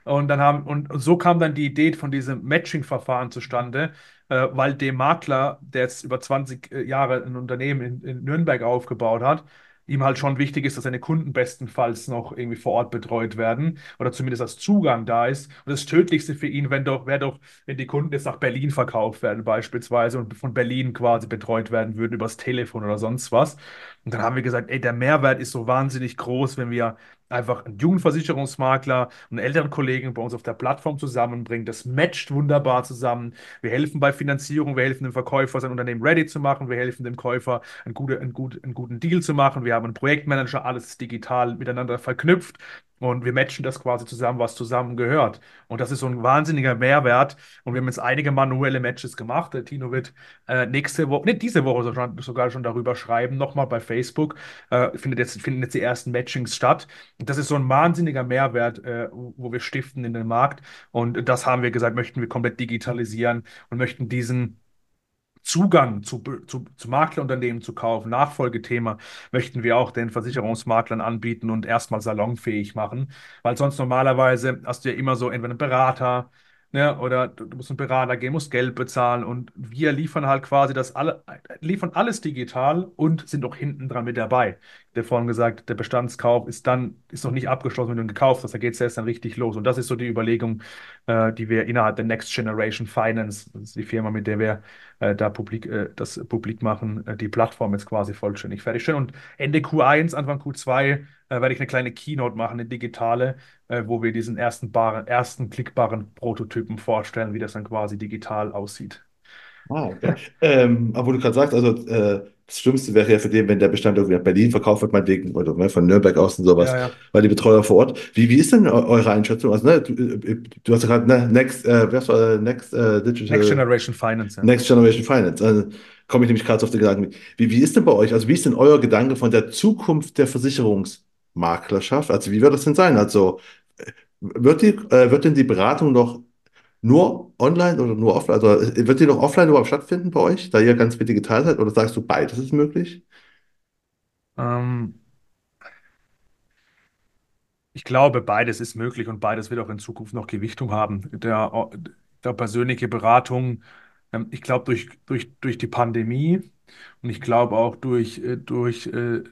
Und dann haben, und so kam dann die Idee von diesem Matching-Verfahren zustande, äh, weil dem Makler, der jetzt über 20 äh, Jahre ein Unternehmen in, in Nürnberg aufgebaut hat, ihm halt schon wichtig ist, dass seine Kunden bestenfalls noch irgendwie vor Ort betreut werden oder zumindest als Zugang da ist. Und das Tödlichste für ihn wenn doch, wäre doch, wenn die Kunden jetzt nach Berlin verkauft werden beispielsweise und von Berlin quasi betreut werden würden übers Telefon oder sonst was. Und dann haben wir gesagt, ey, der Mehrwert ist so wahnsinnig groß, wenn wir einfach einen jungen Versicherungsmakler und einen älteren Kollegen bei uns auf der Plattform zusammenbringen. Das matcht wunderbar zusammen. Wir helfen bei Finanzierung, wir helfen dem Verkäufer, sein Unternehmen ready zu machen, wir helfen dem Käufer, einen, gute, einen, gut, einen guten Deal zu machen. Wir haben einen Projektmanager, alles digital miteinander verknüpft. Und wir matchen das quasi zusammen, was zusammen gehört. Und das ist so ein wahnsinniger Mehrwert. Und wir haben jetzt einige manuelle Matches gemacht. Der Tino wird äh, nächste Woche, nicht diese Woche sogar, sogar schon darüber schreiben, nochmal bei Facebook. Äh, findet jetzt, finden jetzt die ersten Matchings statt. Und das ist so ein wahnsinniger Mehrwert, äh, wo wir stiften in den Markt. Und das haben wir gesagt, möchten wir komplett digitalisieren und möchten diesen Zugang zu, zu, zu Maklerunternehmen zu kaufen, Nachfolgethema, möchten wir auch den Versicherungsmaklern anbieten und erstmal salonfähig machen. Weil sonst normalerweise hast du ja immer so entweder einen Berater, ne, oder du musst einen Berater gehen, musst Geld bezahlen und wir liefern halt quasi das alle, liefern alles digital und sind auch hinten dran mit dabei. Der vorhin gesagt, der Bestandskauf ist dann, ist noch nicht abgeschlossen, wenn du ihn gekauft hast, da geht es erst dann richtig los. Und das ist so die Überlegung, äh, die wir innerhalb der Next Generation Finance, das ist die Firma, mit der wir äh, da publik, äh, das publik machen, äh, die Plattform jetzt quasi vollständig fertigstellen. Und Ende Q1, Anfang Q2 äh, werde ich eine kleine Keynote machen, eine digitale, äh, wo wir diesen ersten, baren, ersten klickbaren Prototypen vorstellen, wie das dann quasi digital aussieht. Ah, okay. Ähm, aber wo du gerade sagst, also das Schlimmste wäre ja für den, wenn der Bestand irgendwie nach Berlin verkauft wird, meinetwegen, oder ne, von Nürnberg aus und sowas, Ja, ja. weil die Betreuer vor Ort. Wie, wie ist denn eu- eure Einschätzung? Also, ne, du, äh, du hast ja gerade ne, Next, äh, was war, Next äh, Digital. Next Generation Finance, ja. Next Generation Finance. Also, komme ich nämlich gerade auf den Gedanken. Wie, wie ist denn bei euch, also wie ist denn euer Gedanke von der Zukunft der Versicherungsmaklerschaft? Also wie wird das denn sein? Also äh, wird die, äh, wird denn die Beratung noch nur online oder nur offline? Also äh, wird die noch offline überhaupt stattfinden bei euch, da ihr ganz viel digital seid? Oder sagst du, beides ist möglich? Ähm, Ich glaube, beides ist möglich und beides wird auch in Zukunft noch Gewichtung haben. Der, der persönliche Beratung, ähm, ich glaube, durch, durch, durch die Pandemie und ich glaube auch durch, äh, durch, äh,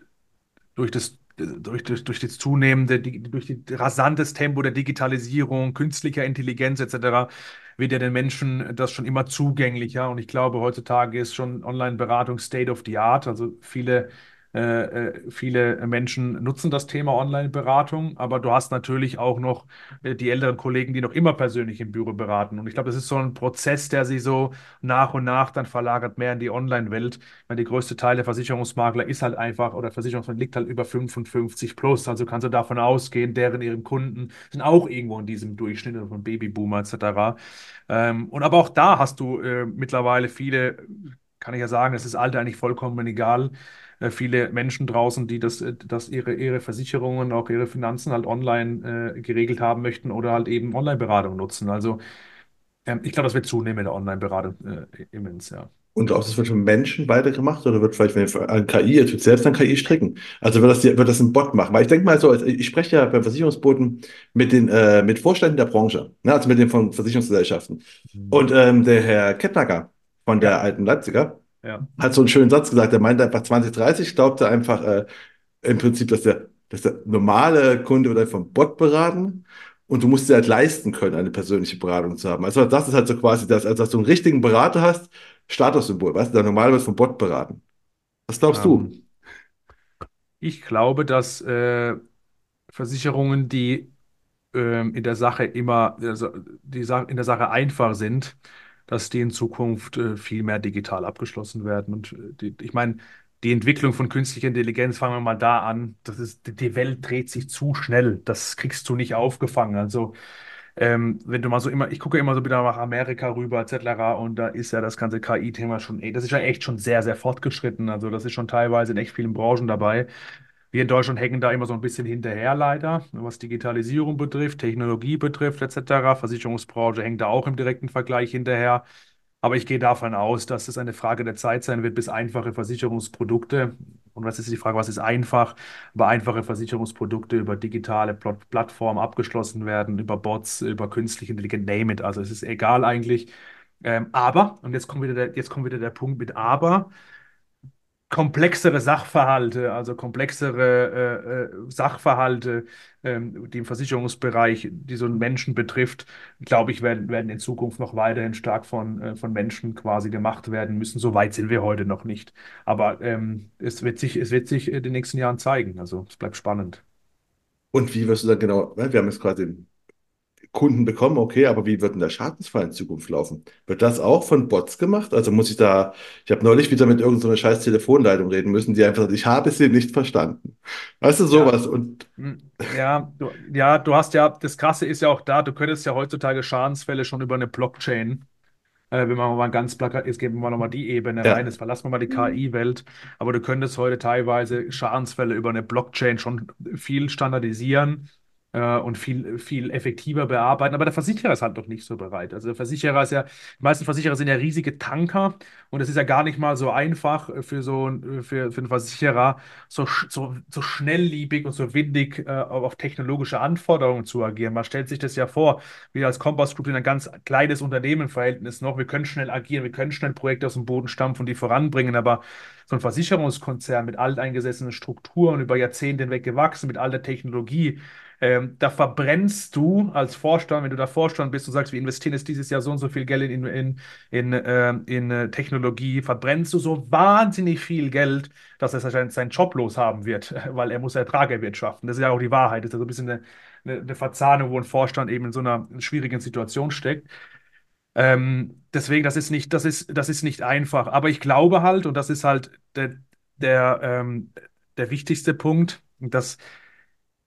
durch das, durch, durch, durch das zunehmende, durch die rasantes Tempo der Digitalisierung, künstlicher Intelligenz etc. wird ja den Menschen das schon immer zugänglicher. Und ich glaube, heutzutage ist schon Online-Beratung State of the Art. Also viele, äh, äh, viele Menschen nutzen das Thema Online-Beratung, aber du hast natürlich auch noch äh, die älteren Kollegen, die noch immer persönlich im Büro beraten. Und ich glaube, das ist so ein Prozess, der sich so nach und nach dann verlagert mehr in die Online-Welt weil der größte Teil der Versicherungsmakler ist halt einfach, oder Versicherungsmakler liegt halt über 55 plus. Also kannst du davon ausgehen, deren ihren Kunden sind auch irgendwo in diesem Durchschnitt also von Babyboomer etc. Ähm, und aber auch da hast du äh, mittlerweile viele, kann ich ja sagen, es ist Alter eigentlich vollkommen egal. Äh, viele Menschen draußen, die das, äh, dass ihre, ihre Versicherungen, auch ihre Finanzen halt online äh, geregelt haben möchten oder halt eben Online-Beratung nutzen. Also ähm, ich glaube, das wird zunehmen in der Online-Beratung äh, immens, ja. Und du, das wird von Menschen weitergemacht oder wird vielleicht, wenn an KI, jetzt wird selbst an KI stricken? Also wird das, wird das ein Bot machen? Weil ich denke mal so, also ich spreche ja beim Versicherungsboten mit den, äh, mit Vorständen der Branche, ne, also mit den von Versicherungsgesellschaften. Und ähm, der Herr Kettnacker von der alten Leipziger ja. hat so einen schönen Satz gesagt. Er meinte einfach 2030, glaubte einfach äh, im Prinzip, dass der, dass der normale Kunde wird einfach vom Bot beraten und du musst dir halt leisten können, eine persönliche Beratung zu haben. Also das ist halt so quasi das, also dass du einen richtigen Berater hast, Statussymbol, weißt du, der normale wird vom Bot beraten. Was glaubst du? Ähm, ich glaube, dass äh, Versicherungen, die ähm, in der Sache immer, also die Sa in der Sache einfach sind, dass die in Zukunft äh, viel mehr digital abgeschlossen werden. Und äh, die, ich meine, die Entwicklung von künstlicher Intelligenz, fangen wir mal da an, das ist, die Welt dreht sich zu schnell. Das kriegst du nicht aufgefangen. Also ähm, wenn du mal so immer, ich gucke immer so wieder nach Amerika rüber, etc. Und da ist ja das ganze KI-Thema schon, das ist ja echt schon sehr, sehr fortgeschritten. Also das ist schon teilweise in echt vielen Branchen dabei. Wir in Deutschland hängen da immer so ein bisschen hinterher, leider, was Digitalisierung betrifft, Technologie betrifft, etc. Versicherungsbranche hängt da auch im direkten Vergleich hinterher. Aber ich gehe davon aus, dass es eine Frage der Zeit sein wird, bis einfache Versicherungsprodukte, und was ist die Frage, was ist einfach, aber einfache Versicherungsprodukte über digitale Plat- Plattformen abgeschlossen werden, über Bots, über künstliche Intelligenz, name it. Also es ist egal eigentlich. Ähm, aber, und jetzt kommt wieder der, jetzt kommt wieder der Punkt mit aber, komplexere Sachverhalte, also komplexere äh, äh, Sachverhalte, ähm, die im Versicherungsbereich, die so einen Menschen betrifft, glaube ich, werden, werden in Zukunft noch weiterhin stark von, äh, von Menschen quasi gemacht werden müssen. So weit sind wir heute noch nicht. Aber ähm, es wird sich, es wird sich in den nächsten Jahren zeigen. Also es bleibt spannend. Und wie wirst du dann genau, ne, wir haben jetzt quasi Kunden bekommen, okay, aber wie wird denn der Schadensfall in Zukunft laufen? Wird das auch von Bots gemacht? Also muss ich da, ich habe neulich wieder mit irgendeiner scheiß Telefonleitung reden müssen, die einfach sagt, ich habe sie nicht verstanden. Weißt du, Ja, sowas. Und hm, ja, du, ja, du hast ja, das Krasse ist ja auch da, du könntest ja heutzutage Schadensfälle schon über eine Blockchain Äh, wenn man mal ganz plakat, jetzt geben wir nochmal die Ebene rein, ja, jetzt verlassen wir mal die KI-Welt, aber du könntest heute teilweise Schadensfälle über eine Blockchain schon viel standardisieren äh, und viel, viel effektiver bearbeiten, aber der Versicherer ist halt noch nicht so bereit. Also der Versicherer ist ja, die meisten Versicherer sind ja riesige Tanker und es ist ja gar nicht mal so einfach äh, für so ein, für, für einen Versicherer so, so, so schnellliebig und so windig äh, auf technologische Anforderungen zu agieren. Man stellt sich das ja vor, wir als Compass Group sind ein ganz kleines Unternehmenverhältnis noch. Wir können schnell agieren, wir können schnell Projekte aus dem Boden stampfen und die voranbringen, aber so ein Versicherungskonzern mit alteingesessenen Strukturen, über Jahrzehnte hinweg gewachsen, mit all der Technologie, ähm, da verbrennst du als Vorstand, wenn du da Vorstand bist und sagst, wir investieren jetzt dieses Jahr so und so viel Geld in, in, in, ähm, in äh, Technologie, verbrennst du so wahnsinnig viel Geld, dass er seinen Job loshaben wird, weil er muss Ertrag erwirtschaften. Das ist ja auch die Wahrheit. Das ist ja so ein bisschen eine, eine, eine Verzahnung, wo ein Vorstand eben in so einer schwierigen Situation steckt. Ähm, deswegen, das ist nicht, das ist, das ist nicht einfach. Aber ich glaube halt, und das ist halt der, der, ähm, der wichtigste Punkt, dass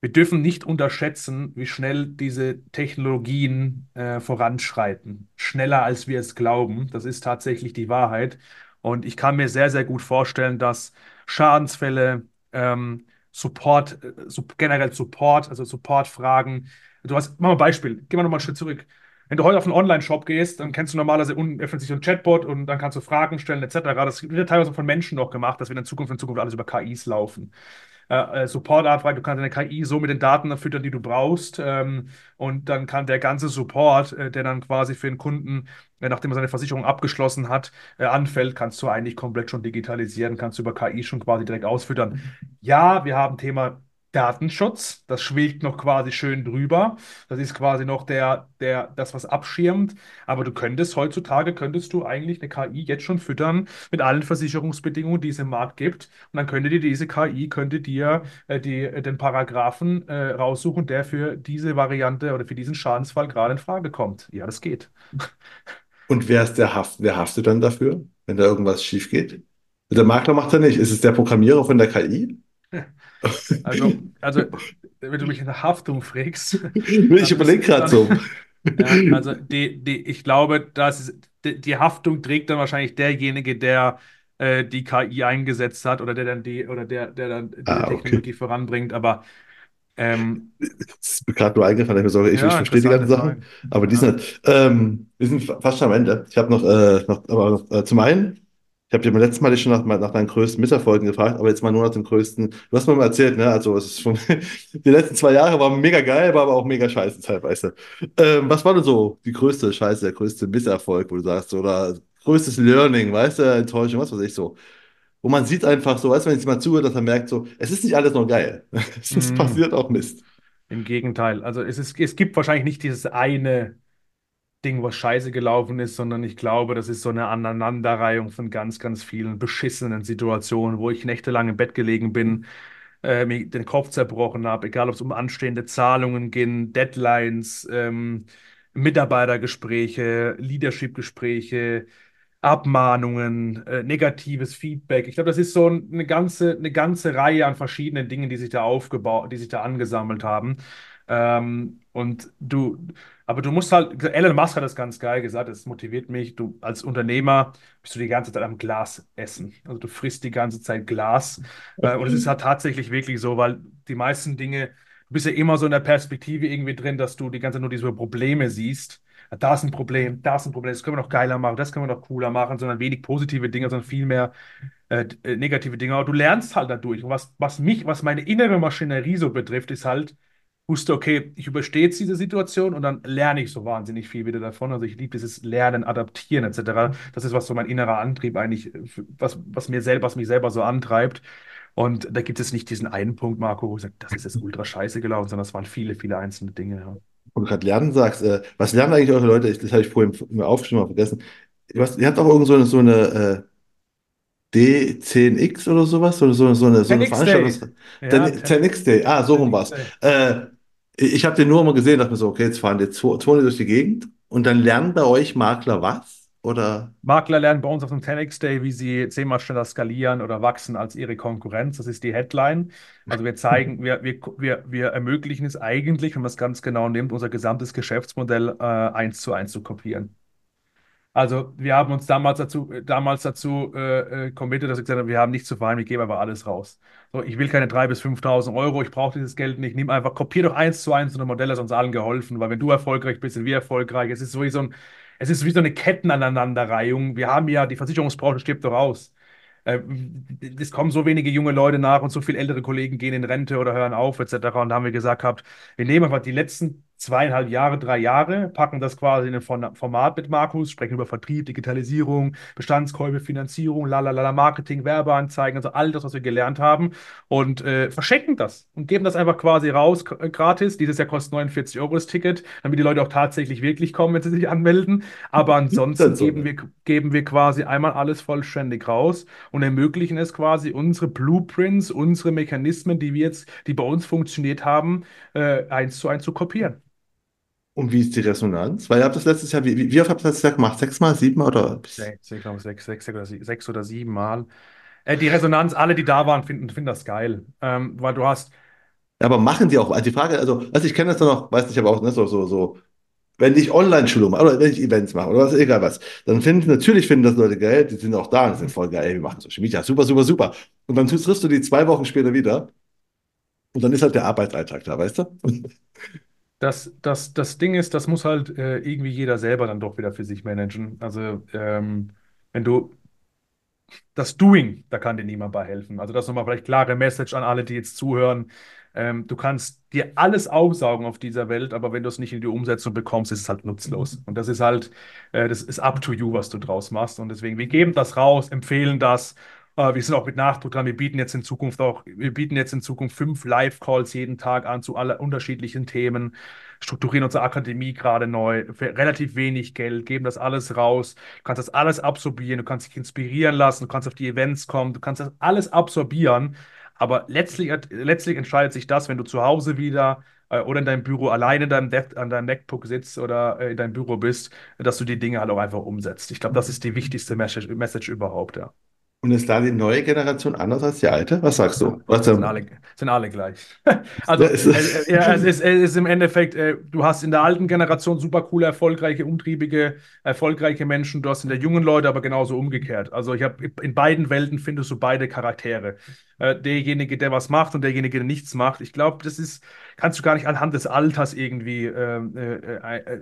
wir dürfen nicht unterschätzen, wie schnell diese Technologien äh, voranschreiten. Schneller, als wir es glauben. Das ist tatsächlich die Wahrheit. Und ich kann mir sehr, sehr gut vorstellen, dass Schadensfälle, ähm, Support, äh, sup- generell Support, also Supportfragen. Du hast, mach mal ein Beispiel. Geh mal noch mal einen Schritt zurück. Wenn du heute auf einen Online-Shop gehst, dann kennst du normalerweise öffnet sich ein Chatbot und dann kannst du Fragen stellen, etc. Das wird teilweise von Menschen noch gemacht, dass wir in Zukunft in Zukunft alles über KIs laufen äh, äh, Support-Anfrage, du kannst deine KI so mit den Daten füttern, die du brauchst. Ähm, und dann kann der ganze Support, äh, der dann quasi für den Kunden, äh, nachdem er seine Versicherung abgeschlossen hat, äh, anfällt, kannst du eigentlich komplett schon digitalisieren, kannst du über KI schon quasi direkt ausfüttern. Ja, wir haben Thema Datenschutz, das schwillt noch quasi schön drüber. Das ist quasi noch der, der, das, was abschirmt. Aber du könntest heutzutage, könntest du eigentlich eine KI jetzt schon füttern mit allen Versicherungsbedingungen, die es im Markt gibt. Und dann könnte dir diese KI, könnte dir äh, die, äh, den Paragraphen äh, raussuchen, der für diese Variante oder für diesen Schadensfall gerade in Frage kommt. Ja, das geht. und wer ist der Haft, wer haftet dann dafür, wenn da irgendwas schief geht? Der Makler macht er nicht. Ist es der Programmierer von der KI? Also, also, wenn du mich nach Haftung fragst, Ich überlege gerade so. ja, also die, die, ich glaube, dass die, die Haftung trägt dann wahrscheinlich derjenige, der äh, die KI eingesetzt hat oder der dann die oder der, der dann diese Ah, okay. Technologie voranbringt. Aber ähm, Das ist mir gerade nur eingefallen, ich, sorry, ich, ich ja, verstehe die ganzen Sachen, aber die Ja. sind halt, ähm, wir sind fa- fast schon am Ende. Ich habe noch, äh, noch, aber noch äh, zum einen, ich habe dir beim letzten Mal schon nach, nach deinen größten Misserfolgen gefragt, aber jetzt mal nur nach dem größten. Du hast mir mal erzählt, ne? Also es ist schon, die letzten zwei Jahre waren mega geil, war aber auch mega scheiße teilweise. Ähm, was war denn so die größte Scheiße, der größte Misserfolg, wo du sagst, oder größtes Learning, weißt du, Enttäuschung, was weiß ich so. Wo man sieht einfach so, weißt du, wenn jetzt mal zuhört, dass man merkt, so, es ist nicht alles nur geil. Es Mm, passiert auch Mist. Im Gegenteil. Also es ist, es gibt wahrscheinlich nicht dieses eine Ding, was scheiße gelaufen ist, sondern ich glaube, das ist so eine Aneinanderreihung von ganz, ganz vielen beschissenen Situationen, wo ich nächtelang im Bett gelegen bin, äh, mir den Kopf zerbrochen habe, egal ob es um anstehende Zahlungen ging, Deadlines, ähm, Mitarbeitergespräche, Leadership-Gespräche, Abmahnungen, äh, negatives Feedback. Ich glaube, das ist so eine ganze, eine ganze Reihe an verschiedenen Dingen, die sich da aufgebaut, die sich da angesammelt haben. Ähm, und du, aber du musst halt, Elon Musk hat das ganz geil gesagt, das motiviert mich. Du als Unternehmer bist du die ganze Zeit am Glas essen. Also du frisst die ganze Zeit Glas. Äh, und es ist halt tatsächlich wirklich so, weil die meisten Dinge, du bist ja immer so in der Perspektive irgendwie drin, dass du die ganze Zeit nur diese Probleme siehst. Da ist ein Problem, da ist ein Problem, das können wir noch geiler machen, das können wir noch cooler machen, sondern wenig positive Dinge, sondern viel mehr äh, äh, negative Dinge. Aber du lernst halt dadurch. Und was, was mich, was meine innere Maschinerie so betrifft, ist halt, wusste, okay, ich überstehe jetzt diese Situation und dann lerne ich so wahnsinnig viel wieder davon. Also ich liebe dieses Lernen, Adaptieren etc. Das ist, was so mein innerer Antrieb eigentlich, was, was mir selber, was mich selber so antreibt. Und da gibt es nicht diesen einen Punkt, Marco, wo ich sage, das ist jetzt ultra scheiße gelaufen, sondern es waren viele, viele einzelne Dinge. Ja. Und gerade Lernen sagst, äh, was lernen eigentlich eure Leute? Ich, das habe ich vorhin mir aufgeschrieben, aber vergessen. Hast, ihr habt auch irgend so eine, so eine äh, D10X oder sowas, oder so, so eine, so eine 10x Day. Veranstaltung. Ja, 10, 10X Day, ah, so rum 10x war's. Äh, ich habe den nur immer gesehen, dachte mir so, okay, jetzt fahren die zwei durch die Gegend und dann lernen bei euch Makler was? Oder? Makler lernen bei uns auf dem 10x Day, wie sie zehnmal schneller skalieren oder wachsen als ihre Konkurrenz. Das ist die Headline. Also wir zeigen, wir, wir, wir, wir ermöglichen es eigentlich, wenn man es ganz genau nimmt, unser gesamtes Geschäftsmodell äh, eins zu eins zu kopieren. Also wir haben uns damals dazu, damals dazu äh, äh, committed, dass wir gesagt haben, wir haben nichts zu verheimlichen, wir geben aber alles raus. So, ich will keine 3.000 bis 5.000 Euro, ich brauche dieses Geld nicht. Nimm einfach, kopier doch eins zu eins so ein Modell, das uns allen geholfen, weil wenn du erfolgreich bist, sind wir erfolgreich. Es ist so wie so ein, es ist wie so eine Kettenaneinanderreihung. Wir haben ja, die Versicherungsbranche stirbt doch aus. Äh, Es kommen so wenige junge Leute nach und so viele ältere Kollegen gehen in Rente oder hören auf, etc. Und da haben wir gesagt gehabt, wir nehmen einfach die letzten zweieinhalb Jahre, drei Jahre, packen das quasi in ein Form- Format mit Markus, sprechen über Vertrieb, Digitalisierung, Bestandskäufe, Finanzierung, lalala, Marketing, Werbeanzeigen, also all das, was wir gelernt haben und äh, verschenken das und geben das einfach quasi raus, äh, gratis. Dieses Jahr kostet 49 Euro das Ticket, damit die Leute auch tatsächlich wirklich kommen, wenn sie sich anmelden. Aber ansonsten so, geben wir, geben wir quasi einmal alles vollständig raus und ermöglichen es quasi, unsere Blueprints, unsere Mechanismen, die wir jetzt, die bei uns funktioniert haben, äh, eins zu eins zu kopieren. Und wie ist die Resonanz? Weil ihr habt das letztes Jahr, wie, wie oft habt ihr das letztes Jahr gemacht? Sechsmal, siebenmal oder? Sechs, ich glaube, sechs, sechs, oder sie- sechs oder sieben Mal. Äh, die Resonanz, alle, die da waren, finden, finden das geil. Ähm, weil du hast, Aber machen die auch, also die Frage, also, also ich kenne das doch noch, weiß nicht, aber auch, ne, so, so, so, wenn ich Online-Schulung mache oder wenn ich Events mache oder was, egal was, dann finden, natürlich finden das Leute geil, die sind auch da und sind voll geil, ey, wir machen Social Media, super, super, super. Und dann triffst du die zwei Wochen später wieder und dann ist halt der Arbeitsalltag da, weißt du? Das, das, das Ding ist, das muss halt äh, irgendwie jeder selber dann doch wieder für sich managen. Also, ähm, wenn du das Doing, da kann dir niemand bei helfen. Also das nochmal vielleicht klare Message an alle, die jetzt zuhören. Ähm, du kannst dir alles aufsaugen auf dieser Welt, aber wenn du es nicht in die Umsetzung bekommst, ist es halt nutzlos. Und das ist halt, äh, das ist up to you, was du draus machst. Und deswegen, wir geben das raus, empfehlen das. Äh, wir sind auch mit Nachdruck dran. Wir bieten jetzt in Zukunft auch, wir bieten jetzt in Zukunft fünf Live-Calls jeden Tag an zu aller unterschiedlichen Themen, strukturieren unsere Akademie gerade neu, für relativ wenig Geld, geben das alles raus. Du kannst das alles absorbieren, du kannst dich inspirieren lassen, du kannst auf die Events kommen, du kannst das alles absorbieren. Aber letztlich, letztlich entscheidet sich das, wenn du zu Hause wieder äh, oder in deinem Büro alleine in deinem Desk, an deinem MacBook sitzt oder äh, in deinem Büro bist, dass du die Dinge halt auch einfach umsetzt. Ich glaube, das ist die wichtigste Message, Message überhaupt, ja. Und ist da die neue Generation anders als die alte? Was sagst du? Was, Sind alle, sind alle gleich. Also, ja, ist, äh, äh, ja, es ist, es ist im Endeffekt, äh, du hast in der alten Generation super coole, erfolgreiche, umtriebige, erfolgreiche Menschen. Du hast in der jungen Leute aber genauso umgekehrt. Also, ich habe in beiden Welten findest du beide Charaktere. Derjenige, der was macht und derjenige, der nichts macht. Ich glaube, das ist, kannst du gar nicht anhand des Alters irgendwie ähm, äh, äh, äh,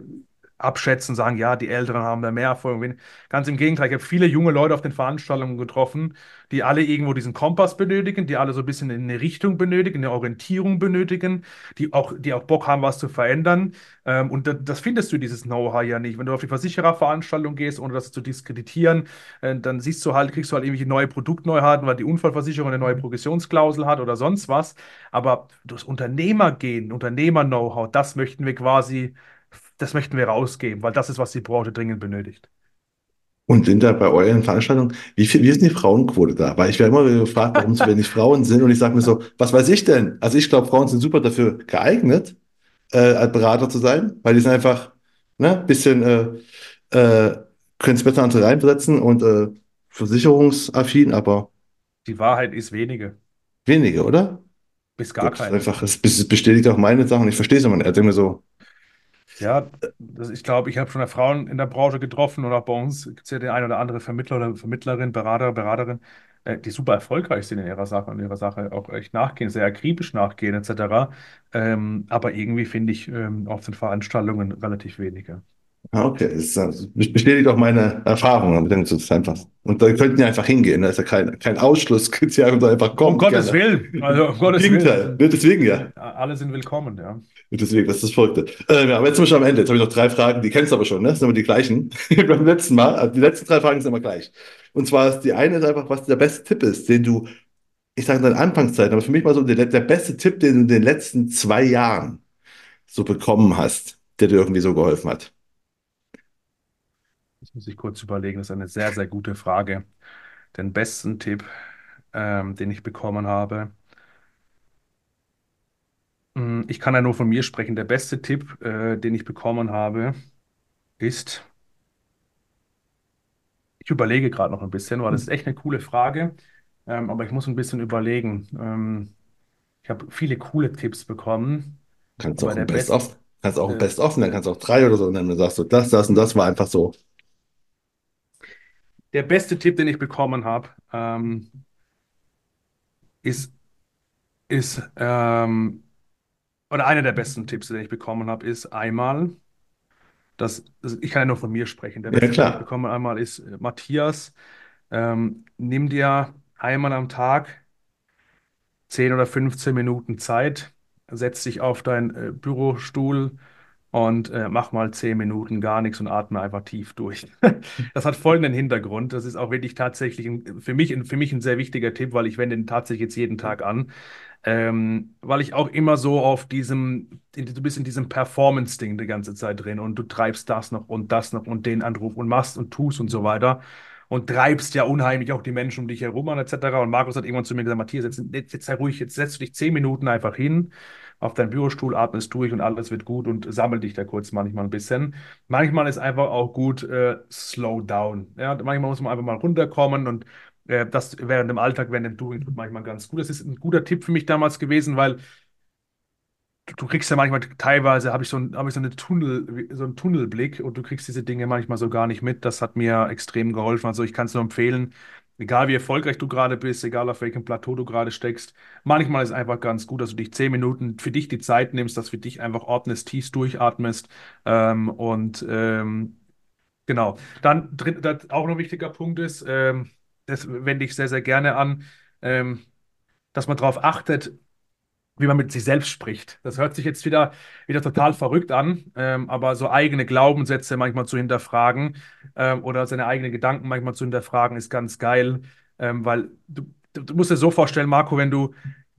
abschätzen, sagen, ja, die Älteren haben da mehr Erfolg. Ganz im Gegenteil, ich habe viele junge Leute auf den Veranstaltungen getroffen, die alle irgendwo diesen Kompass benötigen, die alle so ein bisschen eine Richtung benötigen, eine Orientierung benötigen, die auch, die auch Bock haben, was zu verändern. Ähm, und da, das findest du, dieses Know-how ja nicht. Wenn du auf die Versichererveranstaltung gehst, ohne das zu diskreditieren, äh, dann siehst du halt, kriegst du halt irgendwelche neue Produktneuheiten, weil die Unfallversicherung eine neue Progressionsklausel hat oder sonst was. Aber das Unternehmergehen, Unternehmer-Know-how, das möchten wir quasi das möchten wir rausgeben, weil das ist, was die Branche dringend benötigt. und sind da bei euren Veranstaltungen, wie viel, wie ist die Frauenquote da? Weil ich werde immer gefragt, warum so wenig Frauen sind und ich sage mir so, was weiß ich denn? Also ich glaube, Frauen sind super dafür geeignet, äh, als Berater zu sein, weil die sind einfach, ne, bisschen, äh, äh, können es besser andere reinsetzen und äh, versicherungsaffin, aber Die Wahrheit ist wenige, wenige, oder? bis gar Das ist keine. einfach, es es bestätigt auch meine Sachen. Ich verstehe es immer nicht. Ich denke mir so, Ja, das, ich glaube, ich habe schon Frauen in der Branche getroffen auch bei uns gibt es ja den ein oder andere Vermittler oder Vermittlerin, Berater, Beraterin, äh, die super erfolgreich sind in ihrer Sache und ihrer Sache auch echt nachgehen, sehr akribisch nachgehen etc. Ähm, aber irgendwie finde ich ähm, auf den Veranstaltungen relativ wenige. Ah, okay. Das, das bestätigt auch meine Erfahrungen. Aber dann ist einfach. Und da könnten ja einfach hingehen. Da ist ja kein, kein Ausschlusskriterium, da einfach Um kommt Gottes gerne. Willen, also um Gottes Gegenteil. Willen. Deswegen ja. Alle sind willkommen, ja. Deswegen, das ist das Verrückte. Äh, ja, aber jetzt sind wir schon am Ende. Jetzt habe ich noch drei Fragen, die kennst du aber schon, ne? Das sind aber die gleichen. Beim letzten Mal. Also die letzten drei Fragen sind immer gleich. Und zwar ist die eine ist einfach, was der beste Tipp ist, den du, ich sage in deiner Anfangszeit, aber für mich mal so der, der beste Tipp, den du in den letzten zwei Jahren so bekommen hast, der dir irgendwie so geholfen hat. Das muss ich kurz überlegen. Das ist eine sehr, sehr gute Frage. Den besten Tipp, ähm, den ich bekommen habe. Mm, Ich kann ja nur von mir sprechen. Der beste Tipp, äh, den ich bekommen habe, ist, ich überlege gerade noch ein bisschen, weil das ist echt eine coole Frage, ähm, aber ich muss ein bisschen überlegen. Ähm, ich habe viele coole Tipps bekommen, Kannst aber auch der ein best, Best-of, kannst auch ein äh, Best-of, dann kannst du auch drei oder so, und dann sagst du, das, das und das war einfach so. Der beste Tipp, den ich bekommen habe, ähm, ist, ist ähm, oder einer der besten Tipps, den ich bekommen habe, ist einmal, dass, also ich kann ja nur von mir sprechen. Der Ja, beste Tipp, den ich klar. bekommen einmal ist, äh, Matthias, ähm, nimm dir einmal am Tag 10 oder 15 Minuten Zeit, setz dich auf deinen äh, Bürostuhl und äh, mach mal 10 Minuten gar nichts und atme einfach tief durch. Das hat folgenden Hintergrund. Das ist auch wirklich tatsächlich ein, für mich, für mich ein sehr wichtiger Tipp, weil ich wende den tatsächlich jetzt jeden Tag an. Ähm, weil ich auch immer so auf diesem, in, du bist in diesem Performance-Ding die ganze Zeit drin und du treibst das noch und das noch und den Anruf und machst und tust und so weiter und treibst ja unheimlich auch die Menschen um dich herum an etc. Und Markus hat irgendwann zu mir gesagt, Matthias, jetzt, jetzt sei ruhig, jetzt setzt du dich zehn Minuten einfach hin auf deinen Bürostuhl, atmest durch und alles wird gut und sammel dich da kurz manchmal ein bisschen. Manchmal ist einfach auch gut, äh, slow down. Ja, manchmal muss man einfach mal runterkommen und äh, das während dem Alltag, während dem Doing tut manchmal ganz gut. Das ist ein guter Tipp für mich damals gewesen, weil du, kriegst ja manchmal, teilweise habe ich so, ein, hab ich so, eine Tunnel, so einen Tunnelblick und du kriegst diese Dinge manchmal so gar nicht mit. Das hat mir extrem geholfen. Also ich kann es nur empfehlen, egal wie erfolgreich du gerade bist, egal auf welchem Plateau du gerade steckst, manchmal ist es einfach ganz gut, dass du dich zehn Minuten für dich die Zeit nimmst, dass für dich einfach ordnest, tief durchatmest ähm, und ähm, genau. Dann drin, das auch noch ein wichtiger Punkt ist, ähm, das wende ich sehr, sehr gerne an, ähm, dass man darauf achtet, wie man mit sich selbst spricht. Das hört sich jetzt wieder, wieder total verrückt an, ähm, aber so eigene Glaubenssätze manchmal zu hinterfragen ähm, oder seine eigenen Gedanken manchmal zu hinterfragen, ist ganz geil, ähm, weil du, du, musst dir so vorstellen, Marco, wenn du,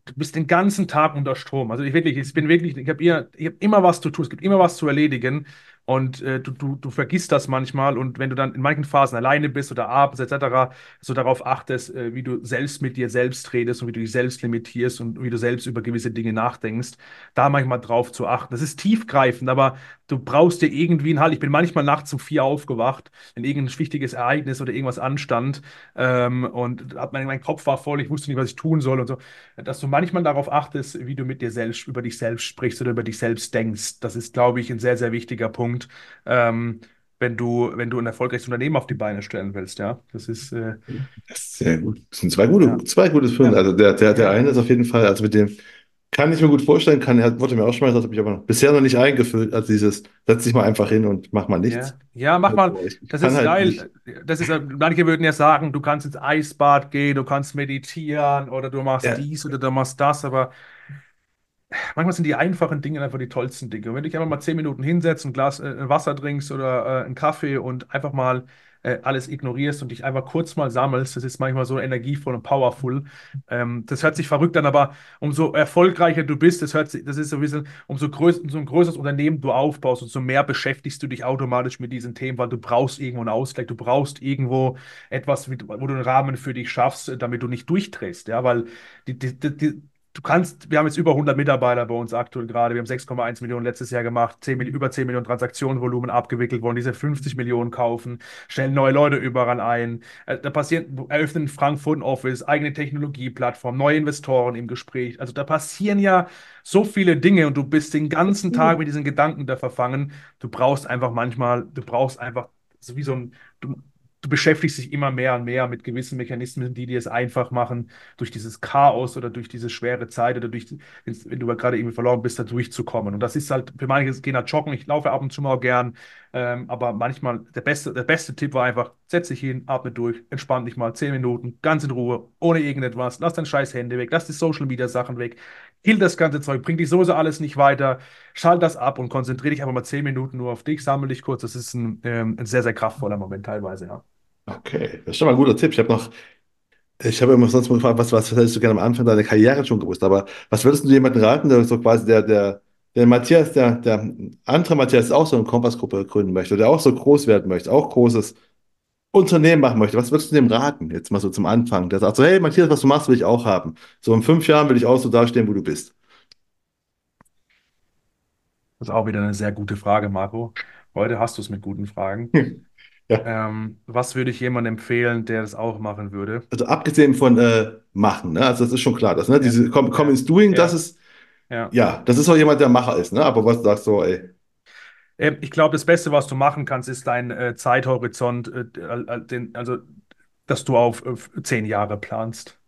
du bist den ganzen Tag unter Strom. Also ich wirklich, ich bin wirklich, ich habe hab immer was zu tun, es gibt immer was zu erledigen. Und äh, du, du, du vergisst das manchmal und wenn du dann in manchen Phasen alleine bist oder abends etc., so darauf achtest, äh, wie du selbst mit dir selbst redest und wie du dich selbst limitierst und wie du selbst über gewisse Dinge nachdenkst, da manchmal drauf zu achten. Das ist tiefgreifend, aber du brauchst dir irgendwie einen Halt. Ich bin manchmal nachts um vier aufgewacht, wenn irgendein wichtiges Ereignis oder irgendwas anstand ähm, und mein, mein Kopf war voll, ich wusste nicht, was ich tun soll und so, dass du manchmal darauf achtest, wie du mit dir selbst, über dich selbst sprichst oder über dich selbst denkst. Das ist, glaube ich, ein sehr, sehr wichtiger Punkt. Ähm, wenn du, wenn du ein erfolgreiches Unternehmen auf die Beine stellen willst, ja. Das ist, äh, Das ist sehr gut. Das sind zwei gute, ja, zwei gute Filme. ja, Also der, der, der eine ist auf jeden Fall, also mit dem kann ich mir gut vorstellen, kann, er wurde mir auch schon mal gesagt, habe ich aber noch, bisher noch nicht eingefüllt, als dieses, setz dich mal einfach hin und mach mal nichts. ja. Ja, mach mal, Also ich das ist halt nicht. geil. Das ist, äh, manche würden ja sagen, du kannst ins Eisbad gehen, du kannst meditieren oder du machst Ja, dies oder du machst das, aber manchmal sind die einfachen Dinge einfach die tollsten Dinge. Und wenn du dich einfach mal zehn Minuten hinsetzt, ein Glas äh, Wasser trinkst oder äh, einen Kaffee und einfach mal äh, alles ignorierst und dich einfach kurz mal sammelst, das ist manchmal so energievoll und powerful. Ähm, das hört sich verrückt an, aber umso erfolgreicher du bist, das hört sich, das ist so ein bisschen, umso größer, umso ein größeres Unternehmen du aufbaust, umso mehr beschäftigst du dich automatisch mit diesen Themen, weil du brauchst irgendwo einen Ausgleich, du brauchst irgendwo etwas, wo du einen Rahmen für dich schaffst, damit du nicht durchdrehst, ja, weil die, die, die Du kannst, wir haben jetzt über 100 Mitarbeiter bei uns aktuell gerade. Wir haben 6,1 Millionen letztes Jahr gemacht, 10, Mil- über 10 Millionen Transaktionenvolumen abgewickelt, wollen diese 50 Millionen kaufen, stellen neue Leute überall ein. Äh, Da passieren, eröffnen in Frankfurt ein Office, eigene Technologieplattform, neue Investoren im Gespräch. Also da passieren ja so viele Dinge und du bist den ganzen Tag mit diesen Gedanken da verfangen. Du brauchst einfach manchmal, du brauchst einfach so wie so ein, du, du beschäftigst dich immer mehr und mehr mit gewissen Mechanismen, die dir es einfach machen, durch dieses Chaos oder durch diese schwere Zeit oder durch, wenn du gerade irgendwie verloren bist, da durchzukommen. Und das ist halt, für manche gehen halt joggen, ich laufe ab und zu mal gern, ähm, aber manchmal, der beste, der beste Tipp war einfach, setz dich hin, atme durch, entspann dich mal, zehn Minuten, ganz in Ruhe, ohne irgendetwas, lass deine scheiß Hände weg, lass die Social Media Sachen weg, kill das ganze Zeug, bringt dich sowieso alles nicht weiter, schalt das ab und konzentriere dich einfach mal zehn Minuten nur auf dich, sammle dich kurz, das ist ein, ähm, ein sehr, sehr kraftvoller Moment teilweise, ja. Okay, das ist schon mal ein guter Tipp. Ich habe noch, ich habe immer sonst mal gefragt, was, was hättest du gerne am Anfang deiner Karriere schon gewusst? Aber was würdest du jemandem raten, der so quasi der, der, der Matthias, der, der andere Matthias auch so eine Kompassgruppe gründen möchte, der auch so groß werden möchte, auch großes Unternehmen machen möchte, was würdest du dem raten? Jetzt mal so zum Anfang. Der sagt so, hey Matthias, was du machst, will ich auch haben. So in fünf Jahren will ich auch so dastehen, wo du bist. Das ist auch wieder eine sehr gute Frage, Marco. Heute hast du es mit guten Fragen. Ja. Ähm, was würde ich jemandem empfehlen, der das auch machen würde? Also abgesehen von äh, machen, ne? Also das ist schon klar, dass, ne? Ja, Diese Come, come ja, ins Doing, das ja, ist, ja. ja, das ist auch jemand, der Macher ist, ne? Aber was sagst du, ey? Ähm, Ich glaube, das Beste, was du machen kannst, ist dein äh, Zeithorizont, äh, äh, den, also, dass du auf äh, zehn Jahre planst.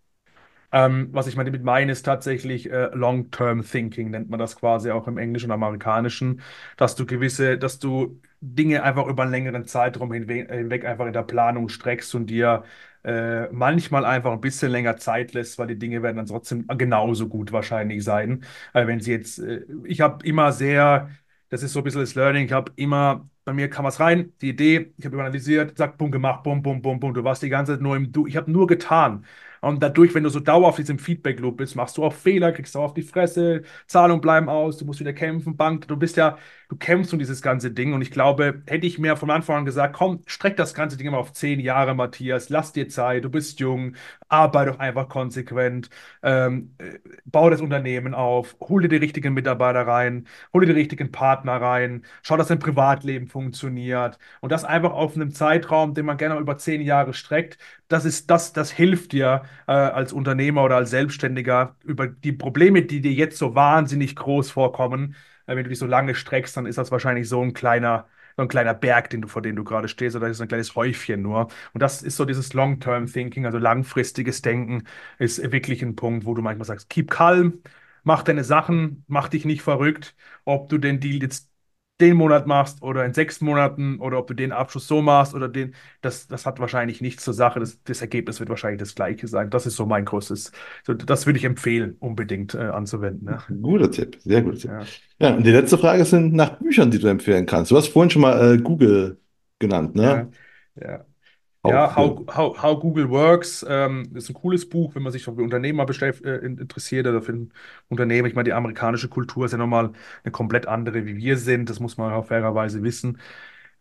Ähm, was ich damit meine, ist tatsächlich äh, Long-Term Thinking, nennt man das quasi auch im Englischen und Amerikanischen, dass du gewisse, dass du Dinge einfach über einen längeren Zeitraum hinweg, hinweg einfach in der Planung streckst und dir äh, manchmal einfach ein bisschen länger Zeit lässt, weil die Dinge werden dann trotzdem genauso gut wahrscheinlich sein. Äh, wenn sie jetzt, äh, ich habe immer sehr, das ist so ein bisschen das Learning, ich habe immer, bei mir kam was rein, die Idee, ich habe überanalysiert, zack, bumm, gemacht, bumm, bumm, bumm, bumm, du warst die ganze Zeit nur im Du, ich habe nur getan. Und dadurch, wenn du so dauerhaft in diesem Feedback-Loop bist, machst du auch Fehler, kriegst du auf die Fresse, Zahlungen bleiben aus, du musst wieder kämpfen, Bank, du bist ja, du kämpfst um dieses ganze Ding. Und ich glaube, hätte ich mir von Anfang an gesagt, komm, streck das ganze Ding immer auf zehn Jahre, Matthias, lass dir Zeit, du bist jung, arbeite doch einfach konsequent, ähm, äh, bau das Unternehmen auf, hol dir die richtigen Mitarbeiter rein, hol dir die richtigen Partner rein, schau, dass dein Privatleben funktioniert. Und das einfach auf einem Zeitraum, den man gerne über zehn Jahre streckt das ist das, das hilft dir äh, als Unternehmer oder als Selbstständiger über die Probleme, die dir jetzt so wahnsinnig groß vorkommen. Äh, wenn du dich so lange streckst, dann ist das wahrscheinlich so ein kleiner, so ein kleiner Berg, den du, vor dem du gerade stehst, oder ist so ein kleines Häufchen nur. Und das ist so dieses Long-Term-Thinking, also langfristiges Denken, ist wirklich ein Punkt, wo du manchmal sagst, keep calm, mach deine Sachen, mach dich nicht verrückt, ob du den Deal jetzt den Monat machst oder in sechs Monaten oder ob du den Abschluss so machst oder den, das, das hat wahrscheinlich nichts zur Sache. Das, das Ergebnis wird wahrscheinlich das gleiche sein. Das ist so mein größtes, so, das würde ich empfehlen, unbedingt äh, anzuwenden. Ne? Guter Tipp, sehr guter Tipp. Ja, Ja, und die letzte Frage sind nach Büchern, die du empfehlen kannst. Du hast vorhin schon mal äh, Google genannt, ja, ne? ja. Auch Ja. How, How, How Google Works ähm, ist ein cooles Buch, wenn man sich für Unternehmer äh, in- interessiert oder für ein Unternehmen. Ich meine, die amerikanische Kultur ist ja nochmal eine komplett andere, wie wir sind. Das muss man auch fairerweise wissen.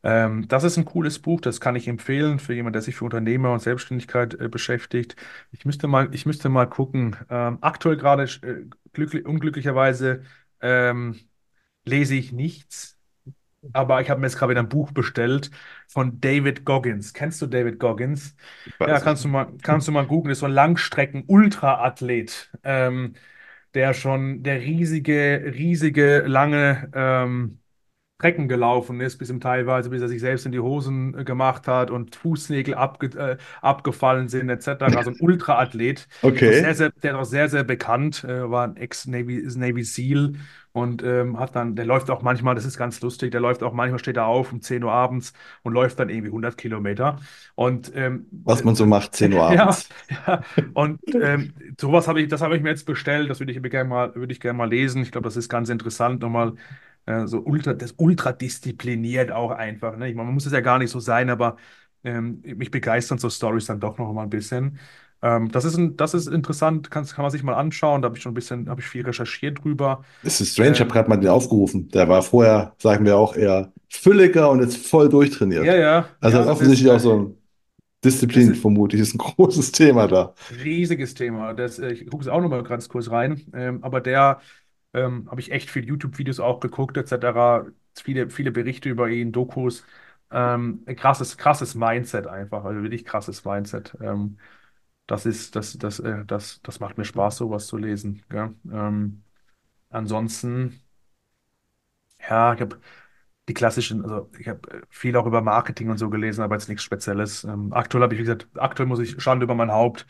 Ähm, das ist ein cooles Buch, das kann ich empfehlen für jemanden, der sich für Unternehmer und Selbstständigkeit äh, beschäftigt. Ich müsste mal, ich müsste mal gucken. Ähm, aktuell gerade äh, glücklich, unglücklicherweise ähm, lese ich nichts. Aber ich habe mir jetzt gerade wieder ein Buch bestellt von David Goggins. Kennst du David Goggins? Ja, kannst du mal, kannst du mal googeln. Ist so ein Langstrecken-Ultraathlet, ähm, der schon der riesige, riesige, lange ähm, Strecken gelaufen ist, bis ihm teilweise, bis er sich selbst in die Hosen äh, gemacht hat und Fußnägel abge äh, abgefallen sind, etc. So ein Ultraathlet. So sehr, Okay. sehr, der ist auch sehr, sehr bekannt, äh, war ein Ex-Navy Navy SEAL und ähm, hat dann, der läuft auch manchmal, das ist ganz lustig, der läuft auch manchmal, steht er auf um 10 Uhr abends und läuft dann irgendwie 100 Kilometer. Und ähm, Was man so macht, 10 Uhr ja, abends. ja, und ähm, sowas habe ich, das habe ich mir jetzt bestellt, das würde ich gerne mal, würde ich gerne mal lesen. Ich glaube, das ist ganz interessant, nochmal äh, so ultra, das ultra diszipliniert auch einfach. Ne? Ich meine, man muss es ja gar nicht so sein, aber ähm, mich begeistern so Stories dann doch noch mal ein bisschen. Ähm, das ist ein, das ist interessant, kann, kann man sich mal anschauen. Da habe ich schon ein bisschen, habe ich viel recherchiert drüber. Das ist strange, ich habe Ähm, gerade mal den aufgerufen. Der war vorher, sagen wir auch, eher fülliger und jetzt voll ja, durchtrainiert. ja, Also hat ja, das, offensichtlich auch äh, so ein Disziplin, ist vermutlich, ist ein großes Thema da. Riesiges Thema. Das, äh, ich gucke es auch nochmal ganz kurz rein. Ähm, aber der ähm, habe ich echt viele YouTube-Videos auch geguckt, etc. Viele, viele Berichte über ihn, Dokus. Ähm, krasses, krasses Mindset einfach. Also wirklich krasses Mindset. Ähm, das ist, das, das, äh, das, das macht mir Spaß, sowas zu lesen. Ähm, ansonsten, ja, ich habe die klassischen, also ich habe viel auch über Marketing und so gelesen, aber jetzt nichts Spezielles. Ähm, aktuell habe ich, wie gesagt, aktuell muss ich Schande über mein Haupt,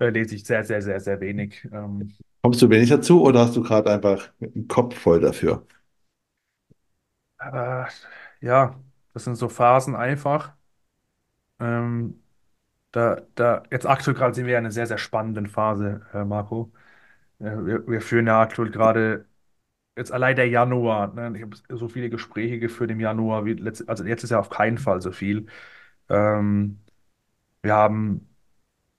äh, lese ich sehr, sehr, sehr, sehr wenig. Ähm, Kommst du wenig dazu oder hast du gerade einfach einen Kopf voll dafür? äh, ja, das sind so Phasen einfach. Ähm, da, da, jetzt aktuell gerade sind wir ja in einer sehr, sehr spannenden Phase, äh, Marco. Äh, wir, wir führen ja aktuell gerade jetzt allein der Januar, ne? Ich habe so viele Gespräche geführt im Januar, wie letzt, also jetzt ist ja auf keinen Fall so viel. Ähm, wir haben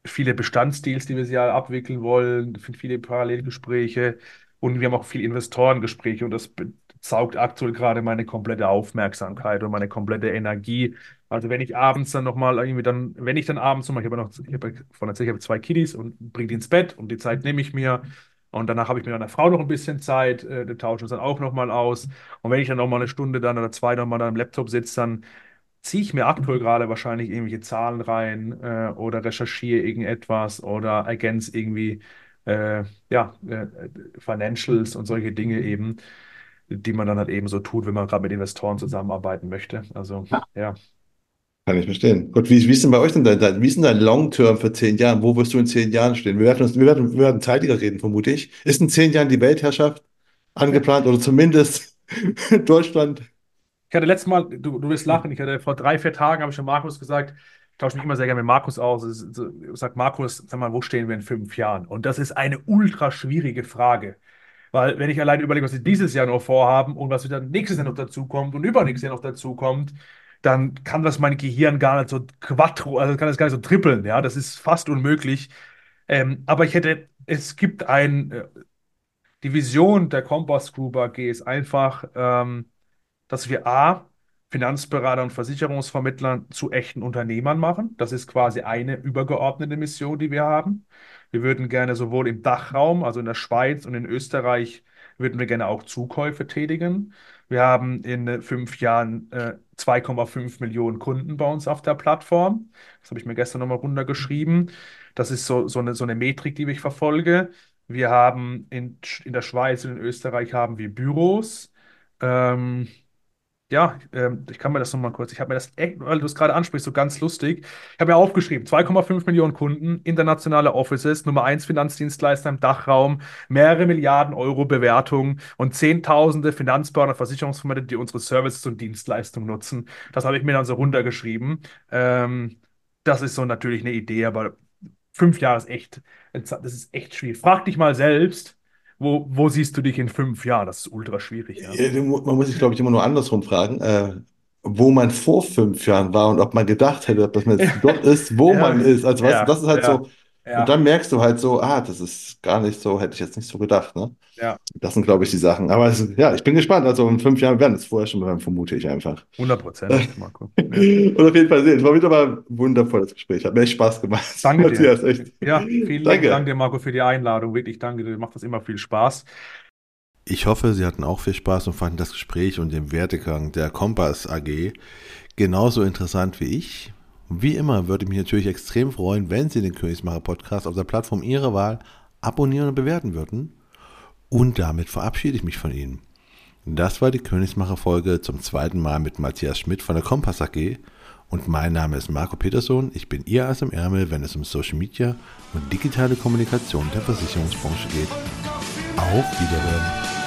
viele Bestandsdeals, die wir dieses Jahr abwickeln wollen, viele Parallelgespräche und wir haben auch viele Investorengespräche und das saugt aktuell gerade meine komplette Aufmerksamkeit und meine komplette Energie. Also wenn ich abends dann nochmal irgendwie dann, wenn ich dann abends nochmal, ich habe noch, ich habe von ich habe zwei Kiddies und bringe die ins Bett und die Zeit nehme ich mir. Und danach habe ich mit meiner Frau noch ein bisschen Zeit, äh, tauschen uns dann auch nochmal aus. Und wenn ich dann nochmal eine Stunde dann oder zwei nochmal am Laptop sitze, dann ziehe ich mir aktuell gerade wahrscheinlich irgendwelche Zahlen rein äh, oder recherchiere irgendetwas oder ergänze irgendwie äh, ja, äh, Financials und solche Dinge eben, die man dann halt eben so tut, wenn man gerade mit Investoren zusammenarbeiten möchte. Also ja. Kann ich verstehen. Gut, wie, wie ist denn bei euch denn dein, wie ist denn dein Long-Term für zehn Jahren? Wo wirst du in zehn Jahren stehen? Wir werden, uns, wir werden, wir werden zeitiger reden, vermute ich. Ist in zehn Jahren die Weltherrschaft angeplant oder zumindest Deutschland Ich hatte letztes Mal, du, du wirst lachen, ich hatte vor drei, vier Tagen, habe ich schon Markus gesagt, ich tausche mich immer sehr gerne mit Markus aus. Ich sage, Markus, sag mal, wo stehen wir in fünf Jahren? Und das ist eine ultra schwierige Frage. Weil, wenn ich allein überlege, was wir dieses Jahr noch vorhaben und was dann nächstes Jahr noch dazukommt und übernächstes Jahr noch dazukommt, dann kann das mein Gehirn gar nicht so quattro, also kann das gar nicht so trippeln. Ja, das ist fast unmöglich. Ähm, aber ich hätte, es gibt ein, äh, die Vision der Compass Group AG ist einfach, ähm, dass wir A, Finanzberater und Versicherungsvermittler zu echten Unternehmern machen. Das ist quasi eine übergeordnete Mission, die wir haben. Wir würden gerne sowohl im Dachraum, also in der Schweiz und in Österreich, würden wir gerne auch Zukäufe tätigen. Wir haben in äh, fünf Jahren äh, 2,5 Millionen Kunden bei uns auf der Plattform. Das habe ich mir gestern nochmal runtergeschrieben. Das ist so, so eine, so eine Metrik, die ich verfolge. Wir haben in, in der Schweiz und in Österreich haben wir Büros. Ähm, ja, ähm, ich kann mir das nochmal kurz. Ich habe mir das weil du es gerade ansprichst, so ganz lustig. Ich habe mir aufgeschrieben: 2,5 Millionen Kunden, internationale Offices, Nummer 1 Finanzdienstleister im Dachraum, mehrere Milliarden Euro Bewertung und Zehntausende Finanzberater, Versicherungsvermittler, die unsere Services und Dienstleistungen nutzen. Das habe ich mir dann so runtergeschrieben. Ähm, das ist so natürlich eine Idee, aber fünf Jahre ist echt, das ist echt schwierig. Frag dich mal selbst wo, wo siehst du dich in fünf Jahren? Das ist ultra schwierig. Ja. Man muss sich, glaube ich, immer nur andersrum fragen, äh, wo man vor fünf Jahren war und ob man gedacht hätte, dass man jetzt dort ist, wo ja. man ist. Also, weißt, das ist halt so. Und dann merkst du halt so, ah, das ist gar nicht so, hätte ich jetzt nicht so gedacht. Ne? Ja. Das sind, glaube ich, die Sachen. Aber es, ja, ich bin gespannt. Also in fünf Jahren werden es vorher schon mal, vermute ich einfach. 100 Prozent, Marco. Ja. Und auf jeden Fall sehen. Es war wieder mal ein wundervolles Gespräch. Hat mir echt Spaß gemacht. Danke Matthias, dir. Echt. Ja, vielen danke. Dank dir, Marco, für die Einladung. Wirklich danke dir. Macht das immer viel Spaß. Ich hoffe, Sie hatten auch viel Spaß und fanden das Gespräch und den Werdegang der Kompass AG genauso interessant wie ich. Wie immer würde ich mich natürlich extrem freuen, wenn Sie den Königsmacher Podcast auf der Plattform Ihrer Wahl abonnieren und bewerten würden. Und damit verabschiede ich mich von Ihnen. Das war die Königsmacher Folge zum zweiten Mal mit Matthias Schmidt von der Kompass AG. Und mein Name ist Marco Peterson. Ich bin Ihr Ass im Ärmel, wenn es um Social Media und digitale Kommunikation der Versicherungsbranche geht. Auf Wiedersehen.